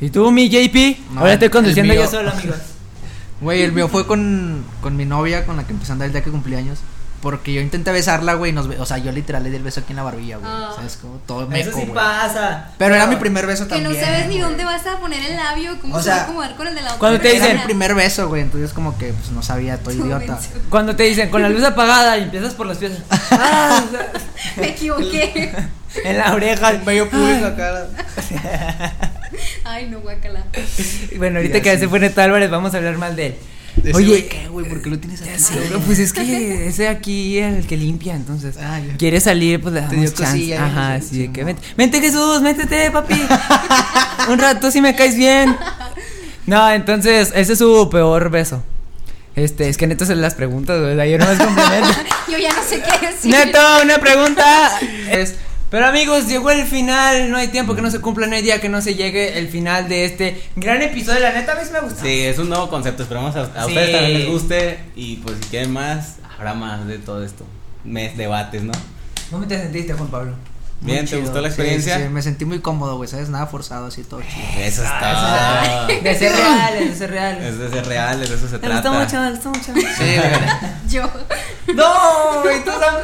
¿Y tú, mi JP? No, Ahora estoy conduciendo el yo solo, amigos. Güey, el mío fue con, con mi novia con la que empecé a andar el día que cumplí años. Porque yo intenté besarla, güey, y nos o sea, yo literal le di el beso aquí en la barbilla, güey. Ah. O sea, es como todo Eso meco, sí güey. pasa. Pero era mi primer beso Que también. no sabes ni dónde vas a poner el labio, cómo O se va sea, a acomodar con el de la otra cuando te Era dicen- mi primer beso, güey, entonces como que pues no sabía, estoy Tú idiota. Cuando te dicen con la luz apagada y empiezas por los pies. Ah, Me equivoqué. en la oreja. Medio público acá. Ay, no, guacala. Bueno, ahorita que se fue Neto Álvarez, vamos a hablar mal de él. Ese Oye, ¿qué, güey? ¿Por qué lo tienes así? sé, bro, pues es que ese aquí el que limpia, entonces. Ah, ya. Quiere salir, pues le Te damos dio chance. cosilla, Ajá, sí, sí, de sí, que vente, vente Jesús, métete, papi. Un rato si me caes bien. No, entonces, ese es su peor beso. Este, es que Neto se las preguntas, ¿verdad? Yo no me complemento. Yo ya no sé qué decir. Neto, una pregunta. Es, pero amigos, llegó el final. No hay tiempo que no se cumpla, no hay día que no se llegue el final de este gran episodio. La neta, a mí sí me gusta. Sí, es un nuevo concepto. Esperamos a, a Sí. ustedes también les guste. Y pues si quieren más, habrá más de todo esto. Mes debates, ¿no? ¿Cómo te sentiste, Juan Pablo? Muy Bien, ¿te gustó la experiencia? Sí, me sentí muy cómodo, güey, ¿sabes? Nada forzado, así todo chido. Eso Ah, está. eso es- De ser reales, de ser reales. Es de ser reales, de eso se Me gustó trata. mucho, me gustó mucho. Sí, güey. Yo, No, y tú Sam?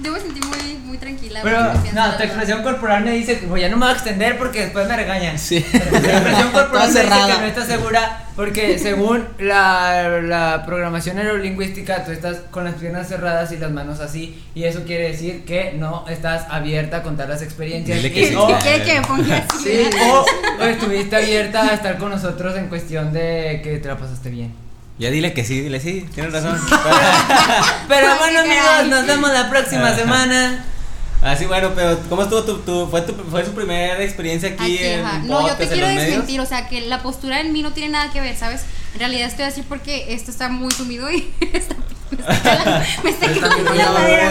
Yo me sentí muy, muy tranquila. Pero, no, tu expresión corporal me dice pues, ya no me va a extender porque después me regañan. Sí. Tu expresión corporal me dice cerrada. que no estás segura porque según la, la programación neurolingüística tú estás con las piernas cerradas y las manos así y eso quiere decir que no estás abierta a contar las experiencias. Dile que y- sí. o, ¿Qué así? Sí. o- o estuviste abierta a estar con nosotros en cuestión de que te la pasaste bien. Ya dile que sí, dile sí, tienes razón. Pero bueno amigos, nos vemos la próxima semana. Así bueno, pero ¿cómo estuvo tu, tu fue tu fue su primera experiencia aquí, Aquí, en un No, yo podcast, te quiero desmentir, o sea, que la postura en mí no tiene nada que ver, ¿sabes? En realidad estoy así porque esto está muy sumido y está- me está quedando, me está también la me madera,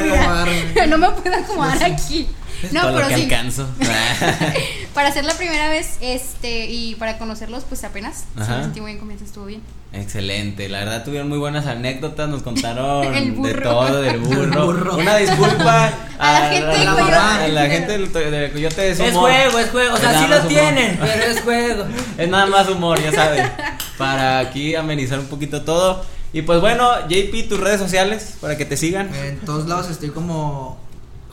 mira. No me puedo acomodar aquí. Es No, todo lo pero que sí. alcanzo. Para hacer la primera vez, este, y para conocerlos, pues apenas. Sí, me sentí muy en confianza, estuvo bien. Excelente, la verdad tuvieron muy buenas anécdotas, nos contaron de todo del burro. Del burro. Una disculpa A la gente del a Coyote. a la gente del, coyote de Es humor. juego, es juego, o sea, Es sí lo humor. tienen, pero es juego. Es nada más humor, ya saben. Para aquí amenizar un poquito todo. Y pues bueno, JP, tus redes sociales para que te sigan. En todos lados estoy como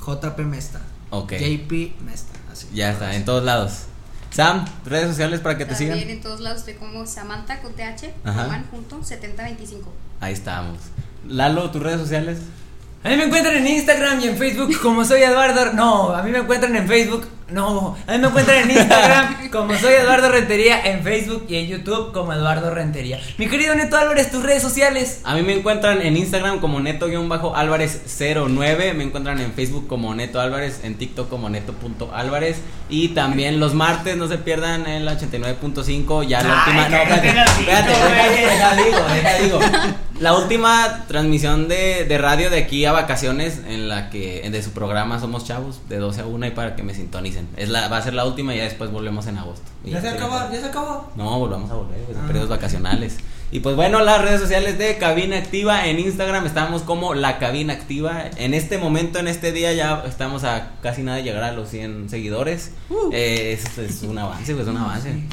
JP Mesta. Ok. JP Mesta, así. Ya está, en todos lados. Sam, redes sociales para que te También sigan. en todos lados estoy como Samantha con TH, Ajá. Román junto, 7025. Ahí estamos. Lalo, tus redes sociales. A mí me encuentran en Instagram y en Facebook como soy Eduardo. No, a mí me encuentran en Facebook. No, a mí me encuentran en Instagram como soy Eduardo Rentería, en Facebook y en YouTube como Eduardo Rentería. Mi querido Neto Álvarez, tus redes sociales. A mí me encuentran en Instagram como neto-álvarez09, me encuentran en Facebook como Neto Álvarez, en TikTok como neto.álvarez y también los martes no se pierdan en la 89.5, ya la última, no, espérate, espérate, digo, deja digo. La última transmisión de, de radio de aquí a vacaciones en la que de su programa Somos Chavos de 12 a 1 y para que me sintonicen. Es la va a ser la última y ya después volvemos en agosto. Y Ya se acabó, ya se acabó. no, volvamos a volver, pues, en Ah. periodos vacacionales. Y pues bueno, las redes sociales de Cabina Activa en Instagram estamos como La Cabina Activa. En este momento, en este día ya estamos a casi nada de llegar a los 100 seguidores. Eh, es, es un avance, pues un avance. Sí.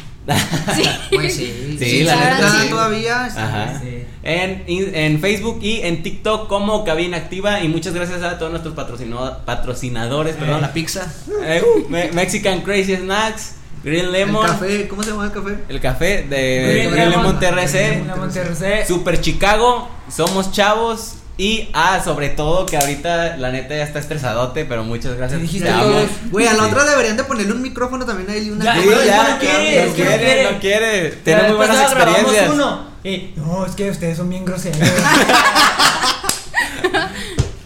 Pues sí. Sí, la neta, está sí. todavía. Ajá. Sí. En, en Facebook y en TikTok como Cabina Activa. Y muchas gracias a todos nuestros patrocinadores. Perdón, Perdón, la pizza. Eh, Me- Mexican Crazy Snacks, Green Lemon. El café, ¿cómo se llama el café? El café de Green Green, Lemon. Lemon TRC. Green Lemon TRC. Super Chicago, somos chavos. Y, ah, sobre todo que ahorita la neta ya está estresadote, pero muchas gracias. Te dijiste, Güey, a la otra deberían de ponerle un micrófono también a él una ya, no quiere, no quiere, no quiere. Tiene muy buenas experiencias. No, es que ustedes son bien groseros.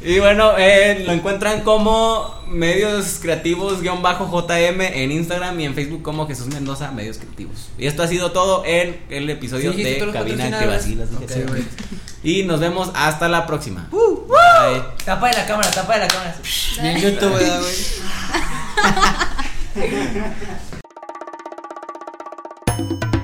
y bueno, eh, lo encuentran como medios creativos guion bajo JM en Instagram y en Facebook como Jesús Mendoza medios creativos. Y esto ha sido todo en el episodio de Cabina que vacilas. Okay, y nos vemos hasta la próxima. Uh. uh. Tapa de la cámara, tapa de la cámara. Bien YouTube, güey.